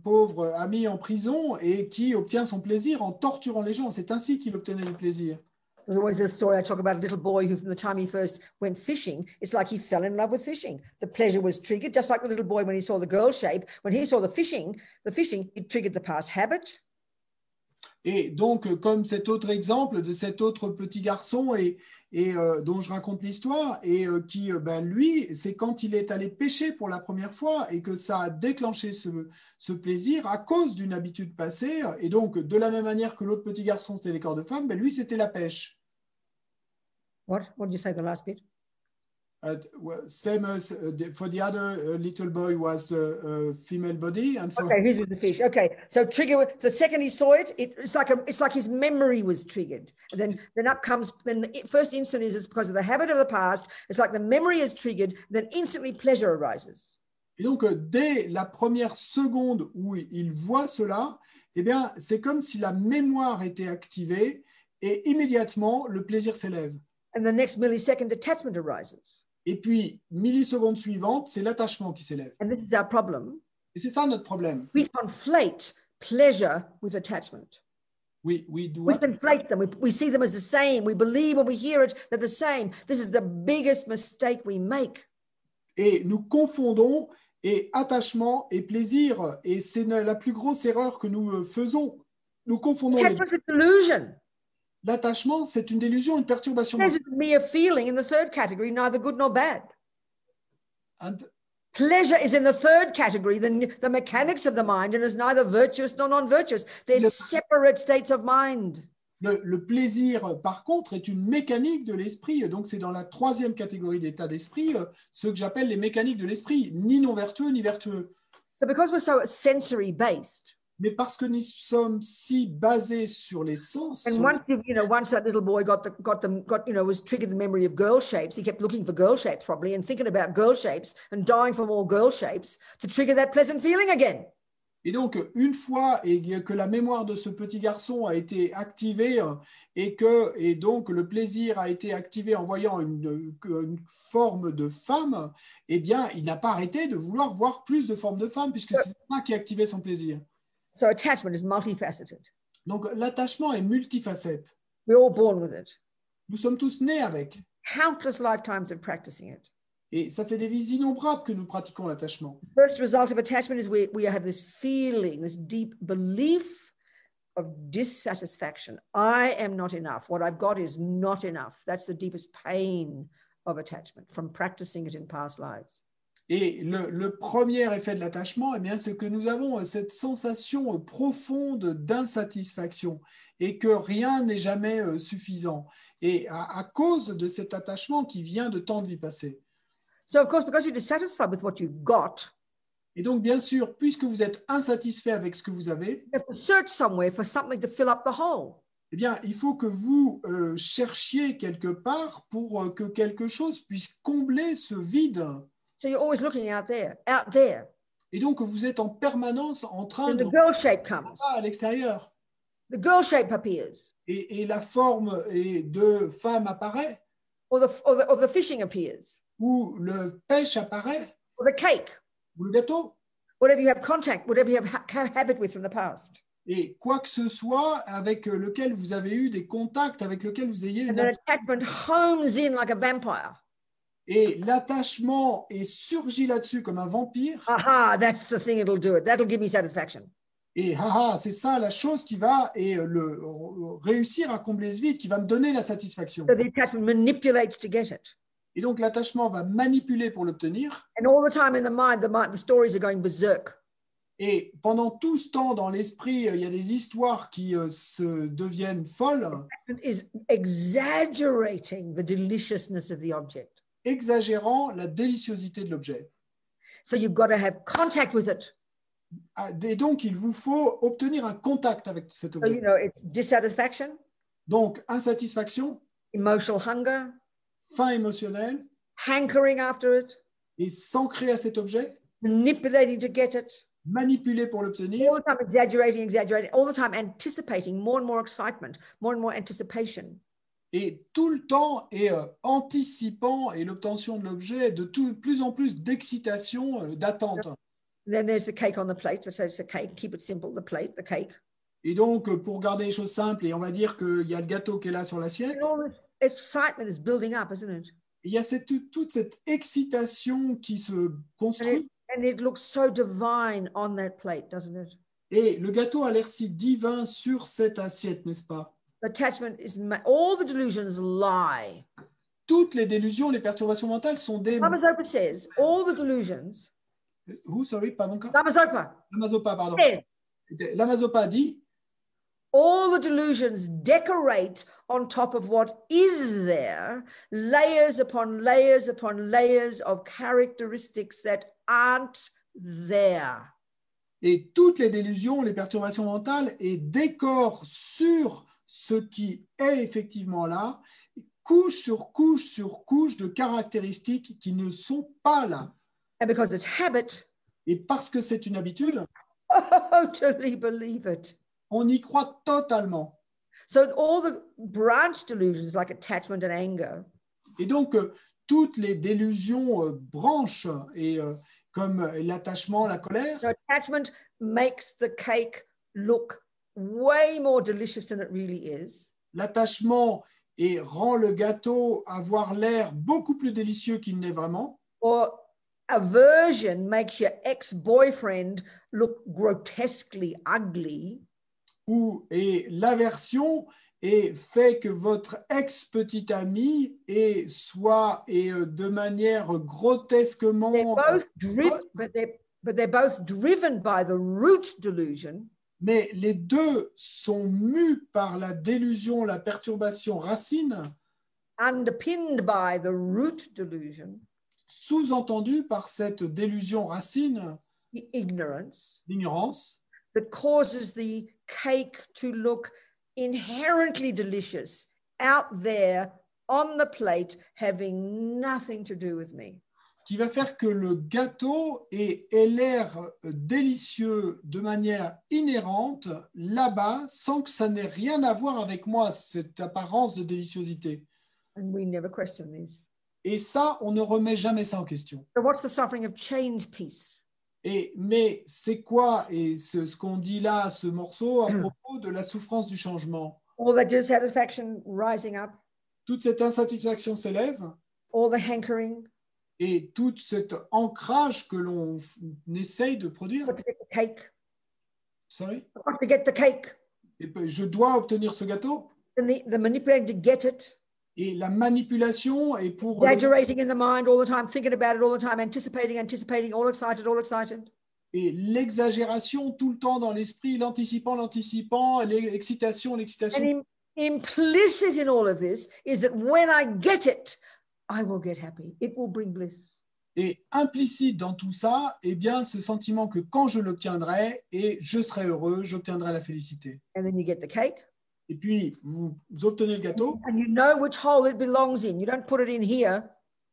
pauvre ami en prison et qui obtient son plaisir en torturant les gens. C'est ainsi qu'il obtenait du plaisir. There's always a story I talk about a little boy who, from the time he first went fishing, it's like he fell in love with fishing. The pleasure was triggered, just like the little boy when he saw the girl shape. When he saw the fishing, the fishing, it triggered the past habit. Et donc, euh, comme cet autre exemple de cet autre petit garçon et, euh, dont je raconte l'histoire, et euh, qui, ben, lui, c'est quand il est allé pêcher pour la première fois et que ça a déclenché ce, plaisir à cause d'une habitude passée. Et donc, de la même manière que l'autre petit garçon, c'était les corps de femme, ben, lui, c'était la pêche. What did you say the last bit? Uh, same as uh, for the other uh, little boy was the uh, female body, and for Okay, with the fish? Okay, so trigger. The second he saw it, it, it's like a, it's like his memory was triggered. And then, then up comes. Then the first instant is it's because of the habit of the past. It's like the memory is triggered. Then instantly pleasure arises. Et donc, euh, dès la première seconde où il voit cela, eh bien, c'est comme si la mémoire était activée et immédiatement, le plaisir s'élève. And the next millisecond, attachment arises. Et puis, milliseconde suivante, c'est l'attachement qui s'élève. And this is our problem. Et c'est ça notre problème. We conflate pleasure with attachment. Oui, We doit- conflate them. We, we see them as the same. We believe when we hear it, they're the same. This is the biggest mistake we make. Et nous confondons et attachement et plaisir. Et c'est la plus grosse erreur que nous euh, faisons. Nous confondons les deux. Attachment's a delusion. L'attachement, c'est une délusion, une perturbation. Pleasure is mere feeling in the third category, neither good nor bad. And- Pleasure is in the third category, the, the mechanics of the mind, and is neither virtuous nor non virtuous. They're Le- separate states of mind. Le, le plaisir, par contre, est une mécanique de l'esprit. Donc, c'est dans la troisième catégorie d'état d'esprit, euh, ce que j'appelle les mécaniques de l'esprit, ni non vertueux ni vertueux. So, because we're so sensory based, Mais parce que nous sommes si basés sur les sens, and once you, you know, once that little boy got the, got them, got, you know, was triggered the memory of girl shapes, he kept looking for girl shapes probably and thinking about girl shapes and dying for more girl shapes to trigger that pleasant feeling again. Et donc, une fois et que la mémoire de ce petit garçon a été activée euh, et que et donc le plaisir a été activé en voyant une, une forme de femme, eh bien, il n'a pas arrêté de vouloir voir plus de formes de femmes puisque c'est ça qui activait son plaisir. So, attachment is multifaceted. Donc, l'attachement est multifacette. We're all born with it. Nous sommes tous nés avec. Countless lifetimes of practicing it. Et ça fait des vies innombrables que nous pratiquons l'attachement. First result of attachment is we, we have this feeling, this deep belief of dissatisfaction. I am not enough. What I've got is not enough. That's the deepest pain of attachment from practicing it in past lives. Et le, le premier effet de l'attachement, eh bien, c'est que nous avons cette sensation profonde d'insatisfaction et que rien n'est jamais euh, suffisant. Et à, à cause de cet attachement qui vient de tant de vies passées. So, of course, because you're dissatisfied with what you've got, Et donc, bien sûr, puisque vous êtes insatisfait avec ce que vous avez, you have to search somewhere for something to fill up the hole. eh bien, il faut que vous euh, cherchiez quelque part pour euh, que quelque chose puisse combler ce vide. So you're always looking out there, out there. Et donc, vous êtes en permanence en train Then de the girl shape comes. à l'extérieur. The girl shape appears, Et, et la forme et de femme apparaît, or the, or the, or the fishing appears, ou le pêche apparaît, or the cake, ou le gâteau, whatever you have contact, whatever you have ha- ha- habit with from the past. Et quoi que ce soit avec lequel vous avez eu des contacts, avec lequel vous ayez And une that attachment homes in like a vampire. Et l'attachement est surgi là-dessus comme un vampire. Aha, that's the thing it'll do it. That'll give me satisfaction. Et haha, c'est ça la chose qui va et le réussir à combler ce vide, qui va me donner la satisfaction. So the attachment manipulates to get it. Et donc l'attachement va manipuler pour l'obtenir. And all the time in the mind, the mind, the stories are going berserk. Et pendant tout ce temps, dans l'esprit, il y a des histoires qui euh, se deviennent folles, is exaggerating the deliciousness of the object. Exagérant la déliciosité de l'objet. So you've got to have contact with it. Ah, Et donc, il vous faut obtenir un contact avec cet So, you objet. know, it's dissatisfaction, Donc, insatisfaction, emotional hunger, faim émotionnelle, hankering after it, et s'ancrer à cet objet, manipulating to get it, manipuler pour l'obtenir, all the time exaggerating, exaggerating, all the time anticipating more and more excitement, more and more anticipation. Et tout le temps et euh, anticipant et l'obtention de l'objet de tout, plus en plus d'excitation, euh, d'attente. Then there's the cake on the plate. So it's the cake. Keep it simple. The plate, the cake. Et donc, euh, pour garder les choses simples, et on va dire qu'il y a le gâteau qui est là sur l'assiette, And all this excitement is building up, isn't it? il y a cette, toute cette excitation qui se construit, And it looks so divine on that plate, doesn't it? et le gâteau a l'air si divin sur cette assiette, n'est-ce pas? Attachment is all the delusions lie. Toutes les délusions, les perturbations mentales sont des... Lamazopa says all the delusions. Who, sorry, cas Lamazopa L'Amazopa, pardon. L'Amazopa dit all the delusions decorate on top of what is there, layers upon layers upon layers of characteristics that aren't there. Et toutes les délusions, les perturbations mentales et décorent sur ce qui est effectivement là, couche sur couche sur couche de caractéristiques qui ne sont pas là. And because it's habit, Et parce que c'est une habitude, totally believe it. on y croit totalement. So all the branch delusions like attachment and anger Et donc, euh, toutes les délusions euh, branches, et, euh, comme l'attachement, la colère, So attachment makes the cake look way more delicious than it really is. l'attachement et rend le gâteau avoir l'air beaucoup plus délicieux qu'il n'est vraiment. Or aversion makes your ex-boyfriend look grotesquely ugly. ou et l'aversion et fait que votre ex-petit ami et soit et euh, de manière They're grotesquement both driven, but they're but they're both driven by the root delusion, mais les deux sont mus par la délusion, la perturbation racine, underpinned by the root delusion, sous-entendu par cette délusion racine, the ignorance l'ignorance, that causes the cake to look inherently delicious out there on the plate, having nothing to do with me. Qui va faire que le gâteau ait, ait l'air délicieux de manière inhérente là-bas, sans que ça n'ait rien à voir avec moi, cette apparence de déliciosité. And we never question these. Et ça, on ne remet jamais ça en question. So, what's the suffering of change piece? Et, mais c'est quoi, et ce, ce qu'on dit là, ce morceau, à propos de la souffrance du changement? All that dissatisfaction rising up, Toute cette insatisfaction s'élève all the hankering, et tout cet ancrage que l'on essaye de produire. cake, Sorry? To get the cake, Et puis, je dois obtenir ce gâteau. and the, the manipulating to get it, Et la manipulation est pour exaggerating in the mind all the time, thinking about it all the time, anticipating, anticipating, all excited, all excited. et l'exagération tout le temps dans l'esprit, l'anticipant, l'anticipant, l'excitation, l'excitation. im- implicit in all of this is that when I get it, I will get happy. It will bring bliss. Et implicite dans tout ça, eh bien, ce sentiment que quand je l'obtiendrai, et je serai heureux, j'obtiendrai la félicité. And then you get the cake, Et puis, vous obtenez le gâteau, and you know which hole it belongs in. You don't put it in here.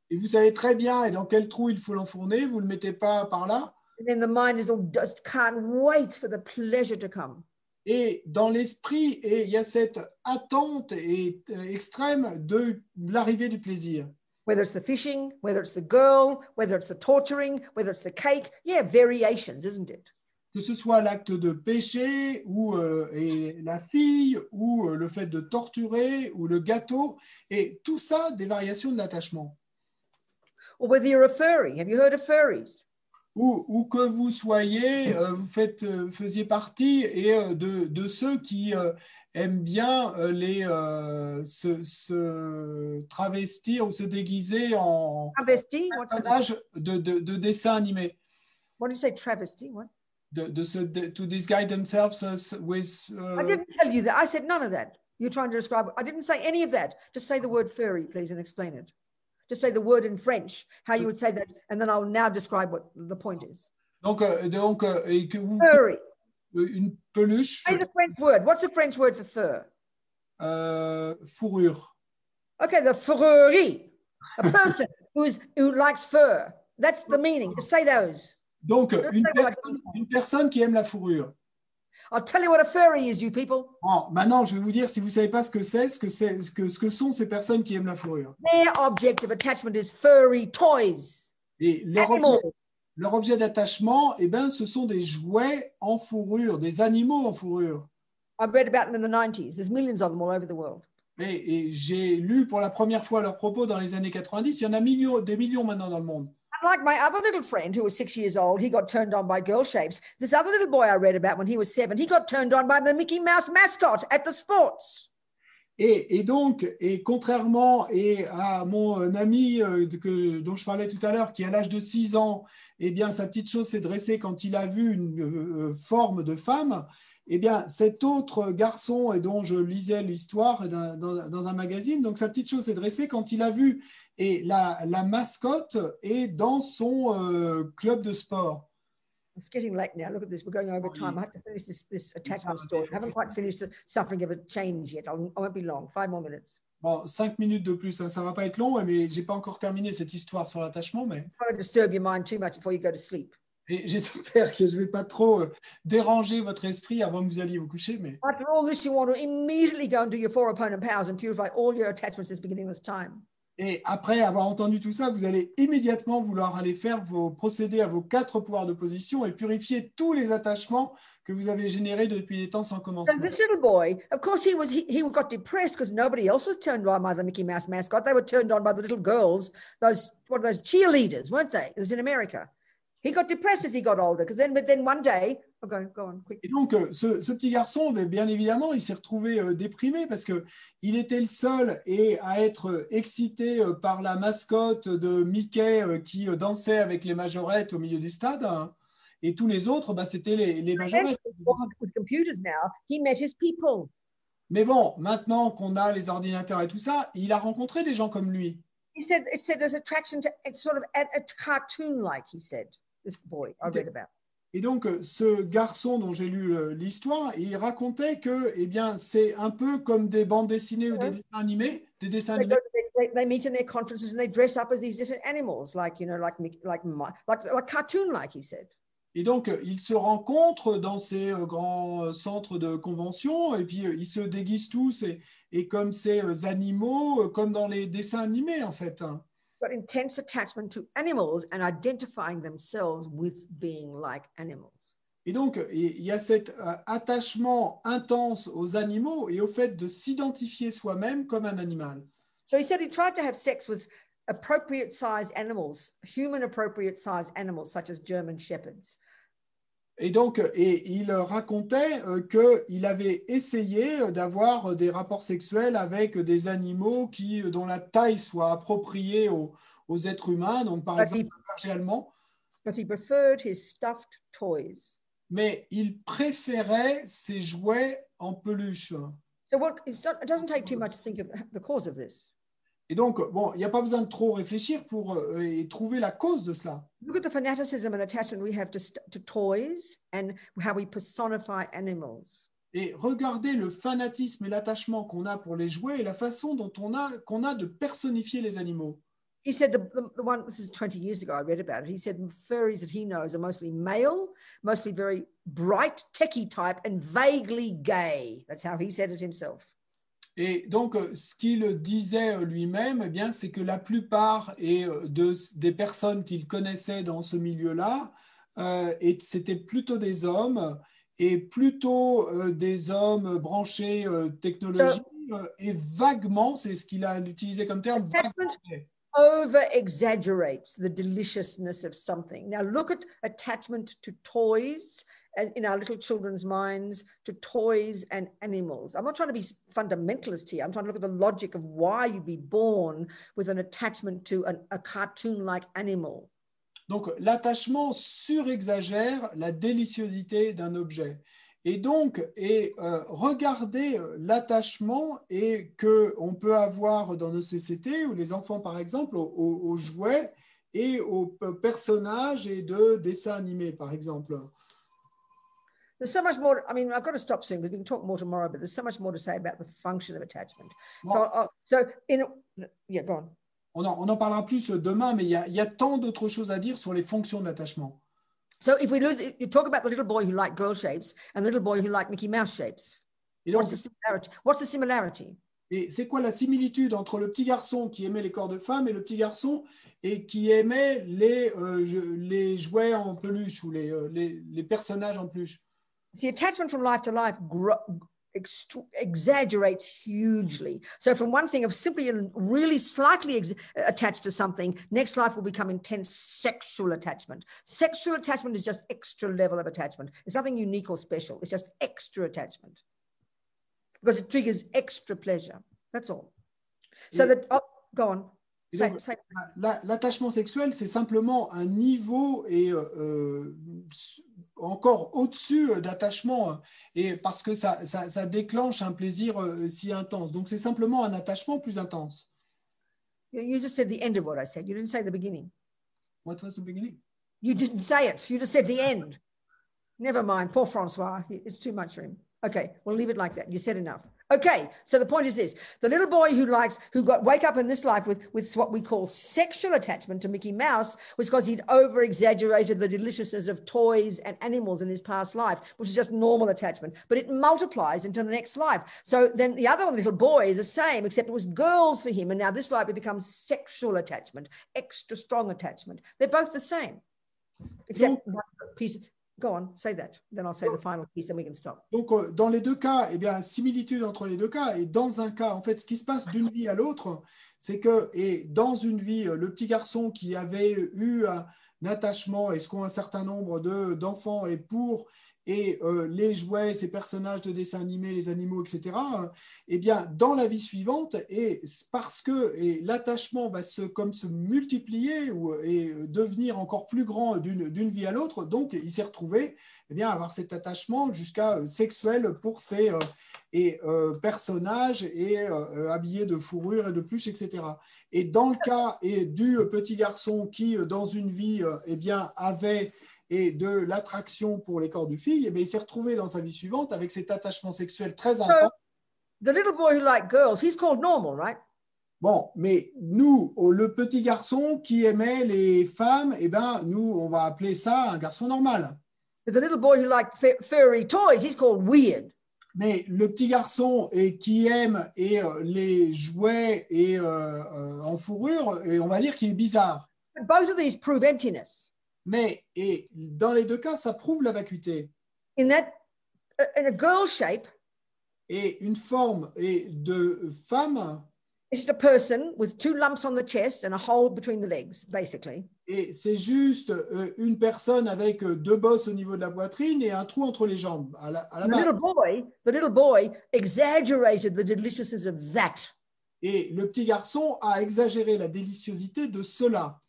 et vous savez très bien et dans quel trou il faut l'enfourner, vous ne le mettez pas par là. And then the mind is all just can't wait for the pleasure to come. Et dans l'esprit, il y a cette attente et, euh, extrême de l'arrivée du plaisir. Whether it's the fishing, whether it's the girl, whether it's the torturing, whether it's the cake. Yeah, variations, isn't it? que ce soit l'acte de péché ou euh, et la fille ou euh, le fait de torturer ou le gâteau et tout ça des variations de l'attachement Or whether you're a furry. Have you heard of furries? ou, ou que vous soyez euh, vous faites euh, faisiez partie et euh, de, de ceux qui euh, aiment bien euh, les euh, se, se travestir ou se déguiser en the, personnage de, de, de dessin animé what do you say, travesty? What? de, de se de, to disguise themselves as with I uh, didn't tell you that. I said none of that. You're trying to describe it. I didn't say any of that. Just say the word furry, please, and explain it. Just say the word in French, how you would say that, and then I'll now describe what the point is. donc euh, donc euh, et que vous Furry. Euh, une peluche Say the French word. What's the French word for fur? euh, fourrure Okay, the furry. A person who's who likes fur. That's the meaning. Just say those. donc une personne, une personne qui aime la fourrure I'll tell you what a furry is, you people. Bon, maintenant je vais vous dire si vous savez pas ce que c'est ce que c'est ce que ce que sont ces personnes qui aiment la fourrure Their object of attachment is furry toys. et leur Animals. objet, leur objet d'attachement eh ben ce sont des jouets en fourrure des animaux en fourrure I read about them in the 90s. There's millions of them all over the world. et, et j'ai lu pour la première fois leurs propos dans les années 90 il y en a millions des millions maintenant dans le monde And like my other little friend who was six years old, he got turned on by girl shapes. This other little boy I read about when he was seven, he got turned on by the Mickey Mouse mascot at the sports. Et, et donc, et contrairement et à mon euh, ami euh, que, dont je parlais tout à l'heure, qui à l'âge de 6 ans, eh bien, sa petite chose s'est dressée quand il a vu une euh, euh, forme de femme, eh bien, cet autre garçon, et dont je lisais l'histoire dans, un magazine, donc sa petite chose s'est dressée quand il a vu et la, la mascotte est dans son euh, club de sport. It's getting late now. Look at this. We're going over time. I have to finish this, this attachment story. I haven't quite finished the suffering of a change yet. I won't be long. Five more minutes. Bon, cinq minutes de plus, hein, ça ne va pas être long, mais j'ai pas encore terminé cette histoire sur l'attachement, mais. Et j'espère que je ne vais pas trop euh, déranger votre esprit avant que vous alliez vous coucher, mais After all this, you want to immediately go and do your four opponent powers and purify all your attachments since beginning of this time. et après avoir entendu tout ça, vous allez immédiatement vouloir aller faire vos procéder à vos quatre pouvoirs de position et purifier tous les attachements que vous avez générés depuis les temps sans commencement. this little boy, of course, he was he, he got depressed because nobody else was turned on by the Mickey Mouse mascot. They were turned on by the little girls, those what those cheerleaders, weren't they? It was in America. He got depressed as he got older because then, but then one day, oh, go on quick. Et donc, euh, ce, ce petit garçon, ben, bien évidemment, il s'est retrouvé euh, déprimé parce que il était le seul et à être euh, excité euh, par la mascotte de Mickey euh, qui dansait avec les majorettes au milieu du stade. hein. Et tous les autres, ben, c'était les, les majorettes. Mais bon, maintenant qu'on a les ordinateurs et tout ça, il a rencontré des gens comme lui. He said it said there's attraction to it's sort of a, a cartoon like. He said this boy I read about. Et donc, euh, ce garçon dont j'ai lu euh, l'histoire, il racontait que, eh bien, c'est un peu comme des bandes dessinées ou des dessins animés, des dessins They, animés. they, they meet in their conferences and they dress up as these different animals, like you know, like like like like cartoon like. He said. Et donc, euh, ils se rencontrent dans ces euh, grands euh, centres de convention, et puis ils se déguisent tous, et, et comme ces animaux, comme dans les dessins animés, en fait. hein. got intense attachment to animals and identifying themselves with being like animals. Et donc, il y a cet attachement intense aux animaux et au fait de s'identifier soi-même comme un animal. So he said he tried to have sex with appropriate sized animals, human appropriate sized animals, such as German shepherds. Et donc, et il racontait euh, qu'il avait essayé euh, d'avoir des rapports sexuels avec des animaux qui, dont la taille soit appropriée aux, aux êtres humains, donc par But exemple he- un berger allemand, But he preferred his stuffed toys. mais il préférait ses jouets en peluche. So what it's not, it doesn't take too much to think of the cause of this. Et donc, bon, il n'y a pas besoin de trop réfléchir pour euh, et trouver la cause de cela. Look at the fanaticism and attachment we have to, toys and how we personify animals. Et regardez le fanatisme et l'attachement qu'on a pour les jouets et la façon dont on a qu'on a de personnifier les animaux. He said the, the, the one, this is 20 years ago, I read about it. He said the furries that he knows are mostly male, mostly very bright, techie type, and vaguely gay. That's how he said it himself. Et donc, euh, ce qu'il disait euh, lui-même, eh bien, c'est que la plupart et, euh, de, des personnes qu'il connaissait dans ce milieu-là euh, c'était plutôt des hommes et plutôt euh, des hommes branchés euh, technologie et vaguement, c'est ce qu'il a utilisé comme terme, vaguement. over exaggerates the deliciousness of something. Now, look at attachment to toys in our little children's minds, to toys and animals. I'm not trying to be fundamentalist here. I'm trying to look at the logic of why you'd be born with an attachment to an, a cartoon like animal. Donc, l'attachement surexagère la déliciosité d'un objet. Et donc, et, euh, regardez l'attachement et que on peut avoir dans nos sociétés, ou les enfants par exemple, aux, aux- jouets et aux personnages et de dessins animés par exemple. There's so much more. I mean, I've got to stop soon because we can talk more tomorrow, but there's so much more to say about the function of attachment. So, uh, so in yeah, go on. on, en, on en parlera plus demain, mais il y a, y a tant d'autres choses à dire sur les fonctions de l'attachement. So if we lose, you talk about the little boy who liked girl shapes and the little boy who liked Mickey Mouse shapes. Et donc, What's the similarity? What's the similarity? Et c'est quoi la similitude entre le petit garçon qui aimait les corps de femme et le petit garçon et qui aimait les, euh, les jouets en peluche ou les, euh, les, les personnages en peluche? See, attachment from life to life exaggerates hugely. So, from one thing of simply really slightly ex- attached to something, next life will become intense sexual attachment. Sexual attachment is just extra level of attachment. It's nothing unique or special. It's just extra attachment because it triggers extra pleasure. That's all. So Et- that oh, go on. Et Say- donc, say- la- L'attachement sexuel, c'est simplement un niveau et euh, euh, encore au-dessus euh, d'attachement, et parce que ça, ça, ça déclenche un plaisir euh, si intense. Donc c'est simplement un attachement plus intense. you you just said the end of what I said. You didn't say the beginning. What was the beginning? You didn't say it. You just said the end. Never mind. Poor Francois. It's too much for him. Okay, we'll leave it like that. You said enough. Okay, so the point is this: the little boy who likes, who got wake up in this life with with what we call sexual attachment to Mickey Mouse was because he'd over exaggerated the deliciousness of toys and animals in his past life, which is just normal attachment. But it multiplies into the next life. So then the other little boy is the same, except it was girls for him, and now this life it becomes sexual attachment, extra strong attachment. They're both the same, except one piece. Go on, say that. Then I'll say the final piece, and we can stop. Donc, euh, dans les deux cas, eh bien, similitude entre les deux cas. Et dans un cas, en fait, ce qui se passe d'une vie à l'autre, c'est que, et dans une vie, euh, le petit garçon qui avait eu un, attachement, et ce qu'ont un certain nombre de- d'enfants, et pour et euh, les jouets, ces personnages de dessins animés, les animaux, etc., euh, eh bien, dans la vie suivante, et parce que l'attachement va se, comme se multiplier ou, et devenir encore plus grand d'une vie à l'autre, donc il s'est retrouvé eh bien, avoir cet attachement jusqu'à euh, sexuel pour ces euh, et, euh, personnages et euh, habillés de fourrure et de pluche, etc. Et dans le cas et du petit garçon qui, euh, dans une vie, euh, eh bien, avait et de l'attraction pour les corps de filles, eh bien, il s'est retrouvé dans sa vie suivante avec cet attachement sexuel très intense. The little boy who liked girls, he's called normal, right? Bon, mais nous, oh, le petit garçon qui aimait les femmes, eh ben, nous, on va appeler ça un garçon normal. But the little boy who liked fu- furry toys, he's called weird. Mais le petit garçon et qui aime et, euh, les jouets et, euh, euh, en fourrure, et on va dire qu'il est bizarre. But both of these prove emptiness. Mais et dans les deux cas, ça prouve la vacuité. In that, uh, in a girl shape, Et une forme et de femme, it's a person with two lumps on the chest and a hole between the legs, basically. et c'est juste euh, une personne avec deux bosses au niveau de la poitrine et un trou entre les jambes à la, à la The little boy, the little boy exaggerated the deliciousness of that. Et le petit garçon a exagéré la déliciosité de cela.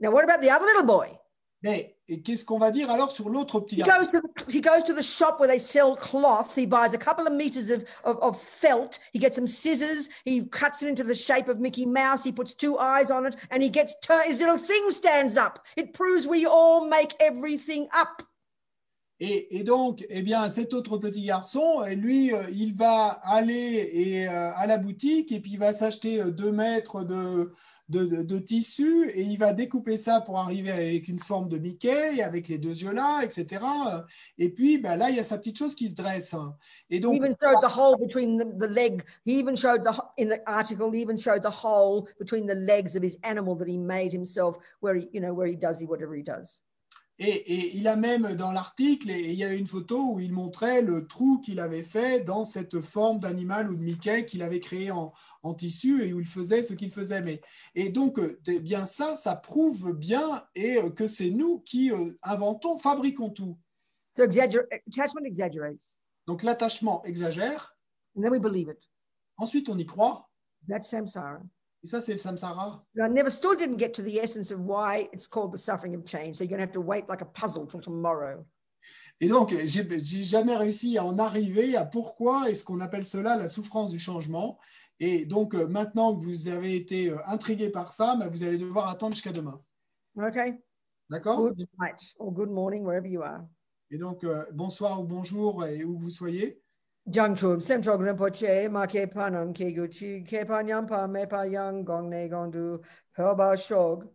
Now, what about the other little boy? Mais qu'est-ce qu'on va dire alors sur l'autre petit He garçon? goes to the, he goes to the shop where they sell cloth. He buys a couple of meters of, of, of felt. He gets some scissors. He cuts it into the shape of Mickey Mouse. He puts two eyes on it, and he gets his little thing stands up. It proves we all make everything up. Et, et donc, eh bien, cet autre petit garçon, et lui, euh, il va aller et, euh, à la boutique et puis il va s'acheter euh, deux mètres de, de, de- de tissu et il va découper ça pour arriver avec une forme de Mickey, avec les deux yeux là, etc. Et puis, ben, là, il y a sa petite chose qui se dresse. hein. Et He donc, even showed the hole between the, the leg. He even showed the in the article. He even showed the hole between the legs of his animal that he made himself, where he, you know, where he does he whatever he does. Et, il a même dans l'article, il y a une photo où il montrait le trou qu'il avait fait dans cette forme d'animal ou de Mickey qu'il avait créé en, tissu et où il faisait ce qu'il faisait. Mais, et donc, euh, eh bien ça, ça prouve bien et euh, que c'est nous qui euh, inventons, fabriquons tout. So attachment exaggerates. Donc l'attachement exagère. And then we believe it. Ensuite, on y croit. That's samsara. Et ça, c'est le samsara. I never still didn't get to the essence of why it's called the suffering of change. So you're going to have to wait like a puzzle till tomorrow. Et donc, j'ai jamais réussi à en arriver à pourquoi est-ce qu'on appelle cela la souffrance du changement. Et donc, euh, maintenant que vous avez été euh, intrigué par ça, bah, vous allez devoir attendre jusqu'à demain. OK. D'accord? Good night or good morning, wherever you are. Et donc, euh, bonsoir ou bonjour et où vous soyez. Jangchub, Semtrog Rinpoche, Ma Ke Panam Ke Guchi, Ke Panyampa, Mepa Yang, Gong Ne Gondu, Pelba Shog.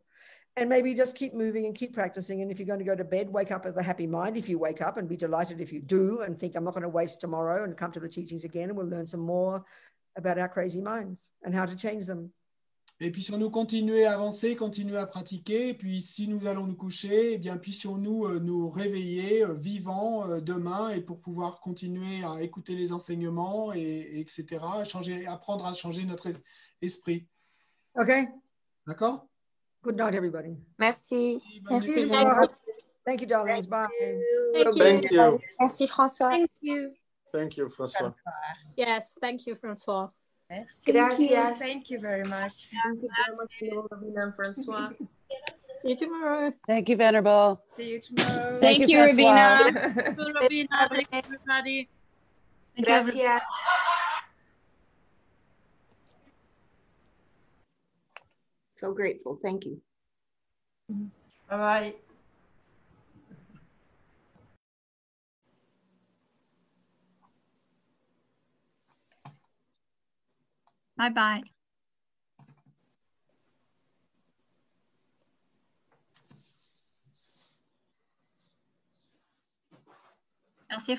And maybe just keep moving and keep practicing. And if you're going to go to bed, wake up with a happy mind if you wake up and be delighted if you do and think, I'm not going to waste tomorrow and come to the teachings again and we'll learn some more about our crazy minds and how to change them. Et puis, si nous continuer à avancer, continuer à pratiquer, et puis si nous allons nous coucher, eh bien, puissions-nous euh, nous réveiller euh, vivants euh, demain et pour pouvoir continuer à écouter les enseignements, et, etc., changer, apprendre à changer notre esprit. OK? D'accord? Good night, everybody. Merci. Merci. Thank you, darlings. Bye. Thank you. Thank you. Merci, François. Thank you. Thank you, François. Yes, thank you, François. Merci. Gracias. Thank you very much. Thank you very much, Robina and Francois. See you tomorrow. Thank you, Venerable. See you tomorrow. Thank, Thank you, Rabina. Thank you, Rabina. Thank you, everybody. Gracias. So grateful. Thank you. Bye bye. Bye bye. Merci